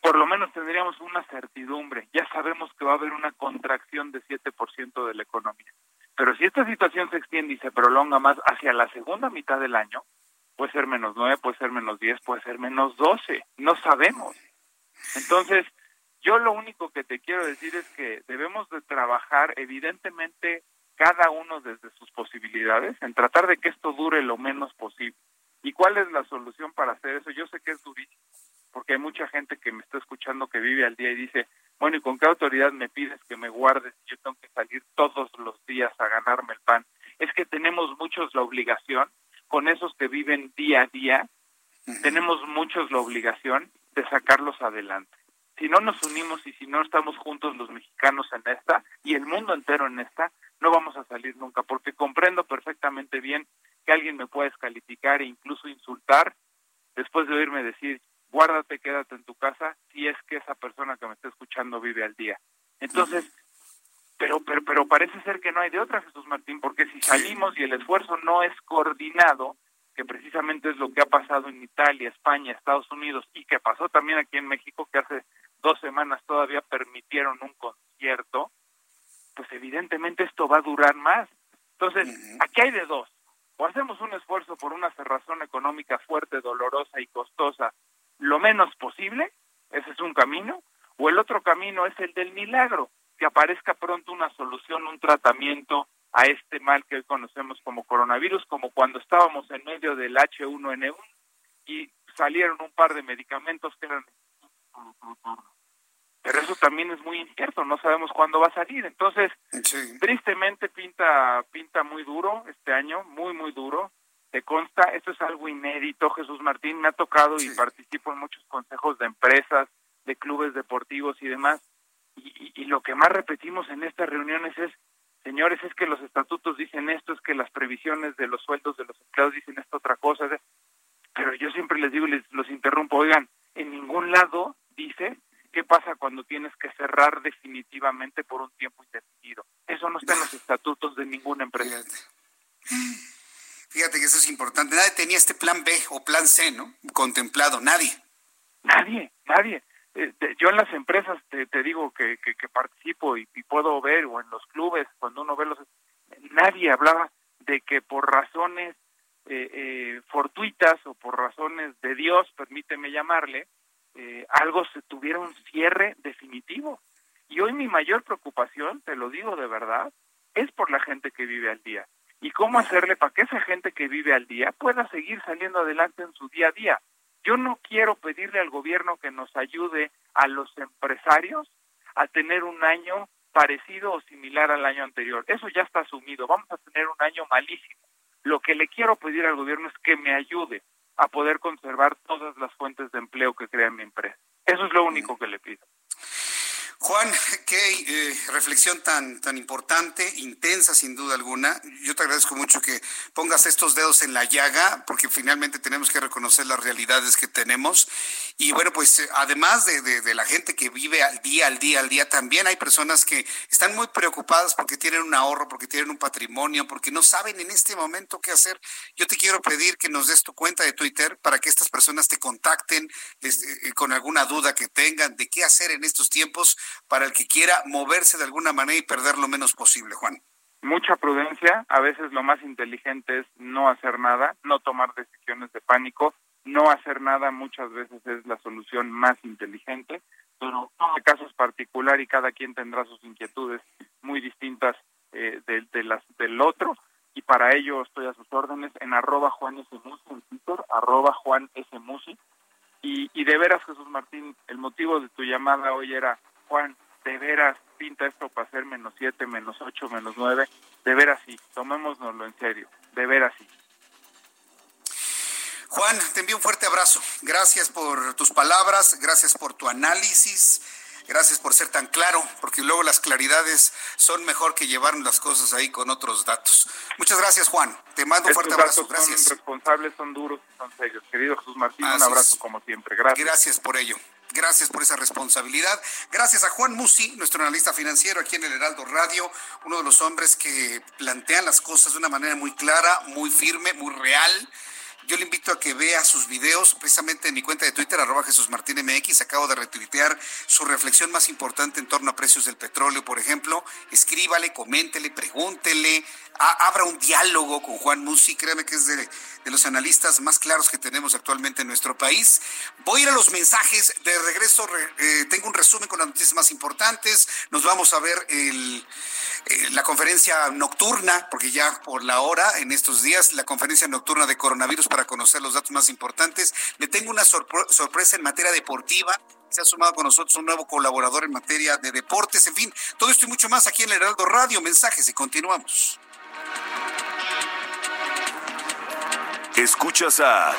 por lo menos tendríamos una certidumbre. Ya sabemos que va a haber una contracción de 7% de la economía. Pero si esta situación se extiende y se prolonga más hacia la segunda mitad del año, puede ser menos 9, puede ser menos 10, puede ser menos 12. No sabemos. Entonces, yo lo único que te quiero decir es que debemos de trabajar evidentemente cada uno desde sus posibilidades en tratar de que esto dure lo menos posible. ¿Y cuál es la solución para hacer eso? Yo sé que es durísimo porque hay mucha gente que me está escuchando que vive al día y dice, bueno, ¿y con qué autoridad me pides que me guardes? Yo tengo que salir todos los días a ganarme el pan. Es que tenemos muchos la obligación, con esos que viven día a día, tenemos muchos la obligación de sacarlos adelante. Si no nos unimos y si no estamos juntos los mexicanos en esta y el mundo entero en esta, no vamos a salir nunca, porque comprendo perfectamente bien que alguien me pueda descalificar e incluso insultar después de oírme decir, guárdate, quédate en tu casa si es que esa persona que me está escuchando vive al día. Entonces, pero, pero, pero parece ser que no hay de otra, Jesús Martín, porque si salimos y el esfuerzo no es coordinado, que precisamente es lo que ha pasado en Italia, España, Estados Unidos y que pasó también aquí en México, que hace dos semanas todavía permitieron un concierto, pues evidentemente esto va a durar más. Entonces, aquí hay de dos. O hacemos un esfuerzo por una cerrazón económica fuerte, dolorosa y costosa lo menos posible, ese es un camino, o el otro camino es el del milagro, que aparezca pronto una solución, un tratamiento a este mal que hoy conocemos como coronavirus, como cuando estábamos en medio del H1N1 y salieron un par de medicamentos que eran pero eso también es muy incierto, no sabemos cuándo va a salir. Entonces, tristemente pinta pinta muy duro este año, muy muy duro. Te consta, esto es algo inédito, Jesús Martín, me ha tocado y participo en muchos consejos de empresas, de clubes deportivos y demás, y, lo que más repetimos en estas reuniones es, señores, es que los estatutos dicen esto, es que las previsiones de los sueldos de los empleados dicen esto otra cosa, pero yo siempre les digo y les los interrumpo, oigan, en ningún lado dice qué pasa cuando tienes que cerrar definitivamente por un tiempo indefinido. Eso no está en los estatutos de ninguna empresa. Fíjate que eso es importante. Nadie tenía este plan B o plan C, ¿no? Contemplado, nadie. Nadie, nadie. Eh, yo en las empresas te, digo que, que, participo y, puedo ver, o en los clubes, cuando uno ve los... Nadie hablaba de que por razones eh, eh, fortuitas o por razones de Dios, permíteme llamarle, algo se tuviera un cierre definitivo. Y hoy mi mayor preocupación, te lo digo de verdad, es por la gente que vive al día y cómo hacerle para que esa gente que vive al día pueda seguir saliendo adelante en su día a día. Yo no quiero pedirle al gobierno que nos ayude a los empresarios a tener un año parecido o similar al año anterior. Eso ya está asumido. Vamos a tener un año malísimo. Lo que le quiero pedir al gobierno es que me ayude a poder conservar todas las fuentes de empleo que crea mi empresa. Eso es lo único que le pido. Juan, (laughs) qué eh, reflexión tan, tan importante, intensa sin duda alguna. Yo te agradezco mucho que pongas estos dedos en la llaga, porque finalmente tenemos que reconocer las realidades que tenemos. Y bueno, pues eh, además de, de, la gente que vive al día, al día, al día, también hay personas que están muy preocupadas porque tienen un ahorro, porque tienen un patrimonio, porque no saben en este momento qué hacer. Yo te quiero pedir que nos des tu cuenta de Twitter para que estas personas te contacten eh, con alguna duda que tengan de qué hacer en estos tiempos para el que quiera moverse de alguna manera y perder lo menos posible, Juan. Mucha prudencia, a veces lo más inteligente es no hacer nada, no tomar decisiones de pánico, no hacer nada muchas veces es la solución más inteligente, pero cada caso es particular y cada quien tendrá sus inquietudes muy distintas eh, de, las del otro y para ello estoy a sus órdenes en arroba Juan S. Musi, en Twitter, arroba. Y, y de veras, Jesús Martín, el motivo de tu llamada hoy era Juan, de veras pinta esto para ser menos siete, menos ocho, menos nueve, de veras sí, tomémoslo en serio, de veras sí. Juan, te envío un fuerte abrazo. Gracias por tus palabras, gracias por tu análisis. Gracias por ser tan claro, porque luego las claridades son mejor que llevar las cosas ahí con otros datos. Muchas gracias, Juan. Te mando un fuerte abrazo. Gracias. Son responsables, son duros, son serios. Querido Jesús Martín, un abrazo como siempre. Gracias. Gracias por ello. Gracias por esa responsabilidad. Gracias a Juan Musi, nuestro analista financiero aquí en el Heraldo Radio, uno de los hombres que plantean las cosas de una manera muy clara, muy firme, muy real yo le invito a que vea sus videos precisamente en mi cuenta de Twitter, arroba Jesús Martín MX. Acabo de retuitear su reflexión más importante en torno a precios del petróleo, por ejemplo. Escríbale, coméntele, pregúntele, abra un diálogo con Juan Musi. Créame que es de, los analistas más claros que tenemos actualmente en nuestro país. Voy a ir a los mensajes. De regreso, eh, tengo un resumen con las noticias más importantes. Nos vamos a ver el eh, la conferencia nocturna, porque ya por la hora, en estos días, la conferencia nocturna de coronavirus para conocer los datos más importantes. Le tengo una sorpresa en materia deportiva. Se ha sumado con nosotros un nuevo colaborador en materia de deportes. En fin, todo esto y mucho más aquí en el Heraldo Radio. Mensajes y continuamos. Escuchas a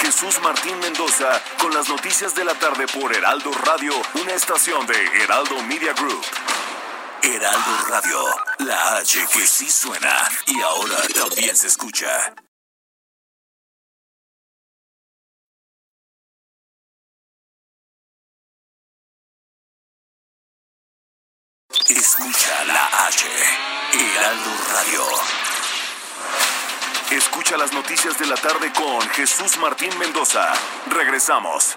Jesús Martín Mendoza con las noticias de la tarde por Heraldo Radio, una estación de Heraldo Media Group. Heraldo Radio, la H que sí suena y ahora también se escucha. Escucha la H, Heraldo Radio. Escucha las noticias de la tarde con Jesús Martín Mendoza. Regresamos.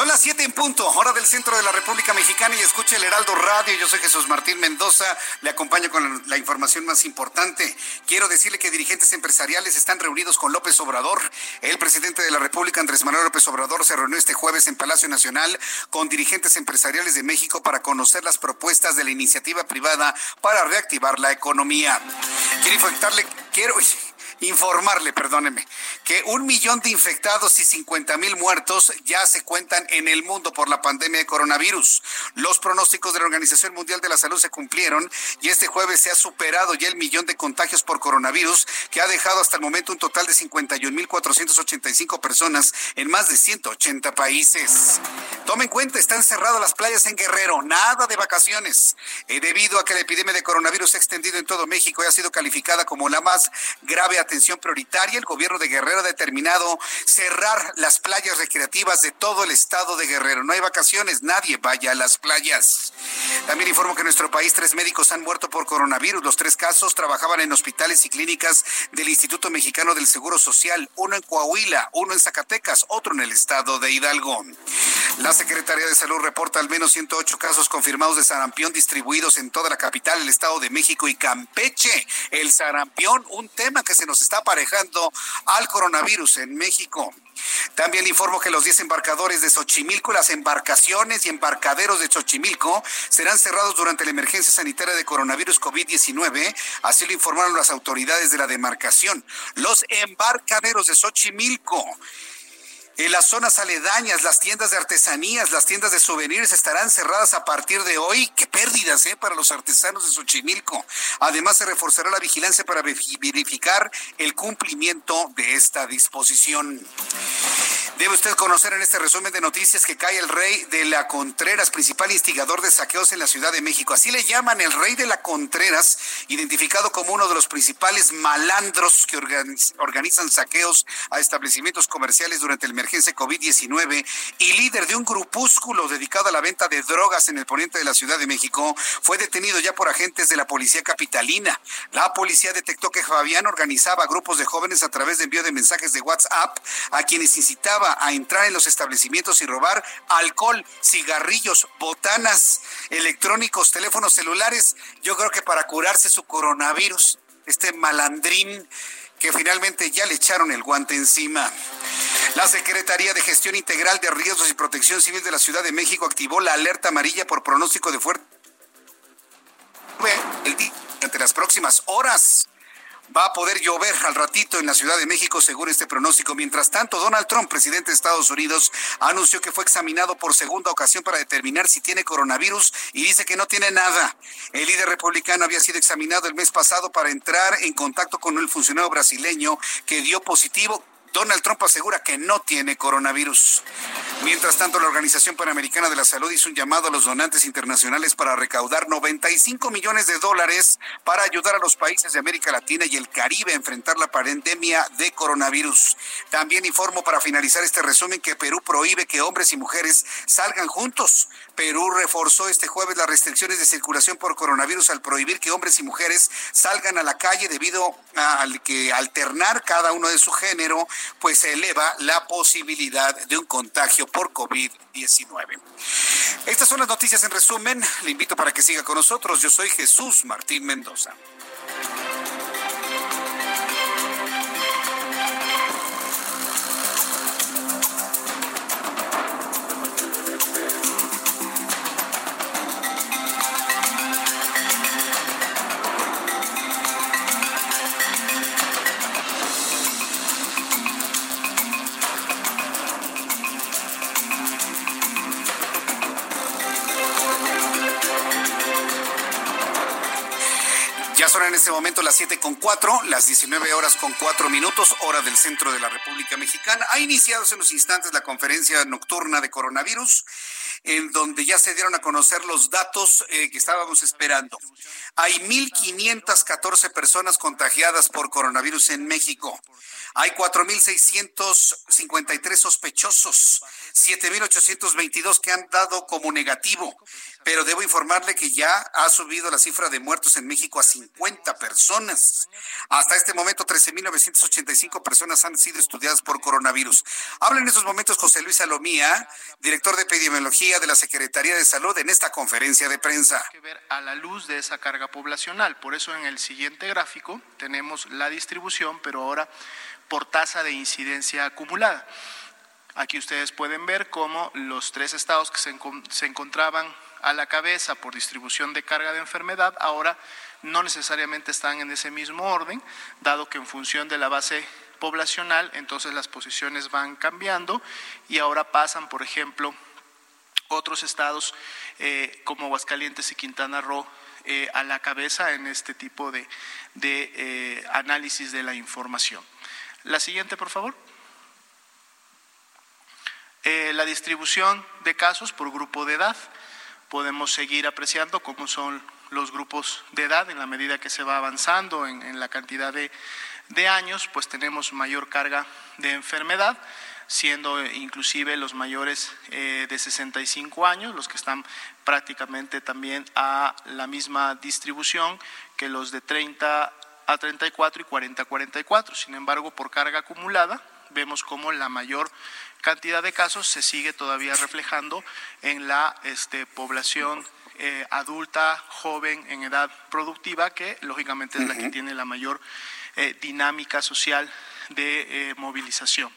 Son las 7 en punto, hora del centro de la República Mexicana y escucha el Heraldo Radio. Yo soy Jesús Martín Mendoza, le acompaño con la, información más importante. Quiero decirle que dirigentes empresariales están reunidos con López Obrador. El presidente de la República, Andrés Manuel López Obrador, se reunió este jueves en Palacio Nacional con dirigentes empresariales de México para conocer las propuestas de la iniciativa privada para reactivar la economía. Quiero infectarle, quiero informarle, perdóneme, que un millón de infectados y 50 mil muertos ya se cuentan en el mundo por la pandemia de coronavirus. Los pronósticos de la Organización Mundial de la Salud se cumplieron y este jueves se ha superado ya el millón de contagios por coronavirus que ha dejado hasta el momento un total de 51 mil 485 personas en más de 180 países. Tomen en cuenta, están cerradas las playas en Guerrero, nada de vacaciones. Eh, debido a que la epidemia de coronavirus se ha extendido en todo México y ha sido calificada como la más grave atención prioritaria, el gobierno de Guerrero ha determinado cerrar las playas recreativas de todo el estado de Guerrero. No hay vacaciones, nadie vaya a las playas. También informo que en nuestro país tres médicos han muerto por coronavirus. Los tres casos trabajaban en hospitales y clínicas del Instituto Mexicano del Seguro Social, uno en Coahuila, uno en Zacatecas, otro en el estado de Hidalgo. La Secretaría de Salud reporta al menos 108 casos confirmados de sarampión distribuidos en toda la capital, el estado de México y Campeche. El sarampión, un tema que se nos está aparejando al coronavirus en México. También le informo que los 10 embarcadores de Xochimilco, las embarcaciones y embarcaderos de Xochimilco serán cerrados durante la emergencia sanitaria de coronavirus COVID-19. Así lo informaron las autoridades de la demarcación. Los embarcaderos de Xochimilco las zonas aledañas, las tiendas de artesanías, las tiendas de souvenirs estarán cerradas a partir de hoy. Qué pérdidas ¿eh? para los artesanos de Xochimilco. Además, se reforzará la vigilancia para verificar el cumplimiento de esta disposición. Debe usted conocer en este resumen de noticias que cae el rey de la Contreras, principal instigador de saqueos en la Ciudad de México. Así le llaman el rey de la Contreras, identificado como uno de los principales malandros que organizan saqueos a establecimientos comerciales durante el emergencia COVID-19 y líder de un grupúsculo dedicado a la venta de drogas en el poniente de la Ciudad de México, fue detenido ya por agentes de la policía capitalina. La policía detectó que Fabián organizaba grupos de jóvenes a través de envío de mensajes de WhatsApp a quienes incitaba a entrar en los establecimientos y robar alcohol, cigarrillos, botanas, electrónicos, teléfonos celulares. Yo creo que para curarse su coronavirus, este malandrín que finalmente ya le echaron el guante encima. La Secretaría de Gestión Integral de Riesgos y Protección Civil de la Ciudad de México activó la alerta amarilla por pronóstico de fuerte el día, las próximas horas. Va a poder llover al ratito en la Ciudad de México, según este pronóstico. Mientras tanto, Donald Trump, presidente de Estados Unidos, anunció que fue examinado por segunda ocasión para determinar si tiene coronavirus y dice que no tiene nada. El líder republicano había sido examinado el mes pasado para entrar en contacto con el funcionario brasileño que dio positivo Donald Trump asegura que no tiene coronavirus. Mientras tanto, la Organización Panamericana de la Salud hizo un llamado a los donantes internacionales para recaudar 95 millones de dólares para ayudar a los países de América Latina y el Caribe a enfrentar la pandemia de coronavirus. También informo para finalizar este resumen que Perú prohíbe que hombres y mujeres salgan juntos. Perú reforzó este jueves las restricciones de circulación por coronavirus al prohibir que hombres y mujeres salgan a la calle debido al que alternar cada uno de su género pues se eleva la posibilidad de un contagio por COVID-19. Estas son las noticias en resumen. Le invito para que siga con nosotros. Yo soy Jesús Martín Mendoza. En este momento las 7 con 4, las 19 horas con 4 minutos, hora del centro de la República Mexicana. Ha iniciado hace unos instantes la conferencia nocturna de coronavirus, en donde ya se dieron a conocer los datos eh, que estábamos esperando. Hay 1.514 personas contagiadas por coronavirus en México. Hay 4.653 sospechosos, 7.822 que han dado como negativo pero debo informarle que ya ha subido la cifra de muertos en México a 50 personas. Hasta este momento, 13.985 personas han sido estudiadas por coronavirus. Habla en estos momentos José Luis Salomía, director de epidemiología de la Secretaría de Salud, en esta conferencia de prensa. A la luz de esa carga poblacional. Por eso en el siguiente gráfico tenemos la distribución, pero ahora por tasa de incidencia acumulada. Aquí ustedes pueden ver cómo los tres estados que se, se encontraban a la cabeza por distribución de carga de enfermedad, ahora no necesariamente están en ese mismo orden, dado que en función de la base poblacional, entonces las posiciones van cambiando y ahora pasan, por ejemplo, otros estados eh, como Aguascalientes y Quintana Roo eh, a la cabeza en este tipo de, eh, análisis de la información. La siguiente, por favor. la distribución de casos por grupo de edad podemos seguir apreciando cómo son los grupos de edad en la medida que se va avanzando en, la cantidad de, años, pues tenemos mayor carga de enfermedad, siendo inclusive los mayores eh, de 65 años, los que están prácticamente también a la misma distribución que los de 30 a 34 y 40 a 44. Sin embargo, por carga acumulada, vemos como la mayor cantidad de casos se sigue todavía reflejando en la este, población eh, adulta, joven, en edad productiva, que lógicamente es la que tiene la mayor eh, dinámica social de eh, movilización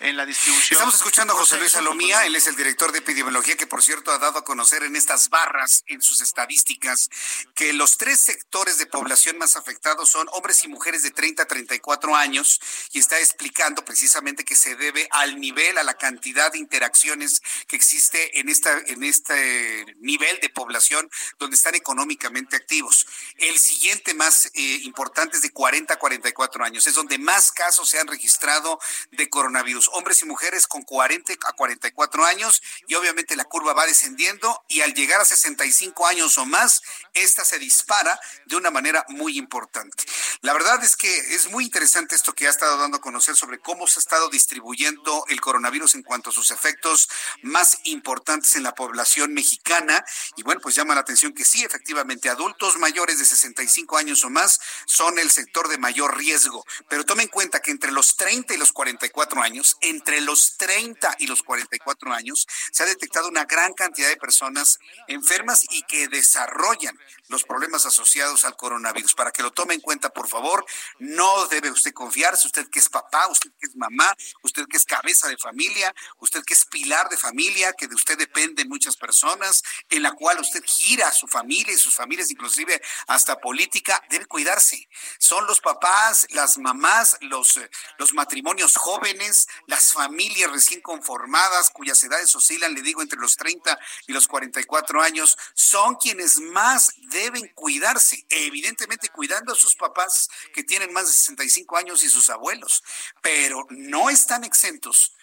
en la distribución. Estamos escuchando a José Luis Salomía, él es el director de epidemiología que por cierto ha dado a conocer en estas barras, en sus estadísticas, que los tres sectores de población más afectados son hombres y mujeres de 30 a 34 años y está explicando precisamente que se debe al nivel, a la cantidad de interacciones que existe en, esta, en este nivel de población donde están económicamente activos. El siguiente más eh, importante es de 40 a 44 años, es donde más casos se han registrado de coronavirus hombres y mujeres con 40 a 44 años y obviamente la curva va descendiendo y al llegar a 65 años o más, esta se dispara de una manera muy importante. La verdad es que es muy interesante esto que ha estado dando a conocer sobre cómo se ha estado distribuyendo el coronavirus en cuanto a sus efectos más importantes en la población mexicana y bueno, pues llama la atención que sí, efectivamente, adultos mayores de 65 años o más son el sector de mayor riesgo, pero tome en cuenta que entre los 30 y los 44 años entre los 30 y los 44 años, se ha detectado una gran cantidad de personas enfermas y que desarrollan los problemas asociados al coronavirus. Para que lo tome en cuenta, por favor, no debe usted confiarse, usted que es papá, usted que es mamá, usted que es cabeza de familia, usted que es pilar de familia, que de usted dependen muchas personas, en la cual usted gira a su familia y sus familias, inclusive hasta política, debe cuidarse. Son los papás, las mamás, los, eh, los matrimonios jóvenes, las familias recién conformadas, cuyas edades oscilan, le digo, entre los 30 y los 44 años, son quienes más deben cuidarse, evidentemente cuidando a sus papás que tienen más de 65 años y sus abuelos, pero no están exentos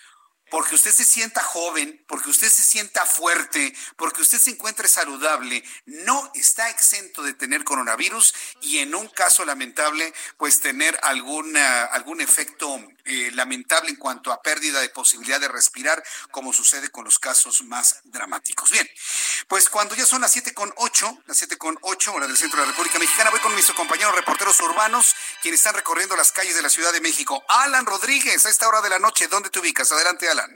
porque usted se sienta joven, porque usted se sienta fuerte, porque usted se encuentre saludable, no está exento de tener coronavirus y en un caso lamentable, pues tener alguna, algún efecto eh, lamentable en cuanto a pérdida de posibilidad de respirar, como sucede con los casos más dramáticos. Bien, pues cuando ya son las siete con ocho, las siete con ocho, hora del centro de la República Mexicana, voy con mis compañeros reporteros urbanos, quienes están recorriendo las calles de la Ciudad de México. Alan Rodríguez, a esta hora de la noche, ¿dónde te ubicas? Adelante, Alan.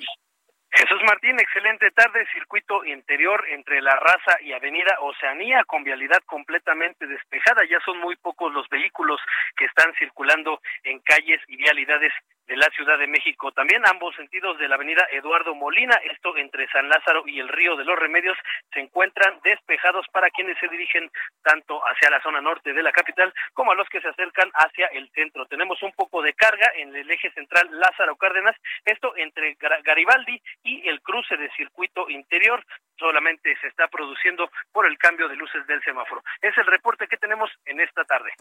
Jesús Martín, excelente tarde, circuito interior entre La Raza y Avenida Oceanía con vialidad completamente despejada. Ya son muy pocos los vehículos que están circulando en calles y vialidades de la Ciudad de México. También ambos sentidos de la avenida Eduardo Molina, esto entre San Lázaro y el Río de los Remedios, se encuentran despejados para quienes se dirigen tanto hacia la zona norte de la capital como a los que se acercan hacia el centro. Tenemos un poco de carga en el eje central Lázaro Cárdenas, esto entre Garibaldi y el cruce de circuito interior solamente se está produciendo por el cambio de luces del semáforo. Es el reporte que tenemos en esta tarde.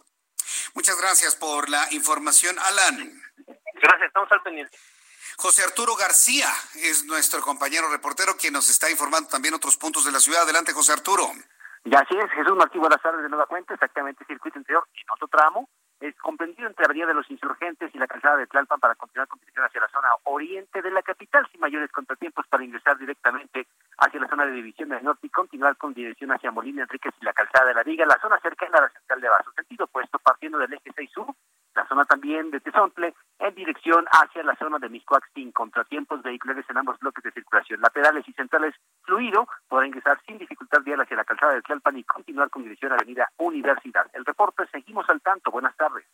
Muchas gracias por la información, Alan. Gracias, estamos al pendiente. José Arturo García es nuestro compañero reportero quien nos está informando también otros puntos de la ciudad. Adelante, José Arturo. Ya así es, Jesús Martí, buenas tardes de nueva cuenta, exactamente circuito interior en otro tramo, es comprendido entre Avenida de los Insurgentes y la calzada de Tlalpan para continuar con dirección hacia la zona oriente de la capital, sin mayores contratiempos para ingresar directamente hacia la zona de división del norte y continuar con dirección hacia Molina Enríquez y la calzada de la Viga, la zona cercana a la central de Vaso, sentido opuesto partiendo del eje 6 sur la zona también de Tezontle, en dirección hacia la zona de Miscoac sin contratiempos vehiculares en ambos bloques de circulación. Laterales y centrales fluido, podrá ingresar sin dificultad vial hacia la calzada de Tlalpan y continuar con dirección a Avenida Universidad. El reporte, seguimos al tanto. Buenas tardes.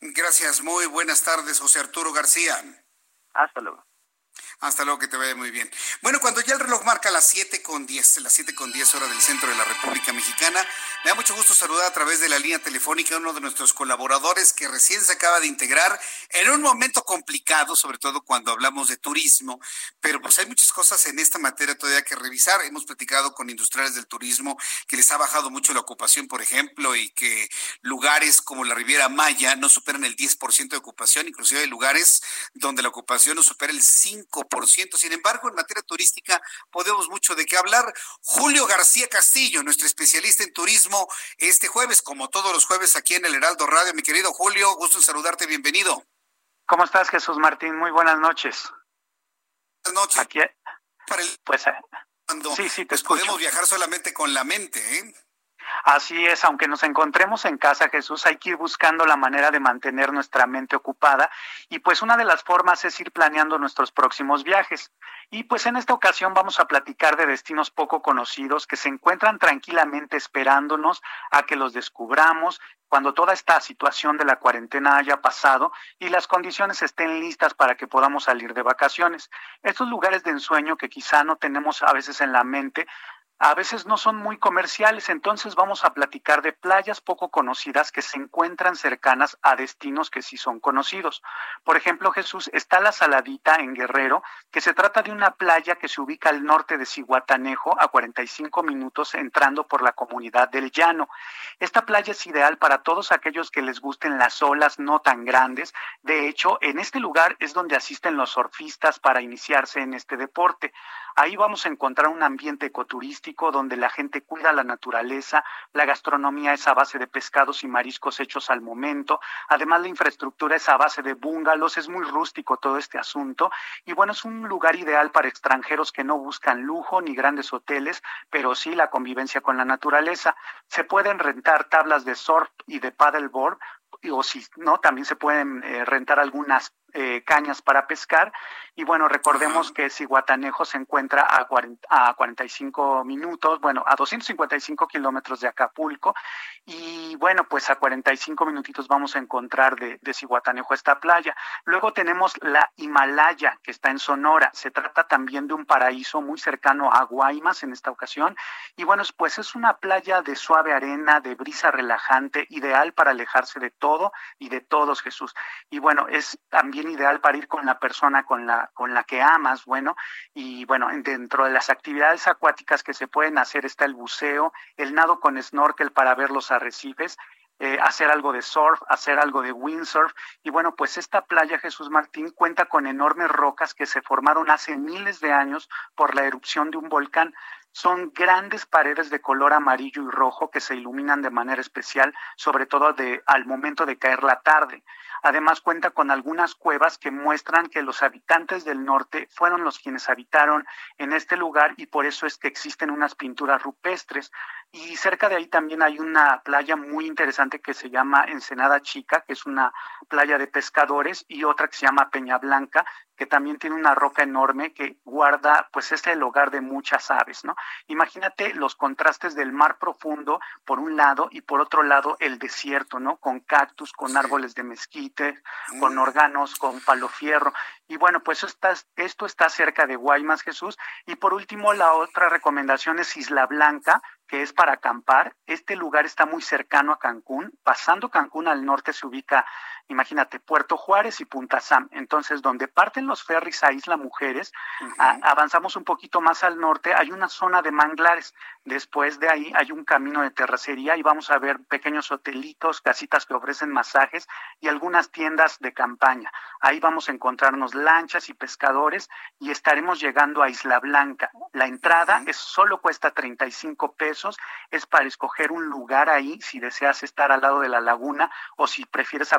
Gracias, muy buenas tardes, José Arturo García. Hasta luego. Hasta luego, que te vaya muy bien. Bueno, cuando ya el reloj marca las 7 con 10, las 7 con 10 horas del centro de la República Mexicana, me da mucho gusto saludar a través de la línea telefónica a uno de nuestros colaboradores que recién se acaba de integrar en un momento complicado, sobre todo cuando hablamos de turismo, pero pues hay muchas cosas en esta materia todavía que revisar. Hemos platicado con industriales del turismo que les ha bajado mucho la ocupación, por ejemplo, y que lugares como la Riviera Maya no superan el 10% de ocupación, inclusive hay lugares donde la ocupación no supera el 5%. Sin embargo, en materia turística podemos mucho de qué hablar. Julio García Castillo, nuestro especialista en turismo, este jueves, como todos los jueves aquí en el Heraldo Radio. Mi querido Julio, gusto en saludarte, bienvenido. ¿Cómo estás, Jesús Martín? Muy buenas noches. Buenas noches. Aquí, pues, eh, sí, sí, te pues podemos viajar solamente con la mente, ¿eh? Así es, aunque nos encontremos en casa, Jesús, hay que ir buscando la manera de mantener nuestra mente ocupada y pues una de las formas es ir planeando nuestros próximos viajes. Y pues en esta ocasión vamos a platicar de destinos poco conocidos que se encuentran tranquilamente esperándonos a que los descubramos cuando toda esta situación de la cuarentena haya pasado y las condiciones estén listas para que podamos salir de vacaciones. Estos lugares de ensueño que quizá no tenemos a veces en la mente a veces no son muy comerciales, entonces vamos a platicar de playas poco conocidas que se encuentran cercanas a destinos que sí son conocidos. Por ejemplo, Jesús, está la Saladita en Guerrero, que se trata de una playa que se ubica al norte de Cihuatanejo, a 45 minutos entrando por la comunidad del Llano. Esta playa es ideal para todos aquellos que les gusten las olas no tan grandes. De hecho, en este lugar es donde asisten los surfistas para iniciarse en este deporte. Ahí vamos a encontrar un ambiente ecoturístico donde la gente cuida la naturaleza, la gastronomía es a base de pescados y mariscos hechos al momento, además la infraestructura es a base de bungalows, es muy rústico todo este asunto y bueno, es un lugar ideal para extranjeros que no buscan lujo ni grandes hoteles, pero sí la convivencia con la naturaleza. Se pueden rentar tablas de surf y de paddleboard o si no, también se pueden eh, rentar algunas eh, cañas para pescar. Y bueno, recordemos que Cihuatanejo se encuentra a, 40, a 45 minutos, bueno, a 255 kilómetros de Acapulco. Y bueno, pues a 45 minutitos vamos a encontrar de, de Cihuatanejo esta playa. Luego tenemos la Himalaya, que está en Sonora. Se trata también de un paraíso muy cercano a Guaymas en esta ocasión. Y bueno, pues es una playa de suave arena, de brisa relajante, ideal para alejarse de todo y de todos, Jesús. Y bueno, es también ideal para ir con la persona con la, con la que amas, bueno, y bueno, dentro de las actividades acuáticas que se pueden hacer está el buceo, el nado con snorkel para ver los arrecifes, eh, hacer algo de surf, hacer algo de windsurf. Y bueno, pues esta playa Jesús Martín cuenta con enormes rocas que se formaron hace miles de años por la erupción de un volcán. Son grandes paredes de color amarillo y rojo que se iluminan de manera especial, sobre todo de, al momento de caer la tarde. Además cuenta con algunas cuevas que muestran que los habitantes del norte fueron los quienes habitaron en este lugar y por eso es que existen unas pinturas rupestres. Y cerca de ahí también hay una playa muy interesante que se llama Ensenada Chica, que es una playa de pescadores, y otra que se llama Peña Blanca, que también tiene una roca enorme que guarda, pues es el hogar de muchas aves, ¿no? Imagínate los contrastes del mar profundo por un lado y por otro lado el desierto, ¿no? Con cactus, con árboles de mezquite, con mm. órganos, con palo fierro. Y bueno, pues esto está, esto está cerca de Guaymas, Jesús. Y por último, la otra recomendación es Isla Blanca, que es para acampar. Este lugar está muy cercano a Cancún. Pasando Cancún al norte se ubica, imagínate, Puerto Juárez y Punta Sam. Entonces, donde parten los ferries a Isla Mujeres, avanzamos un poquito más al norte, hay una zona de manglares. Después de ahí hay un camino de terracería y vamos a ver pequeños hotelitos, casitas que ofrecen masajes y algunas tiendas de campaña. Ahí vamos a encontrarnos lanchas y pescadores y estaremos llegando a Isla Blanca. La entrada es solo cuesta 35 pesos, es para escoger un lugar ahí si deseas estar al lado de la laguna o si prefieres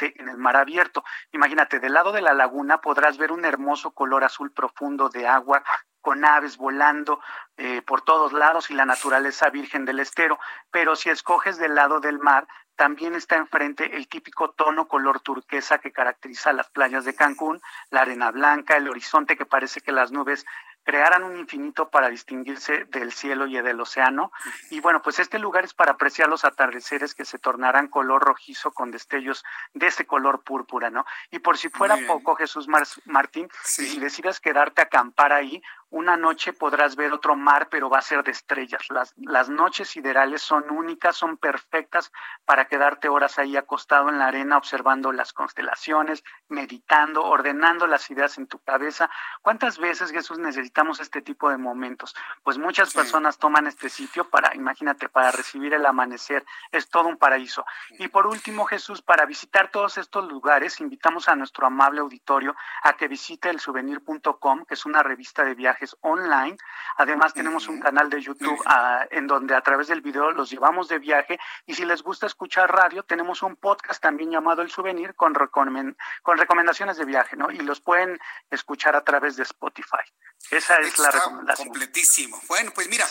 en el mar abierto. Imagínate, del lado de la laguna podrás ver un hermoso color azul profundo de agua con aves volando eh, por todos lados y la naturaleza virgen del estero, pero si escoges del lado del mar, también está enfrente el típico tono color turquesa que caracteriza las playas de Cancún, la arena blanca, el horizonte que parece que las nubes crearan un infinito para distinguirse del cielo y del océano. Y bueno, pues este lugar es para apreciar los atardeceres que se tornarán color rojizo con destellos de este color púrpura, ¿no? Y por si fuera poco, Jesús Martín, si decides quedarte a acampar ahí, una noche podrás ver otro mar, pero va a ser de estrellas. Las, las noches siderales son únicas, son perfectas para quedarte horas ahí acostado en la arena observando las constelaciones, meditando, ordenando las ideas en tu cabeza. ¿Cuántas veces, Jesús, necesitamos este tipo de momentos? Pues muchas personas toman este sitio para, imagínate, para recibir el amanecer. Es todo un paraíso. Y por último, Jesús, para visitar todos estos lugares, invitamos a nuestro amable auditorio a que visite el souvenir.com, que es una revista de viajes online. Además, tenemos un canal de YouTube ah, en donde a través del video los llevamos de viaje. Y si les gusta escuchar radio, tenemos un podcast también llamado El Souvenir con, con recomendaciones de viaje, ¿no? Y los pueden escuchar a través de Spotify. Esa es la recomendación. Completísimo. Bueno, pues mira,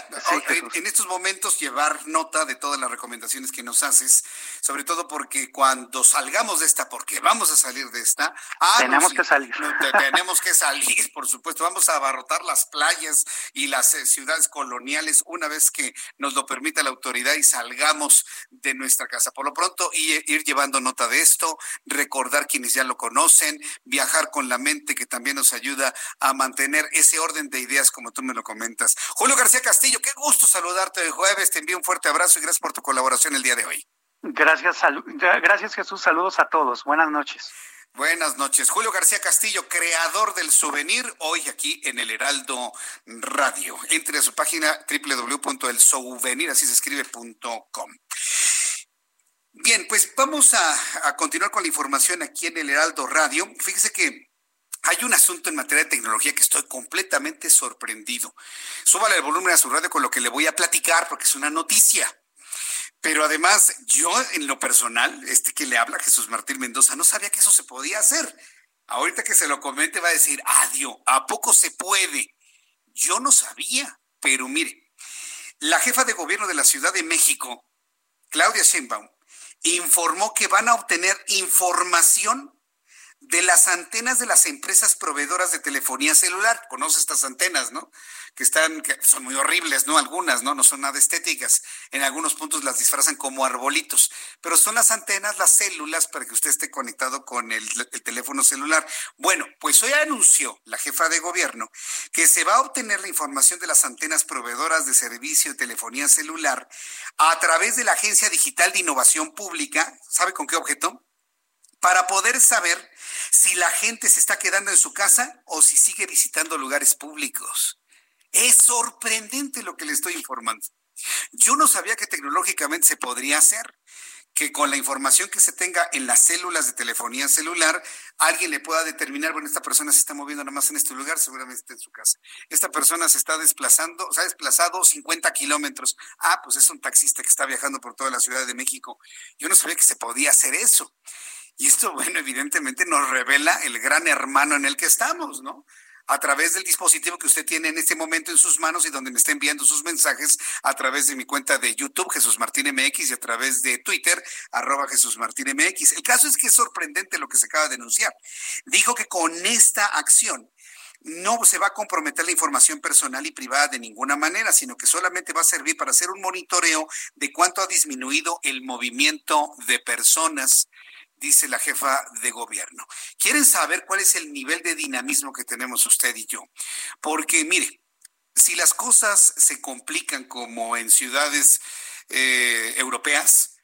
en, estos momentos llevar nota de todas las recomendaciones que nos haces, sobre todo porque cuando salgamos de esta, porque vamos a salir de esta, ah, tenemos que salir. tenemos que salir, por supuesto, vamos a abarrotar las playas y las eh, ciudades coloniales una vez que nos lo permita la autoridad y salgamos de nuestra casa. Por lo pronto, ir llevando nota de esto, recordar quienes ya lo conocen, viajar con la mente que también nos ayuda a mantener ese orden de ideas como tú me lo comentas. Julio García Castillo, qué gusto saludarte de jueves, te envío un fuerte abrazo y gracias por tu colaboración el día de hoy. Gracias, gracias Jesús, saludos a todos, buenas noches. Buenas noches. Julio García Castillo, creador del souvenir, hoy aquí en el Heraldo Radio. Entre a su página www.elsouvenir, así se escribe.com. Bien, pues vamos a, a, continuar con la información aquí en el Heraldo Radio. Fíjese que hay un asunto en materia de tecnología que estoy completamente sorprendido. Súbale el volumen a su radio con lo que le voy a platicar porque es una noticia. Pero además, yo en lo personal, este que le habla Jesús Martín Mendoza, no sabía que eso se podía hacer. Ahorita que se lo comente va a decir, adiós, ¿a poco se puede? Yo no sabía, pero mire, la jefa de gobierno de la Ciudad de México, Claudia Sheinbaum, informó que van a obtener información de las antenas de las empresas proveedoras de telefonía celular. Conoce estas antenas, ¿no? Que están, que son muy horribles, ¿no? Algunas, ¿no? No son nada estéticas. En algunos puntos las disfrazan como arbolitos. Pero son las antenas, las células, para que usted esté conectado con el, el teléfono celular. Bueno, pues hoy anunció la jefa de gobierno que se va a obtener la información de las antenas proveedoras de servicio de telefonía celular a través de la Agencia Digital de Innovación Pública. ¿Sabe con qué objeto? Para poder saber si la gente se está quedando en su casa o si sigue visitando lugares públicos. Es sorprendente lo que le estoy informando. Yo no sabía que tecnológicamente se podría hacer, que con la información que se tenga en las células de telefonía celular, alguien le pueda determinar, bueno, esta persona se está moviendo nada más en este lugar, seguramente está en su casa. Esta persona se está desplazando, se ha desplazado 50 kilómetros. Ah, pues es un taxista que está viajando por toda la Ciudad de México. Yo no sabía que se podía hacer eso. Y esto, bueno, evidentemente nos revela el gran hermano en el que estamos, ¿no? a través del dispositivo que usted tiene en este momento en sus manos y donde me está enviando sus mensajes a través de mi cuenta de YouTube, Jesús Martín MX, y a través de Twitter, arroba Jesús Martín MX. El caso es que es sorprendente lo que se acaba de denunciar. Dijo que con esta acción no se va a comprometer la información personal y privada de ninguna manera, sino que solamente va a servir para hacer un monitoreo de cuánto ha disminuido el movimiento de personas dice la jefa de gobierno. ¿Quieren saber cuál es el nivel de dinamismo que tenemos usted y yo? Porque mire, si las cosas se complican como en ciudades eh, europeas,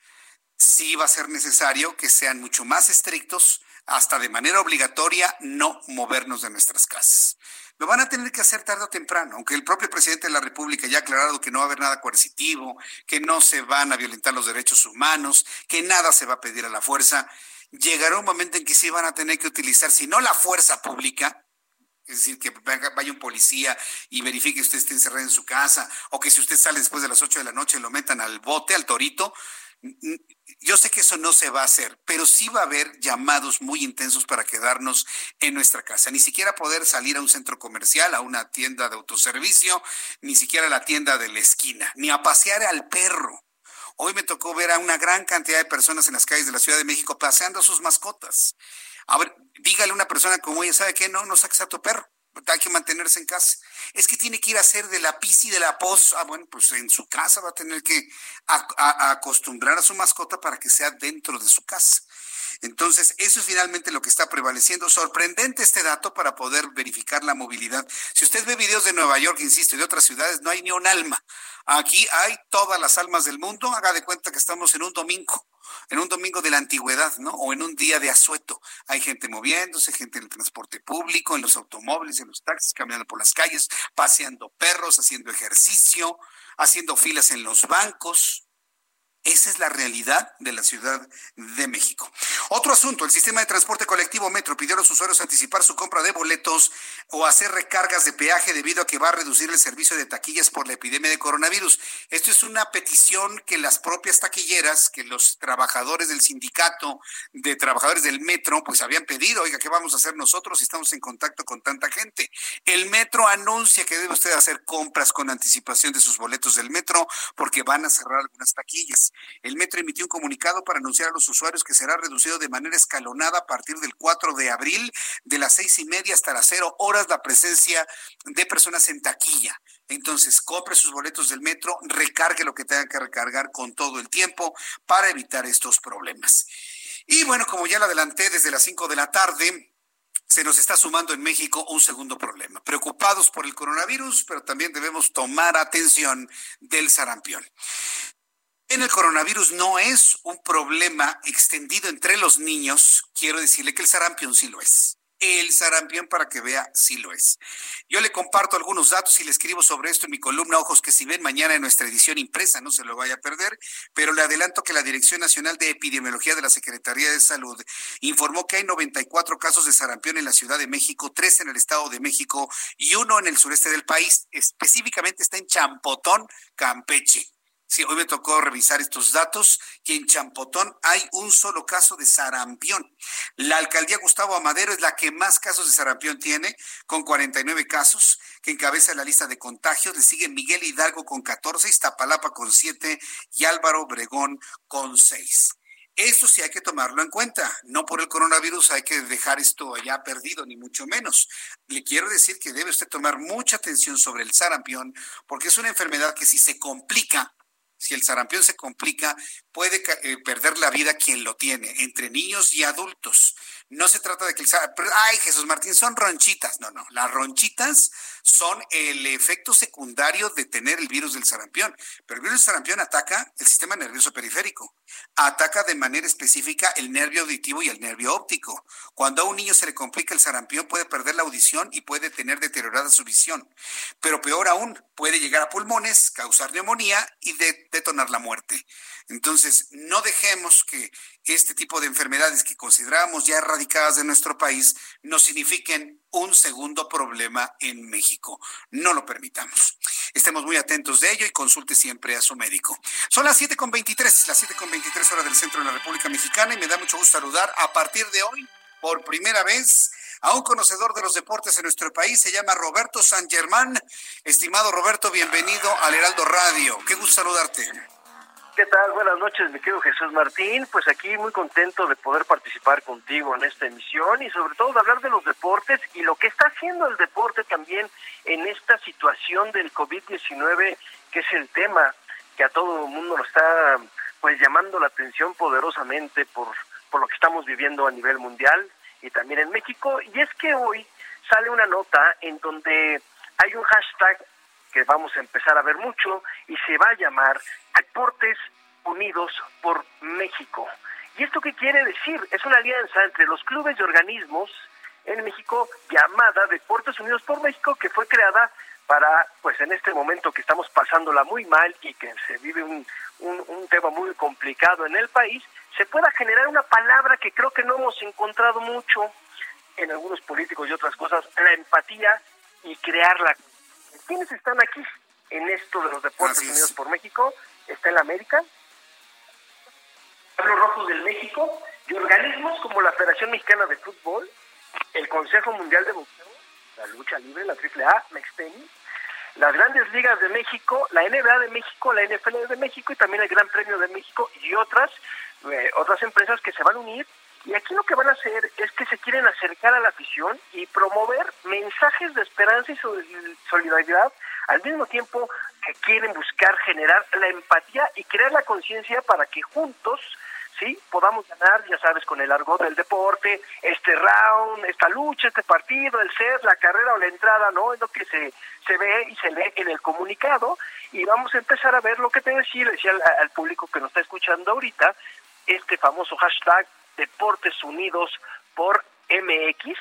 sí va a ser necesario que sean mucho más estrictos, hasta de manera obligatoria, no movernos de nuestras casas. Lo van a tener que hacer tarde o temprano, aunque el propio presidente de la República ya ha aclarado que no va a haber nada coercitivo, que no se van a violentar los derechos humanos, que nada se va a pedir a la fuerza. Llegará un momento en que sí van a tener que utilizar, si no la fuerza pública, es decir, que vaya un policía y verifique que usted esté encerrado en su casa, o que si usted sale después de las 8 de la noche lo metan al bote, al torito, yo sé que eso no se va a hacer, pero sí va a haber llamados muy intensos para quedarnos en nuestra casa. Ni siquiera poder salir a un centro comercial, a una tienda de autoservicio, ni siquiera a la tienda de la esquina, ni a pasear al perro. Hoy me tocó ver a una gran cantidad de personas en las calles de la Ciudad de México paseando a sus mascotas. A ver, dígale a una persona como ella, ¿sabe qué? No, no saques a tu perro hay que mantenerse en casa. Es que tiene que ir a hacer de la pis y de la pos. Ah, bueno, pues en su casa va a tener que acostumbrar a su mascota para que sea dentro de su casa. Entonces, eso es finalmente lo que está prevaleciendo. Sorprendente este dato para poder verificar la movilidad. Si usted ve videos de Nueva York, insisto, y de otras ciudades, no hay ni un alma. Aquí hay todas las almas del mundo. Haga de cuenta que estamos en un domingo en un domingo de la antigüedad, ¿no? O en un día de asueto. Hay gente moviéndose, gente en el transporte público, en los automóviles, en los taxis, caminando por las calles, paseando perros, haciendo ejercicio, haciendo filas en los bancos. Esa es la realidad de la Ciudad de México. Otro asunto, el sistema de transporte colectivo Metro pidió a los usuarios anticipar su compra de boletos o hacer recargas de peaje debido a que va a reducir el servicio de taquillas por la epidemia de coronavirus. Esto es una petición que las propias taquilleras, que los trabajadores del sindicato de trabajadores del Metro, pues habían pedido, oiga, ¿qué vamos a hacer nosotros si estamos en contacto con tanta gente? El Metro anuncia que debe usted hacer compras con anticipación de sus boletos del Metro porque van a cerrar algunas taquillas. El metro emitió un comunicado para anunciar a los usuarios que será reducido de manera escalonada a partir del 4 de abril, de las seis y media hasta las cero horas, la presencia de personas en taquilla. Entonces, compre sus boletos del metro, recargue lo que tenga que recargar con todo el tiempo para evitar estos problemas. Y bueno, como ya lo adelanté desde las 5 de la tarde, se nos está sumando en México un segundo problema. Preocupados por el coronavirus, pero también debemos tomar atención del sarampión. En el coronavirus no es un problema extendido entre los niños. Quiero decirle que el sarampión sí lo es. El sarampión, para que vea, sí lo es. Yo le comparto algunos datos y le escribo sobre esto en mi columna Ojos que si ven mañana en nuestra edición impresa, no se lo vaya a perder, pero le adelanto que la Dirección Nacional de Epidemiología de la Secretaría de Salud informó que hay 94 casos de sarampión en la Ciudad de México, tres en el Estado de México y uno en el sureste del país. Específicamente está en Champotón, Campeche. Sí, hoy me tocó revisar estos datos y en Champotón hay un solo caso de sarampión. La alcaldía Gustavo Amadero es la que más casos de sarampión tiene, con 49 casos, que encabeza la lista de contagios. Le sigue Miguel Hidalgo con 14, Iztapalapa con 7 y Álvaro Obregón con 6. Esto sí hay que tomarlo en cuenta. No por el coronavirus hay que dejar esto allá perdido, ni mucho menos. Le quiero decir que debe usted tomar mucha atención sobre el sarampión, porque es una enfermedad que si se complica, si el sarampión se complica, puede eh, perder la vida quien lo tiene, entre niños y adultos. No se trata de que el ay Jesús Martín, son ronchitas. No, no, las ronchitas son el efecto secundario de tener el virus del sarampión. Pero el virus del sarampión ataca el sistema nervioso periférico, ataca de manera específica el nervio auditivo y el nervio óptico. Cuando a un niño se le complica el sarampión puede perder la audición y puede tener deteriorada su visión. Pero peor aún, puede llegar a pulmones, causar neumonía y detonar la muerte. Entonces, no dejemos que este tipo de enfermedades que consideramos ya erradicadas de nuestro país nos signifiquen un segundo problema en México. No lo permitamos. Estemos muy atentos de ello y consulte siempre a su médico. Son las 7.23, las 7.23 horas del centro de la República Mexicana y me da mucho gusto saludar a partir de hoy, por primera vez, a un conocedor de los deportes en nuestro país. Se llama Roberto San Germán. Estimado Roberto, bienvenido al Heraldo Radio. Qué gusto saludarte. ¿Qué tal? Buenas noches, mi querido Jesús Martín. Pues aquí muy contento de poder participar contigo en esta emisión y sobre todo de hablar de los deportes y lo que está haciendo el deporte también en esta situación del COVID-19, que es el tema que a todo el mundo lo está pues llamando la atención poderosamente por, por lo que estamos viviendo a nivel mundial y también en México. Y es que hoy sale una nota en donde hay un hashtag que vamos a empezar a ver mucho y se va a llamar Deportes Unidos por México. ¿Y esto qué quiere decir? Es una alianza entre los clubes y organismos en México llamada Deportes Unidos por México que fue creada para, pues en este momento que estamos pasándola muy mal y que se vive un, un, tema muy complicado en el país, se pueda generar una palabra que creo que no hemos encontrado mucho en algunos políticos y otras cosas, la empatía y crearla ¿Quiénes están aquí en esto de los Deportes Unidos por México? Está en la América, los Rojos del México y organismos como la Federación Mexicana de Fútbol, el Consejo Mundial de Boxeo, la Lucha Libre, la AAA, Mextenis, las Grandes Ligas de México, la NBA de México, la NFL de México y también el Gran Premio de México y otras eh, otras empresas que se van a unir y aquí lo que van a hacer es que se quieren acercar a la afición y promover mensajes de esperanza y solidaridad al mismo tiempo que quieren buscar generar la empatía y crear la conciencia para que juntos sí podamos ganar, ya sabes, con el argot del deporte, este round, esta lucha, este partido, el ser, la carrera o la entrada, ¿no? Es lo que se, se ve y se lee en el comunicado y vamos a empezar a ver lo que te decía, decía al, al público que nos está escuchando ahorita, este famoso hashtag Deportes Unidos por MX.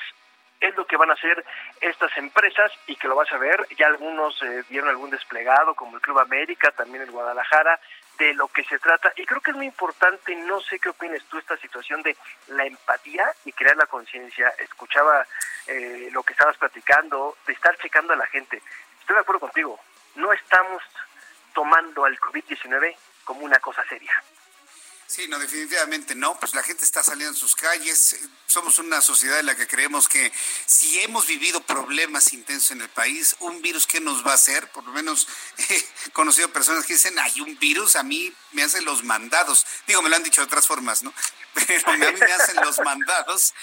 Es lo que van a hacer estas empresas y que lo vas a ver. Ya algunos eh, vieron algún desplegado, como el Club América, también el Guadalajara, de lo que se trata. Y creo que es muy importante, no sé qué opinas tú, esta situación de la empatía y crear la conciencia. Escuchaba eh, lo que estabas platicando, de estar checando a la gente. Estoy de acuerdo contigo, no estamos tomando al COVID-19 como una cosa seria. Sí, no, definitivamente no. Pues la gente está saliendo en sus calles. Somos una sociedad en la que creemos que si hemos vivido problemas intensos en el país, un virus, ¿qué nos va a hacer? Por lo menos (laughs) he conocido personas que dicen, hay un virus, a mí me hacen los mandados. Digo, me lo han dicho de otras formas, ¿no? (laughs) Pero a mí me hacen los mandados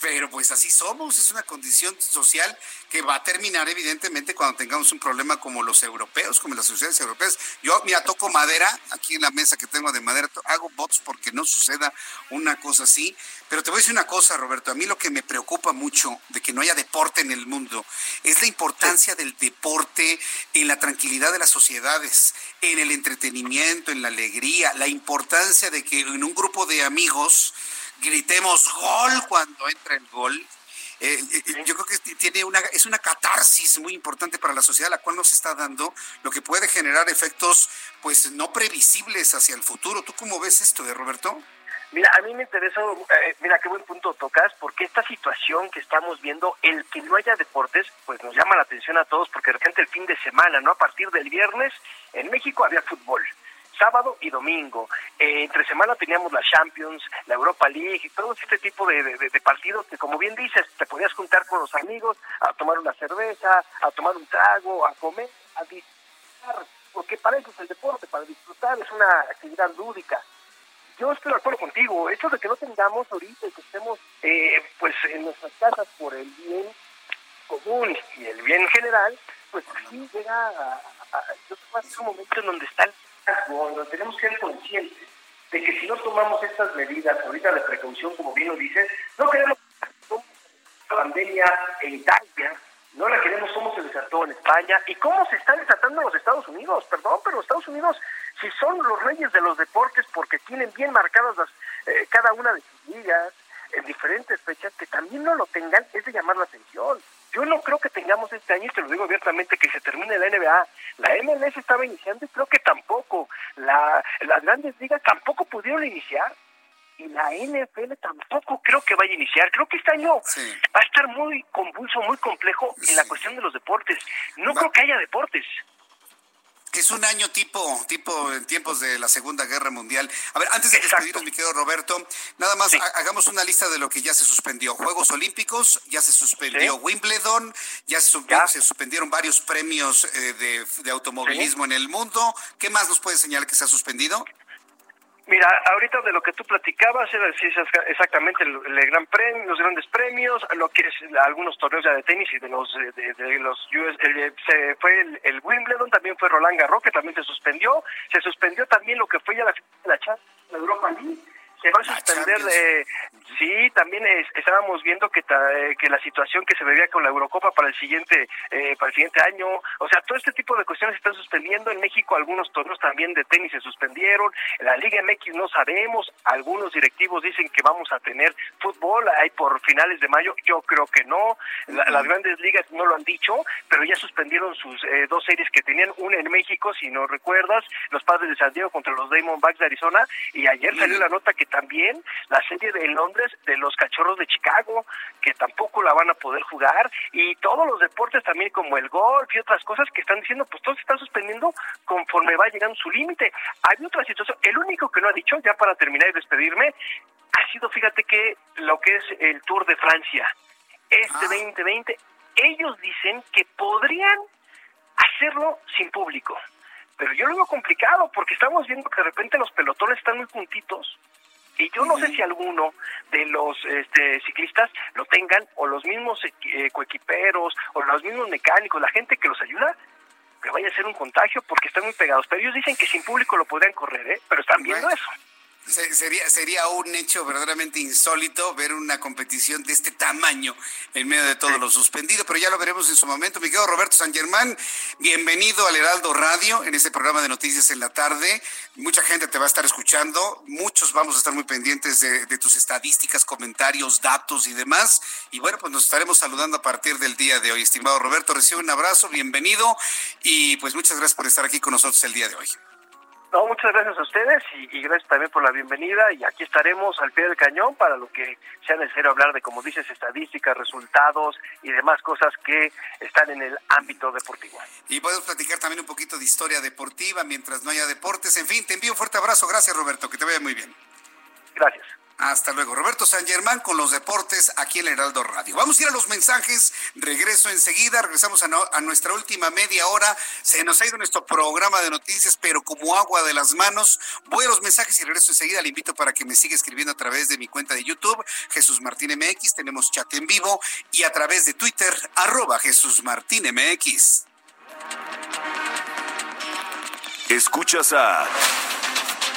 pero pues así somos, es una condición social que va a terminar evidentemente cuando tengamos un problema como los europeos, como las sociedades europeas. Yo, mira, toco madera, aquí en la mesa que tengo de madera, hago votos porque no suceda una cosa así, pero te voy a decir una cosa, Roberto, a mí lo que me preocupa mucho de que no haya deporte en el mundo es la importancia del deporte en la tranquilidad de las sociedades, en el entretenimiento, en la alegría, la importancia de que en un grupo de amigos, gritemos gol cuando entra el gol. Eh, eh, yo creo que tiene una, es una catarsis muy importante para la sociedad, la cual nos está dando, lo que puede generar efectos pues no previsibles hacia el futuro. ¿Tú cómo ves esto, de eh, Roberto? Mira, a mí me interesa, mira qué buen punto tocas, porque esta situación que estamos viendo, el que no haya deportes, pues nos llama la atención a todos, porque de repente el fin de semana, ¿no? A partir del viernes, en México había fútbol sábado y domingo. Eh, entre semana teníamos la Champions, la Europa League, y todo este tipo de, partidos que, como bien dices, te podías juntar con los amigos a tomar una cerveza, a tomar un trago, a comer, a disfrutar, porque para eso es el deporte, para disfrutar, es una actividad lúdica. yo estoy de acuerdo contigo. Esto de que no tengamos ahorita, que estemos eh, pues en nuestras casas por el bien común y el bien general, pues sí llega a, a, yo creo que un momento en donde está el donde tenemos que ser conscientes de que si no tomamos estas medidas ahorita de precaución, como bien lo dices, no queremos la pandemia en Italia, no la queremos cómo se desató en España y cómo se está desatando los Estados Unidos. Perdón, pero Estados Unidos, si son los reyes de los deportes porque tienen bien marcadas las, eh, cada una de sus ligas en diferentes fechas, que también no lo tengan es de llamar la atención. Yo no creo que tengamos este año, y te lo digo abiertamente, que se termine la NBA. La MLS estaba iniciando y creo que tampoco. La, las grandes ligas tampoco pudieron iniciar y la NFL tampoco creo que vaya a iniciar. Creo que este año va a estar muy convulso, muy complejo en la cuestión de los deportes. No creo que haya deportes. Es un año tipo, tipo en tiempos de la Segunda Guerra Mundial. A ver, antes de despedirnos, mi querido Roberto, nada más hagamos una lista de lo que ya se suspendió. Juegos Olímpicos, ya se suspendió Wimbledon, ya se, se, suspendieron varios premios eh, de, de, automovilismo en el mundo. ¿Qué más nos puede señalar que se ha suspendido? Mira, ahorita de lo que tú platicabas era exactamente el, gran premio, los grandes premios, lo que es algunos torneos ya de tenis y de los de, los US, se fue el, Wimbledon, también fue Roland Garros que también se suspendió, se suspendió también lo que fue ya la, la, la Europa League se va a suspender. Eh, sí, también estábamos viendo que, que la situación que se veía con la Eurocopa para el siguiente eh, para el siguiente año, o sea, todo este tipo de cuestiones se están suspendiendo. En México algunos torneos también de tenis se suspendieron. En la Liga MX no sabemos. Algunos directivos dicen que vamos a tener fútbol ahí por finales de mayo. Yo creo que no. las grandes ligas no lo han dicho, pero ya suspendieron sus eh, dos series que tenían. Una en México, si no recuerdas, los Padres de San Diego contra los Diamondbacks de Arizona. Y ayer salió la nota que también la serie de Londres de los Cachorros de Chicago, que tampoco la van a poder jugar, y todos los deportes también como el golf y otras cosas que están diciendo, pues todo se está suspendiendo conforme va llegando su límite. Hay otra situación, el único que no ha dicho, ya para terminar y despedirme, ha sido, fíjate que lo que es el Tour de Francia, este 2020, ah. ellos dicen que podrían hacerlo sin público. Pero yo lo veo complicado porque estamos viendo que de repente los pelotones están muy juntitos y yo no sé si alguno de los este, ciclistas lo tengan, o los mismos eh, coequiperos, o los mismos mecánicos, la gente que los ayuda, que vaya a ser un contagio porque están muy pegados. Pero ellos dicen que sin público lo podrían correr, ¿eh? pero están viendo eso. Sería, sería un hecho verdaderamente insólito ver una competición de este tamaño en medio de todo lo suspendido, pero ya lo veremos en su momento. Mi querido Roberto San Germán, bienvenido al Heraldo Radio en este programa de noticias en la tarde. Mucha gente te va a estar escuchando, muchos vamos a estar muy pendientes de, de tus estadísticas, comentarios, datos y demás. Y bueno, pues nos estaremos saludando a partir del día de hoy. Estimado Roberto, recibe un abrazo, bienvenido y pues muchas gracias por estar aquí con nosotros el día de hoy. No, muchas gracias a ustedes y, gracias también por la bienvenida y aquí estaremos al pie del cañón para lo que sea necesario hablar de, como dices, estadísticas, resultados y demás cosas que están en el ámbito deportivo. Y podemos platicar también un poquito de historia deportiva mientras no haya deportes. En fin, te envío un fuerte abrazo. Gracias, Roberto. Que te vaya muy bien. Gracias. Hasta luego. Roberto San Germán con los deportes aquí en el Heraldo Radio. Vamos a ir a los mensajes. Regreso enseguida. Regresamos a, nuestra última media hora. Se nos ha ido nuestro programa de noticias, pero como agua de las manos. Voy a los mensajes y regreso enseguida. Le invito para que me siga escribiendo a través de mi cuenta de YouTube, Jesús Martín MX. Tenemos chat en vivo y a través de Twitter, arroba Jesús Martín MX. Escuchas a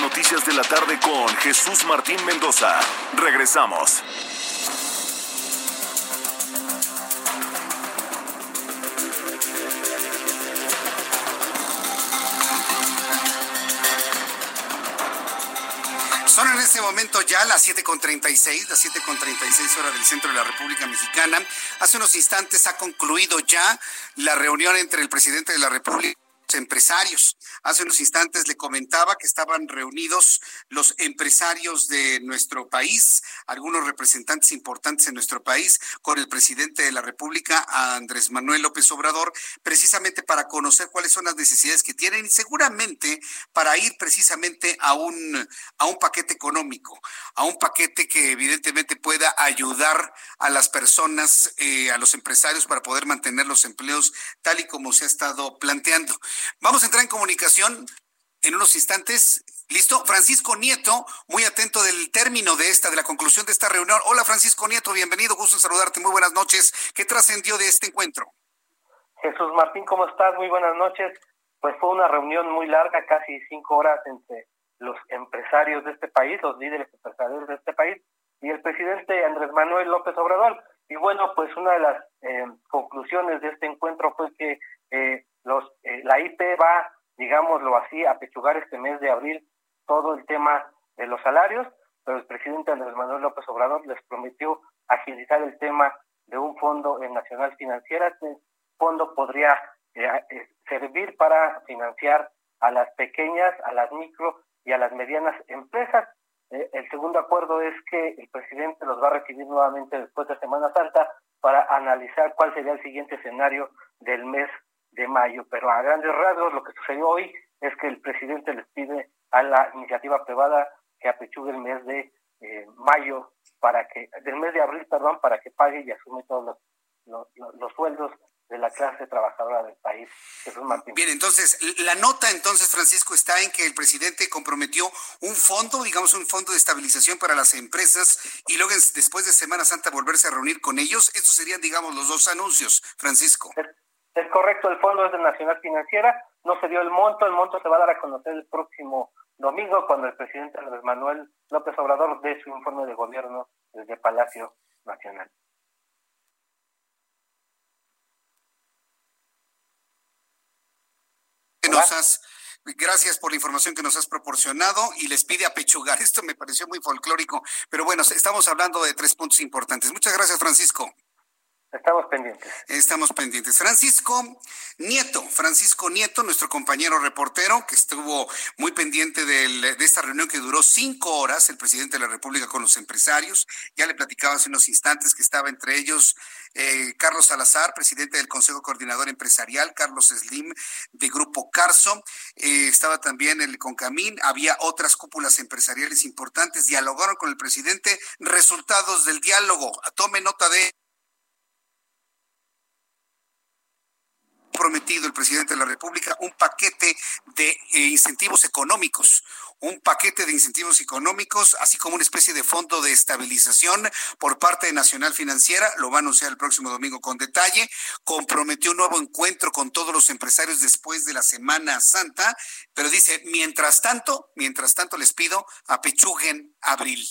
Noticias de la tarde con Jesús Martín Mendoza. Regresamos. Son en este momento ya las 7.36, las 7.36 horas del centro de la República Mexicana. Hace unos instantes ha concluido ya la reunión entre el presidente de la República empresarios. Hace unos instantes le comentaba que estaban reunidos los empresarios de nuestro país, algunos representantes importantes en nuestro país, con el presidente de la República, Andrés Manuel López Obrador, precisamente para conocer cuáles son las necesidades que tienen y seguramente para ir precisamente a un, a un paquete económico, a un paquete que evidentemente pueda ayudar a las personas, eh, a los empresarios para poder mantener los empleos tal y como se ha estado planteando. Vamos a entrar en comunicación en unos instantes. Listo, Francisco Nieto, muy atento del término de esta, de la conclusión de esta reunión. Hola Francisco Nieto, bienvenido, gusto en saludarte, muy buenas noches. ¿Qué trascendió de este encuentro? Jesús Martín, ¿cómo estás? Muy buenas noches. Pues fue una reunión muy larga, casi cinco horas entre los empresarios de este país, los líderes empresarios de este país, y el presidente Andrés Manuel López Obrador. Y bueno, pues una de las eh, conclusiones de este encuentro fue que eh, los, eh, la IP va, digámoslo así, a pechugar este mes de abril todo el tema de los salarios, pero el presidente Andrés Manuel López Obrador les prometió agilizar el tema de un fondo nacional financiera. Este fondo podría eh, eh, servir para financiar a las pequeñas, a las micro y a las medianas empresas. el segundo acuerdo es que el presidente los va a recibir nuevamente después de Semana Santa para analizar cuál sería el siguiente escenario del mes de mayo. Pero a grandes rasgos lo que sucedió hoy es que el presidente les pide a la iniciativa privada que apechugue el mes de eh, mayo para que, del mes de abril, perdón, para que pague y asume todos los, los, sueldos de la clase trabajadora del país. Bien, entonces, la nota entonces, Francisco, está en que el presidente comprometió un fondo, digamos un fondo de estabilización para las empresas y luego después de Semana Santa volverse a reunir con ellos. Estos serían, digamos, los dos anuncios, Francisco. Es correcto, el fondo es de Nacional Financiera, no se dio el monto, el monto se va a dar a conocer el próximo domingo cuando el presidente Andrés Manuel López Obrador dé su informe de gobierno desde Palacio Nacional. Gracias por la información que nos has proporcionado y les pide apechugar. (laughs) Esto me pareció muy folclórico, pero bueno, estamos hablando de tres puntos importantes. Muchas gracias, Francisco. Estamos pendientes. Estamos pendientes. Francisco Nieto, Francisco Nieto, nuestro compañero reportero, que estuvo muy pendiente de esta reunión que duró cinco horas, el presidente de la República con los empresarios. Ya le platicaba hace unos instantes que estaba entre ellos eh, Carlos Salazar, presidente del Consejo Coordinador Empresarial, Carlos Slim de Grupo Carso, eh, estaba también el Concamín, había otras cúpulas empresariales importantes, dialogaron con el presidente, resultados del diálogo, tome nota de prometido el presidente de la República un paquete de eh, incentivos económicos, un paquete de incentivos económicos, así como una especie de fondo de estabilización por parte de Nacional Financiera, lo va a anunciar el próximo domingo con detalle, comprometió un nuevo encuentro con todos los empresarios después de la Semana Santa, pero dice, mientras tanto, mientras tanto les pido apechuguen abril.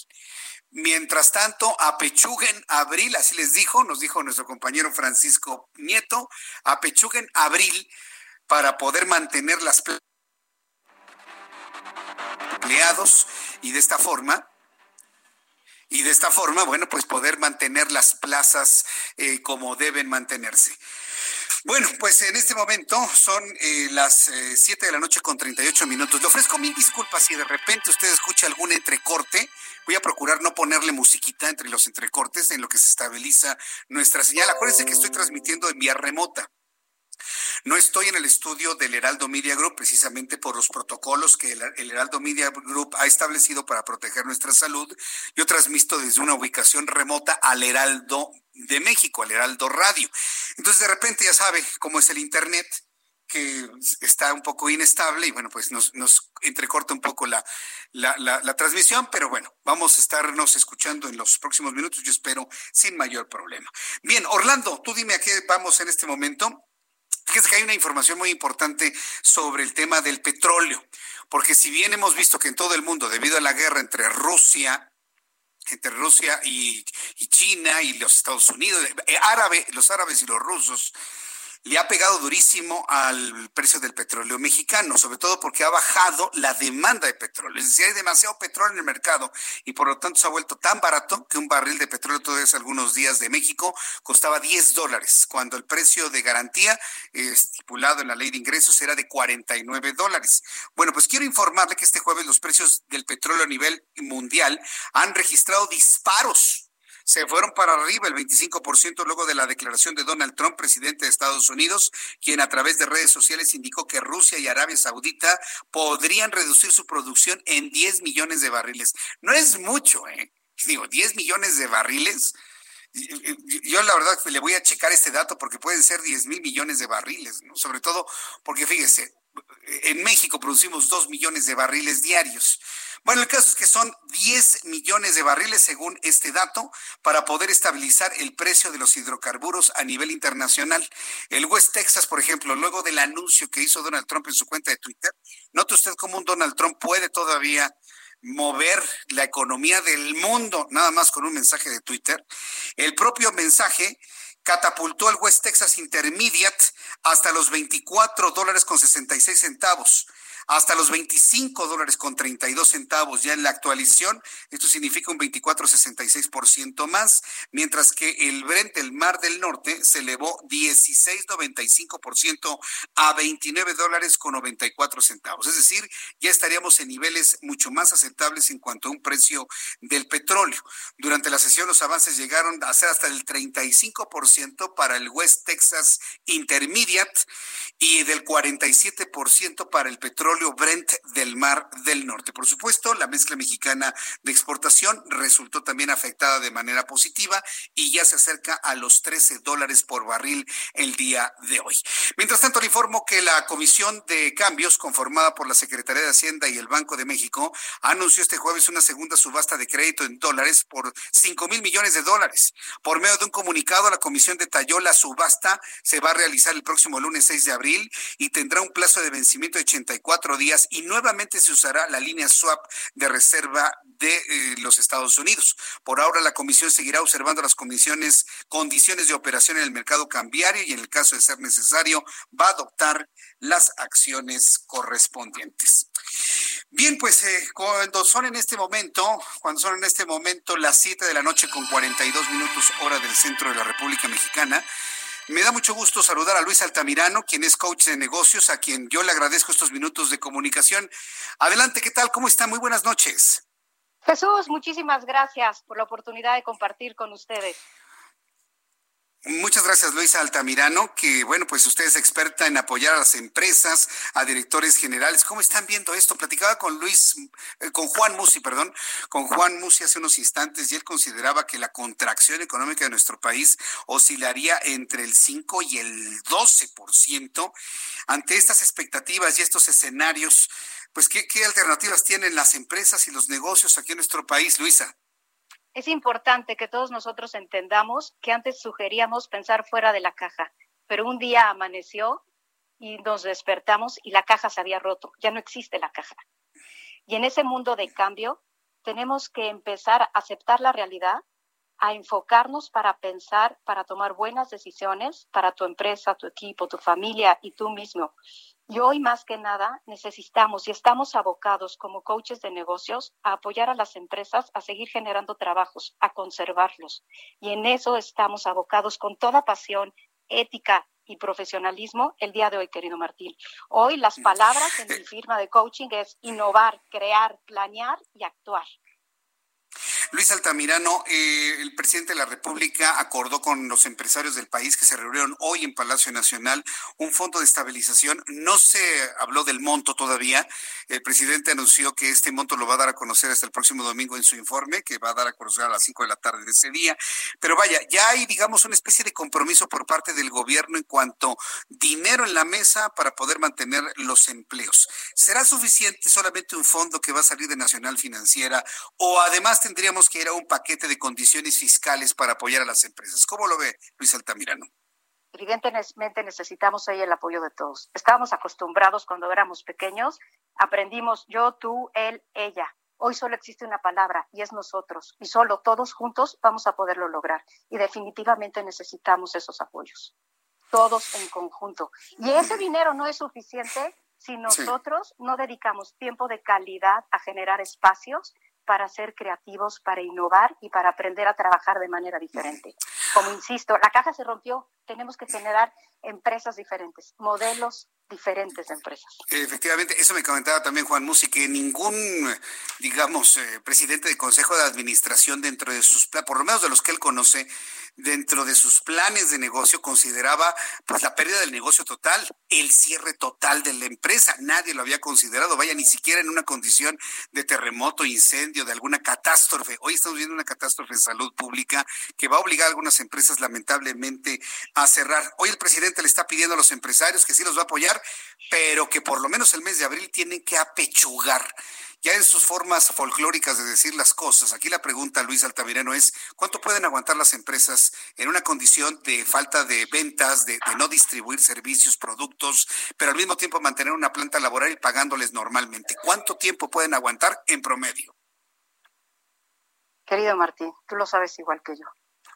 Mientras tanto, apechuguen abril, así les dijo, nos dijo nuestro compañero Francisco Nieto, apechuguen abril para poder mantener las empleados y de esta forma y de esta forma, bueno, pues poder mantener las plazas eh, como deben mantenerse. Bueno, pues en este momento son eh, las 7 eh, de la noche con 38 minutos. Le ofrezco mil disculpas si de repente usted escucha algún entrecorte. Voy a procurar no ponerle musiquita entre los entrecortes en lo que se estabiliza nuestra señal. Acuérdense que estoy transmitiendo en vía remota. No estoy en el estudio del Heraldo Media Group precisamente por los protocolos que el, Heraldo Media Group ha establecido para proteger nuestra salud. Yo transmito desde una ubicación remota al Heraldo de México, al Heraldo Radio. Entonces de repente ya sabe cómo es el Internet que está un poco inestable y bueno, pues nos, entrecorta un poco la, la, transmisión, pero bueno, vamos a estarnos escuchando en los próximos minutos, yo espero, sin mayor problema. Bien, Orlando, tú dime a qué vamos en este momento. Fíjese que hay una información muy importante sobre el tema del petróleo, porque si bien hemos visto que en todo el mundo, debido a la guerra entre Rusia, entre Rusia y, China y los Estados Unidos, eh, árabe, los árabes y los rusos, le ha pegado durísimo al precio del petróleo mexicano, sobre todo porque ha bajado la demanda de petróleo. Es decir, hay demasiado petróleo en el mercado y por lo tanto se ha vuelto tan barato que un barril de petróleo todavía hace algunos días de México costaba 10 dólares, cuando el precio de garantía eh, estipulado en la ley de ingresos era de 49 dólares. Bueno, pues quiero informarle que este jueves los precios del petróleo a nivel mundial han registrado disparos se fueron para arriba el 25% luego de la declaración de Donald Trump, presidente de Estados Unidos, quien a través de redes sociales indicó que Rusia y Arabia Saudita podrían reducir su producción en 10 millones de barriles. No es mucho, ¿eh? Digo, 10 millones de barriles. Yo la verdad le voy a checar este dato porque pueden ser 10 mil millones de barriles, ¿no? sobre todo porque fíjese, en México producimos 2 millones de barriles diarios. Bueno, el caso es que son 10 millones de barriles según este dato para poder estabilizar el precio de los hidrocarburos a nivel internacional. El West Texas, por ejemplo, luego del anuncio que hizo Donald Trump en su cuenta de Twitter, note usted cómo un Donald Trump puede todavía mover la economía del mundo nada más con un mensaje de Twitter. El propio mensaje catapultó al West Texas Intermediate hasta los 24 dólares con 66 centavos hasta los 25 dólares con 32 centavos ya en la actualización. Esto significa un 24,66% más, mientras que el Brent, el Mar del Norte, se elevó 16,95% a 29 dólares con 94 centavos. Es decir, ya estaríamos en niveles mucho más aceptables en cuanto a un precio del petróleo. Durante la sesión los avances llegaron a ser hasta el 35% para el West Texas Intermediate y del 47% para el petróleo Brent del Mar del Norte. Por supuesto, la mezcla mexicana de exportación resultó también afectada de manera positiva y ya se acerca a los 13 dólares por barril el día de hoy. Mientras tanto, le informo que la Comisión de Cambios, conformada por la Secretaría de Hacienda y el Banco de México, anunció este jueves una segunda subasta de crédito en dólares por 5 mil millones de dólares. Por medio de un comunicado, la Comisión detalló la subasta se va a realizar el próximo lunes 6 de abril y tendrá un plazo de vencimiento de 84 días y nuevamente se usará la línea swap de reserva de eh, los Estados Unidos. Por ahora la comisión seguirá observando las comisiones, condiciones de operación en el mercado cambiario y en el caso de ser necesario va a adoptar las acciones correspondientes. Bien, pues eh, cuando son en este momento, cuando son en este momento las 7 de la noche con 42 minutos hora del centro de la República Mexicana, me da mucho gusto saludar a Luis Altamirano, quien es coach de negocios, a quien yo le agradezco estos minutos de comunicación. Adelante, ¿qué tal? ¿Cómo está? Muy buenas noches. Jesús, muchísimas gracias por la oportunidad de compartir con ustedes. Muchas gracias, Luisa Altamirano, que bueno, pues usted es experta en apoyar a las empresas, a directores generales. ¿Cómo están viendo esto? Platicaba con Luis, eh, con Juan Musi, perdón, con Juan Musi hace unos instantes y él consideraba que la contracción económica de nuestro país oscilaría entre el 5 y el 12%. Ante estas expectativas y estos escenarios, pues, ¿qué, qué alternativas tienen las empresas y los negocios aquí en nuestro país, Luisa? Es importante que todos nosotros entendamos que antes sugeríamos pensar fuera de la caja, pero un día amaneció y nos despertamos y la caja se había roto, ya no existe la caja. Y en ese mundo de cambio tenemos que empezar a aceptar la realidad, a enfocarnos para pensar, para tomar buenas decisiones para tu empresa, tu equipo, tu familia y tú mismo. Y hoy más que nada necesitamos y estamos abocados como coaches de negocios a apoyar a las empresas a seguir generando trabajos, a conservarlos. Y en eso estamos abocados con toda pasión, ética y profesionalismo el día de hoy, querido Martín. Hoy las palabras en mi firma de coaching es innovar, crear, planear y actuar. Luis Altamirano, eh, el presidente de la República acordó con los empresarios del país que se reunieron hoy en Palacio Nacional un fondo de estabilización. No se habló del monto todavía. El presidente anunció que este monto lo va a dar a conocer hasta el próximo domingo en su informe, que va a dar a conocer a las 5 de la tarde de ese día. Pero vaya, ya hay, digamos, una especie de compromiso por parte del gobierno en cuanto dinero en la mesa para poder mantener los empleos. ¿Será suficiente solamente un fondo que va a salir de Nacional Financiera o además tendríamos que ir a un paquete de condiciones fiscales para apoyar a las empresas. ¿Cómo lo ve Luis Altamirano? Evidentemente necesitamos ahí el apoyo de todos. Estábamos acostumbrados cuando éramos pequeños, aprendimos yo, tú, él, ella. Hoy solo existe una palabra y es nosotros. Y solo todos juntos vamos a poderlo lograr. Y definitivamente necesitamos esos apoyos. todos en conjunto. Y ese dinero no es suficiente si nosotros no dedicamos tiempo de calidad a generar espacios para ser creativos, para innovar y para aprender a trabajar de manera diferente. Como insisto, la caja se rompió, tenemos que generar empresas diferentes, modelos diferentes de empresas. Efectivamente, eso me comentaba también Juan Musi, que ningún, digamos, eh, presidente de consejo de administración dentro de sus, por lo menos de los que él conoce, dentro de sus planes de negocio consideraba pues la pérdida del negocio total, el cierre total de la empresa. Nadie lo había considerado, vaya, ni siquiera en una condición de terremoto, incendio, de alguna catástrofe. Hoy estamos viendo una catástrofe en salud pública que va a obligar a algunas empresas lamentablemente a cerrar. Hoy el presidente le está pidiendo a los empresarios que sí los va a apoyar, pero que por lo menos el mes de abril tienen que apechugar ya en sus formas folclóricas de decir las cosas. Aquí la pregunta, Luis Altamirano, es ¿cuánto pueden aguantar las empresas en una condición de falta de ventas, de, no distribuir servicios, productos, pero al mismo tiempo mantener una planta laboral y pagándoles normalmente? ¿Cuánto tiempo pueden aguantar en promedio? Querido Martín, tú lo sabes igual que yo.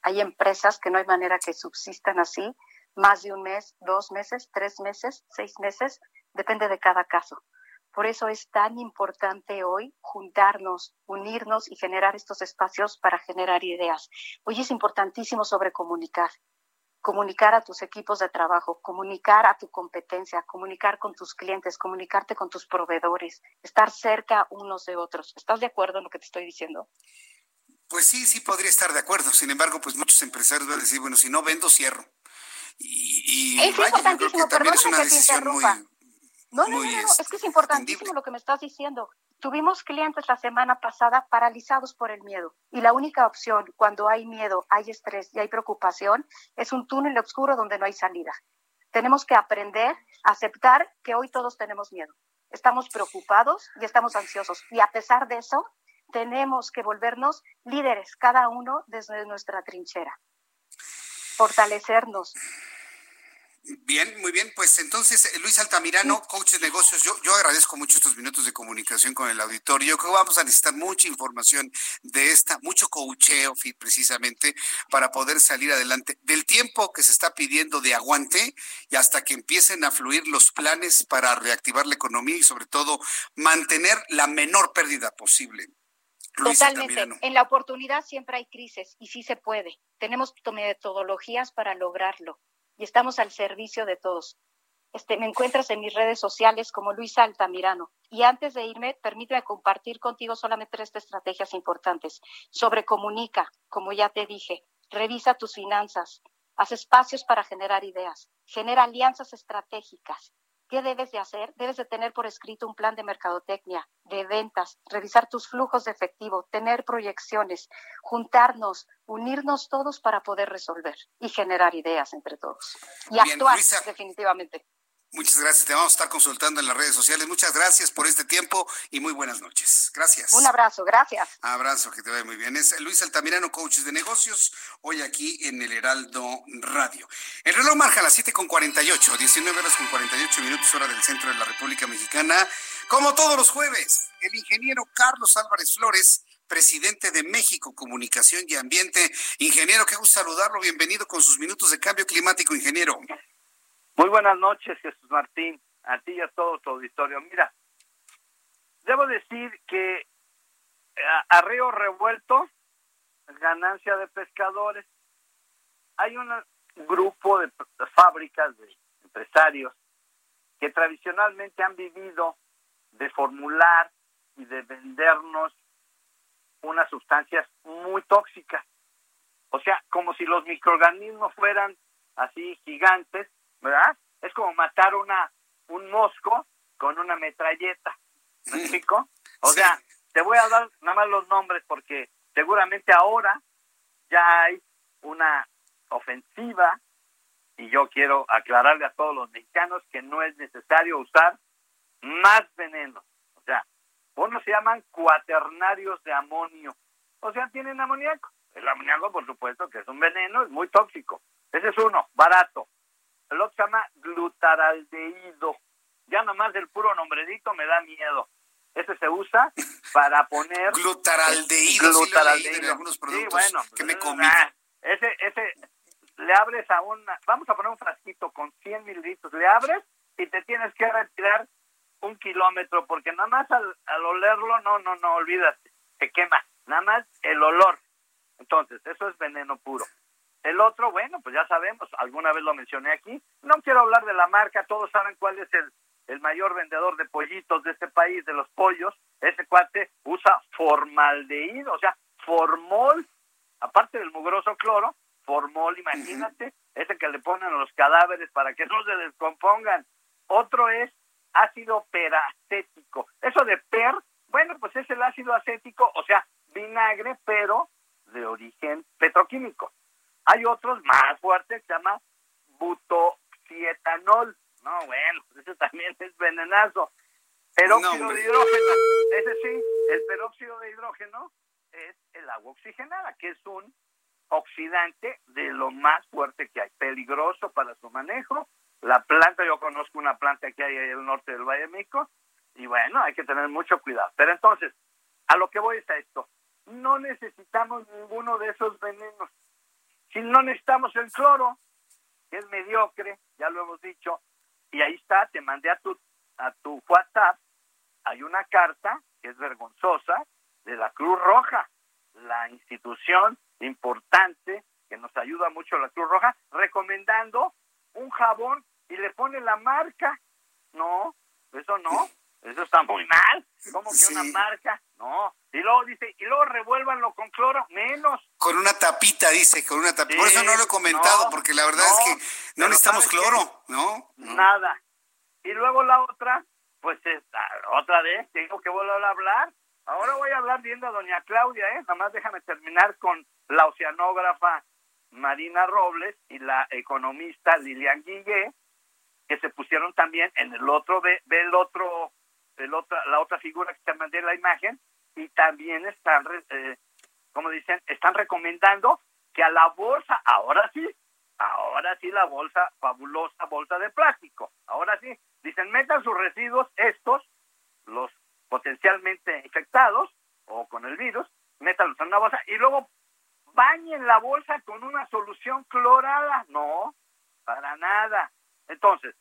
Hay empresas que no hay manera que subsistan así más de un mes, dos meses, tres meses, seis meses, depende de cada caso. Por eso es tan importante hoy juntarnos, unirnos y generar estos espacios para generar ideas. Hoy es importantísimo sobre comunicar, comunicar a tus equipos de trabajo, comunicar a tu competencia, comunicar con tus clientes, comunicarte con tus proveedores, estar cerca unos de otros. ¿Estás de acuerdo en lo que te estoy diciendo? Pues sí, sí podría estar de acuerdo. Sin embargo, pues muchos empresarios van a decir, bueno, si no vendo, cierro. Y, es importantísimo, también es una decisión muy no, no, no, es que es importantísimo lo que me estás diciendo. Tuvimos clientes la semana pasada paralizados por el miedo y la única opción cuando hay miedo, hay estrés y hay preocupación es un túnel oscuro donde no hay salida. Tenemos que aprender a aceptar que hoy todos tenemos miedo. Estamos preocupados y estamos ansiosos y a pesar de eso tenemos que volvernos líderes cada uno desde nuestra trinchera. Fortalecernos, Bien, muy bien. Pues entonces, eh, Luis Altamirano, coach de negocios, yo, yo agradezco mucho estos minutos de comunicación con el auditorio. Creo que vamos a necesitar mucha información de esta, mucho coacheo precisamente para poder salir adelante del tiempo que se está pidiendo de aguante y hasta que empiecen a fluir los planes para reactivar la economía y sobre todo mantener la menor pérdida posible. Totalmente. En la oportunidad siempre hay crisis y sí se puede. Tenemos metodologías para lograrlo y estamos al servicio de todos. Este, me encuentras en mis redes sociales como Luisa Altamirano. Y antes de irme, permíteme compartir contigo solamente tres estrategias importantes. Sobre comunica, como ya te dije, revisa tus finanzas, haz espacios para generar ideas, genera alianzas estratégicas, ¿Qué debes de hacer? Debes de tener por escrito un plan de mercadotecnia, de ventas, revisar tus flujos de efectivo, tener proyecciones, juntarnos, unirnos todos para poder resolver y generar ideas entre todos. Y actuar definitivamente. Muchas gracias. Te vamos a estar consultando en las redes sociales. Muchas gracias por este tiempo y muy buenas noches. Gracias. Un abrazo, gracias. Abrazo, que te vaya muy bien. Es Luis Altamirano, coaches de negocios, hoy aquí en el Heraldo Radio. El reloj marca las 7 con 48, 19 horas con 48 minutos, hora del centro de la República Mexicana. Como todos los jueves, el ingeniero Carlos Álvarez Flores presidente de México Comunicación y Ambiente. Ingeniero, qué gusto saludarlo. Bienvenido con sus minutos de cambio climático, ingeniero. Muy buenas noches, Jesús Martín, a ti y a todo tu auditorio. Mira, debo decir que eh, a, río revuelto, ganancia de pescadores. Hay un grupo de fábricas, de empresarios, que tradicionalmente han vivido de formular y de vendernos unas sustancias muy tóxicas. O sea, como si los microorganismos fueran así gigantes ¿verdad? Es como matar una un mosco con una metralleta. ¿Me explico? O sea, te voy a dar nada más los nombres porque seguramente ahora ya hay una ofensiva y yo quiero aclararle a todos los mexicanos que no es necesario usar más veneno. O sea, unos se llaman cuaternarios de amonio. O sea, tienen amoníaco. El amoníaco, por supuesto, que es un veneno, es muy tóxico. Ese es uno, barato el otro se llama glutaraldehído. Ya nomás del puro nombredito me da miedo. Ese se usa (laughs) para poner... Glutaraldehído, glutaraldehído. Sí, algunos productos que me comí. ese, ese le abres a una, vamos a poner un frasquito con 100 mililitros, le abres y te tienes que retirar un kilómetro, porque nada más al, al olerlo, no, no, no, olvídate, te quema, nada más el olor. Entonces, eso es veneno puro. El otro, bueno, pues ya sabemos, alguna vez lo mencioné aquí, no quiero hablar de la marca, todos saben cuál es el, el mayor vendedor de pollitos de este país, de los pollos, ese cuate usa formaldehído, o sea, formol, aparte del mugroso cloro, formol, imagínate, ese que le ponen a los cadáveres para que (laughs) no se descompongan. Otro es ácido peracético. Eso de per, bueno, pues es el ácido acético, o sea, vinagre, pero de origen petroquímico. Hay otros más fuertes se llama butoxietanol. No, bueno, (laughs) ese también es venenazo. Peróxido de hidrógeno, ese sí, el peróxido de hidrógeno es el agua oxigenada, que es un oxidante de lo más fuerte que hay, peligroso para su manejo. La planta, yo conozco una planta que hay en el norte del Valle de México, y bueno, hay que tener mucho cuidado. Pero entonces, a lo que voy es a esto, no necesitamos ninguno de esos venenos. Si no necesitamos el cloro, que es mediocre, ya lo hemos dicho, y ahí está, te mandé a tu, a tu WhatsApp, hay una carta que es vergonzosa de la Cruz Roja, la institución importante que nos ayuda mucho la Cruz Roja, recomendando un jabón y le pone la marca. No, eso no, eso está muy mal. ¿Cómo que una marca? No. Y luego dice, y luego revuélvanlo con cloro, menos. Con una tapita, dice, con una tapita. Por eso no lo he comentado, porque la verdad es que no necesitamos cloro, ¿no? Nada. Y luego la otra, pues otra vez, tengo que volver a hablar Ahora voy a hablar bien de doña Claudia, ¿eh? Nada más déjame terminar con la oceanógrafa Marina Robles y la economista Lilian Guillé, que se pusieron también en el otro, ve, el otro, el otra, la otra figura que te mandé la imagen, y también están, eh, como dicen, están recomendando que a la bolsa, ahora sí, ahora sí la bolsa, fabulosa bolsa de plástico, ahora sí, dicen, metan sus residuos estos, los potencialmente infectados o con el virus, métalos en una bolsa y luego bañen la bolsa con una solución clorada. No, para nada. Entonces,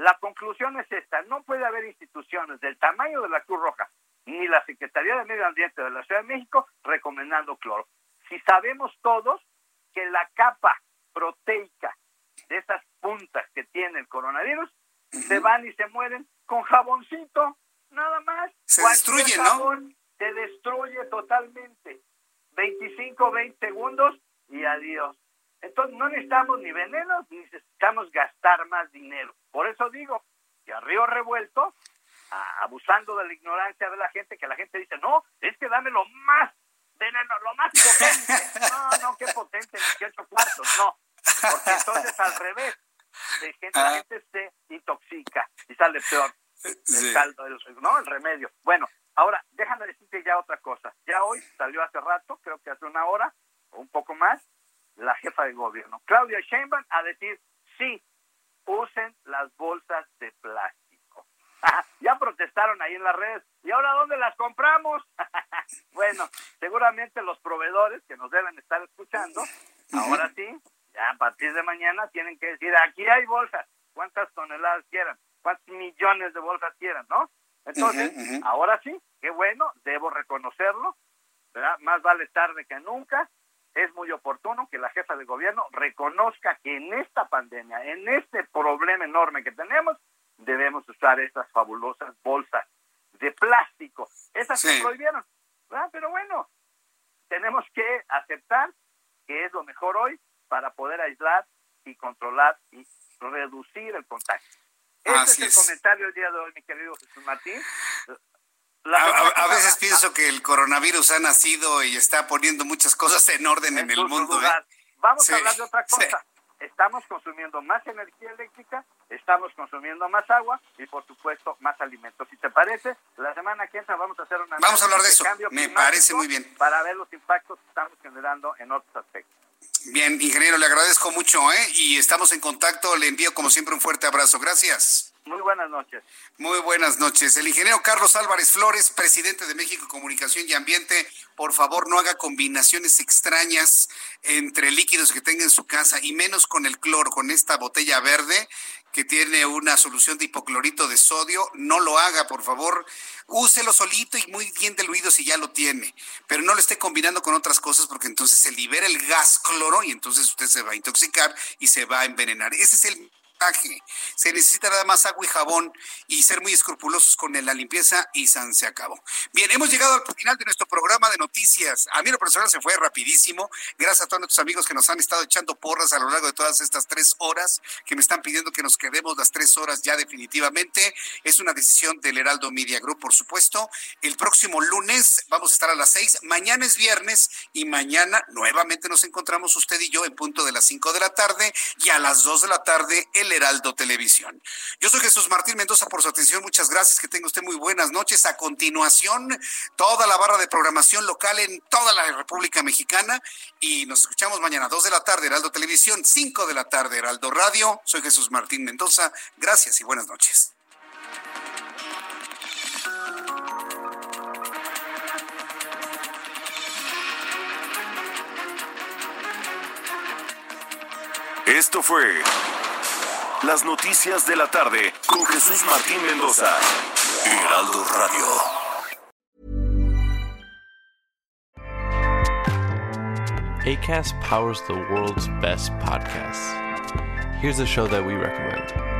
la conclusión es esta, no puede haber instituciones del tamaño de la Cruz Roja ni la Secretaría de Medio Ambiente de la Ciudad de México recomendando cloro. Si sabemos todos que la capa proteica de esas puntas que tiene el coronavirus se van y se mueren con jaboncito, nada más. Se destruye, ¿no? Se destruye totalmente. 25, 20 segundos y adiós. Entonces no necesitamos ni venenos ni necesitamos gastar más dinero. Por eso digo que a río revuelto, abusando de la ignorancia de la gente, que la gente dice, no, es que dame lo más veneno, lo más potente. (laughs) No, no, qué potente, 18 cuartos, no. Porque entonces al revés, de gente, la ah. gente se intoxica y sale peor el caldo, el, ¿no? El remedio. Bueno, ahora déjame decirte ya otra cosa. Ya hoy salió hace rato, creo que hace una hora o un poco más, la jefa de gobierno, Claudia Sheinbaum, a decir, sí, usen las bolsas de plástico. (laughs) ya protestaron ahí en las redes. ¿Y ahora dónde las compramos? (laughs) bueno, seguramente los proveedores que nos deben estar escuchando, ahora sí, ya a partir de mañana tienen que decir, aquí hay bolsas, cuántas toneladas quieran cuántos millones de bolsas quieran, ¿no? Entonces, ahora sí, qué bueno, debo reconocerlo, ¿verdad? Más vale tarde que nunca. Es muy oportuno que la jefa de gobierno reconozca que en esta pandemia, en este problema enorme que tenemos, debemos usar estas fabulosas bolsas de plástico. Esas se prohibieron, ¿verdad? Pero bueno, tenemos que aceptar que es lo mejor hoy para poder aislar y controlar y reducir el contagio. Ese es el comentario del día de hoy, mi querido Jesús Martín. A, veces pienso que el coronavirus ha nacido y está poniendo muchas cosas en orden en, el mundo. ¿eh? Vamos a hablar de otra cosa. Estamos consumiendo más energía eléctrica, estamos consumiendo más agua y, por supuesto, más alimentos. Si te parece, la semana que entra vamos a hacer una. Vamos a hablar de eso. Me parece muy bien. Para ver los impactos que estamos generando en otros aspectos. Bien, ingeniero, le agradezco mucho, ¿eh? Y estamos en contacto. Le envío, como siempre, un fuerte abrazo. Gracias. Muy buenas noches. Muy buenas noches. El ingeniero Carlos Álvarez Flores, presidente de México Comunicación y Ambiente, por favor no haga combinaciones extrañas entre líquidos que tenga en su casa y menos con el cloro, con esta botella verde que tiene una solución de hipoclorito de sodio, no lo haga, por favor. Úselo solito y muy bien diluido si ya lo tiene, pero no lo esté combinando con otras cosas porque entonces se libera el gas cloro y entonces usted se va a intoxicar y se va a envenenar. Ese es el se necesita nada más agua y jabón y ser muy escrupulosos con la limpieza y san se acabó. Bien, hemos llegado al final de nuestro programa de noticias. A mí lo personal se fue rapidísimo. Gracias a todos nuestros amigos que nos han estado echando porras a lo largo de todas estas tres horas, que me están pidiendo que nos quedemos las tres horas ya definitivamente. Es una decisión del Heraldo Media Group, por supuesto. El próximo lunes vamos a estar a las seis. Mañana es viernes y mañana nuevamente nos encontramos usted y yo en punto de las cinco de la tarde y a las dos de la tarde el Heraldo Televisión. Yo soy Jesús Martín Mendoza por su atención. Muchas gracias. Que tenga usted muy buenas noches. A continuación, toda la barra de programación local en toda la República Mexicana. Y nos escuchamos mañana, 2 de la tarde, Heraldo Televisión, 5 de la tarde, Heraldo Radio. Soy Jesús Martín Mendoza. Gracias y buenas noches. Esto fue las noticias de la tarde con Jesús Martín Mendoza. Heraldo Radio. ACAST powers the world's best podcasts. Here's a show that we recommend.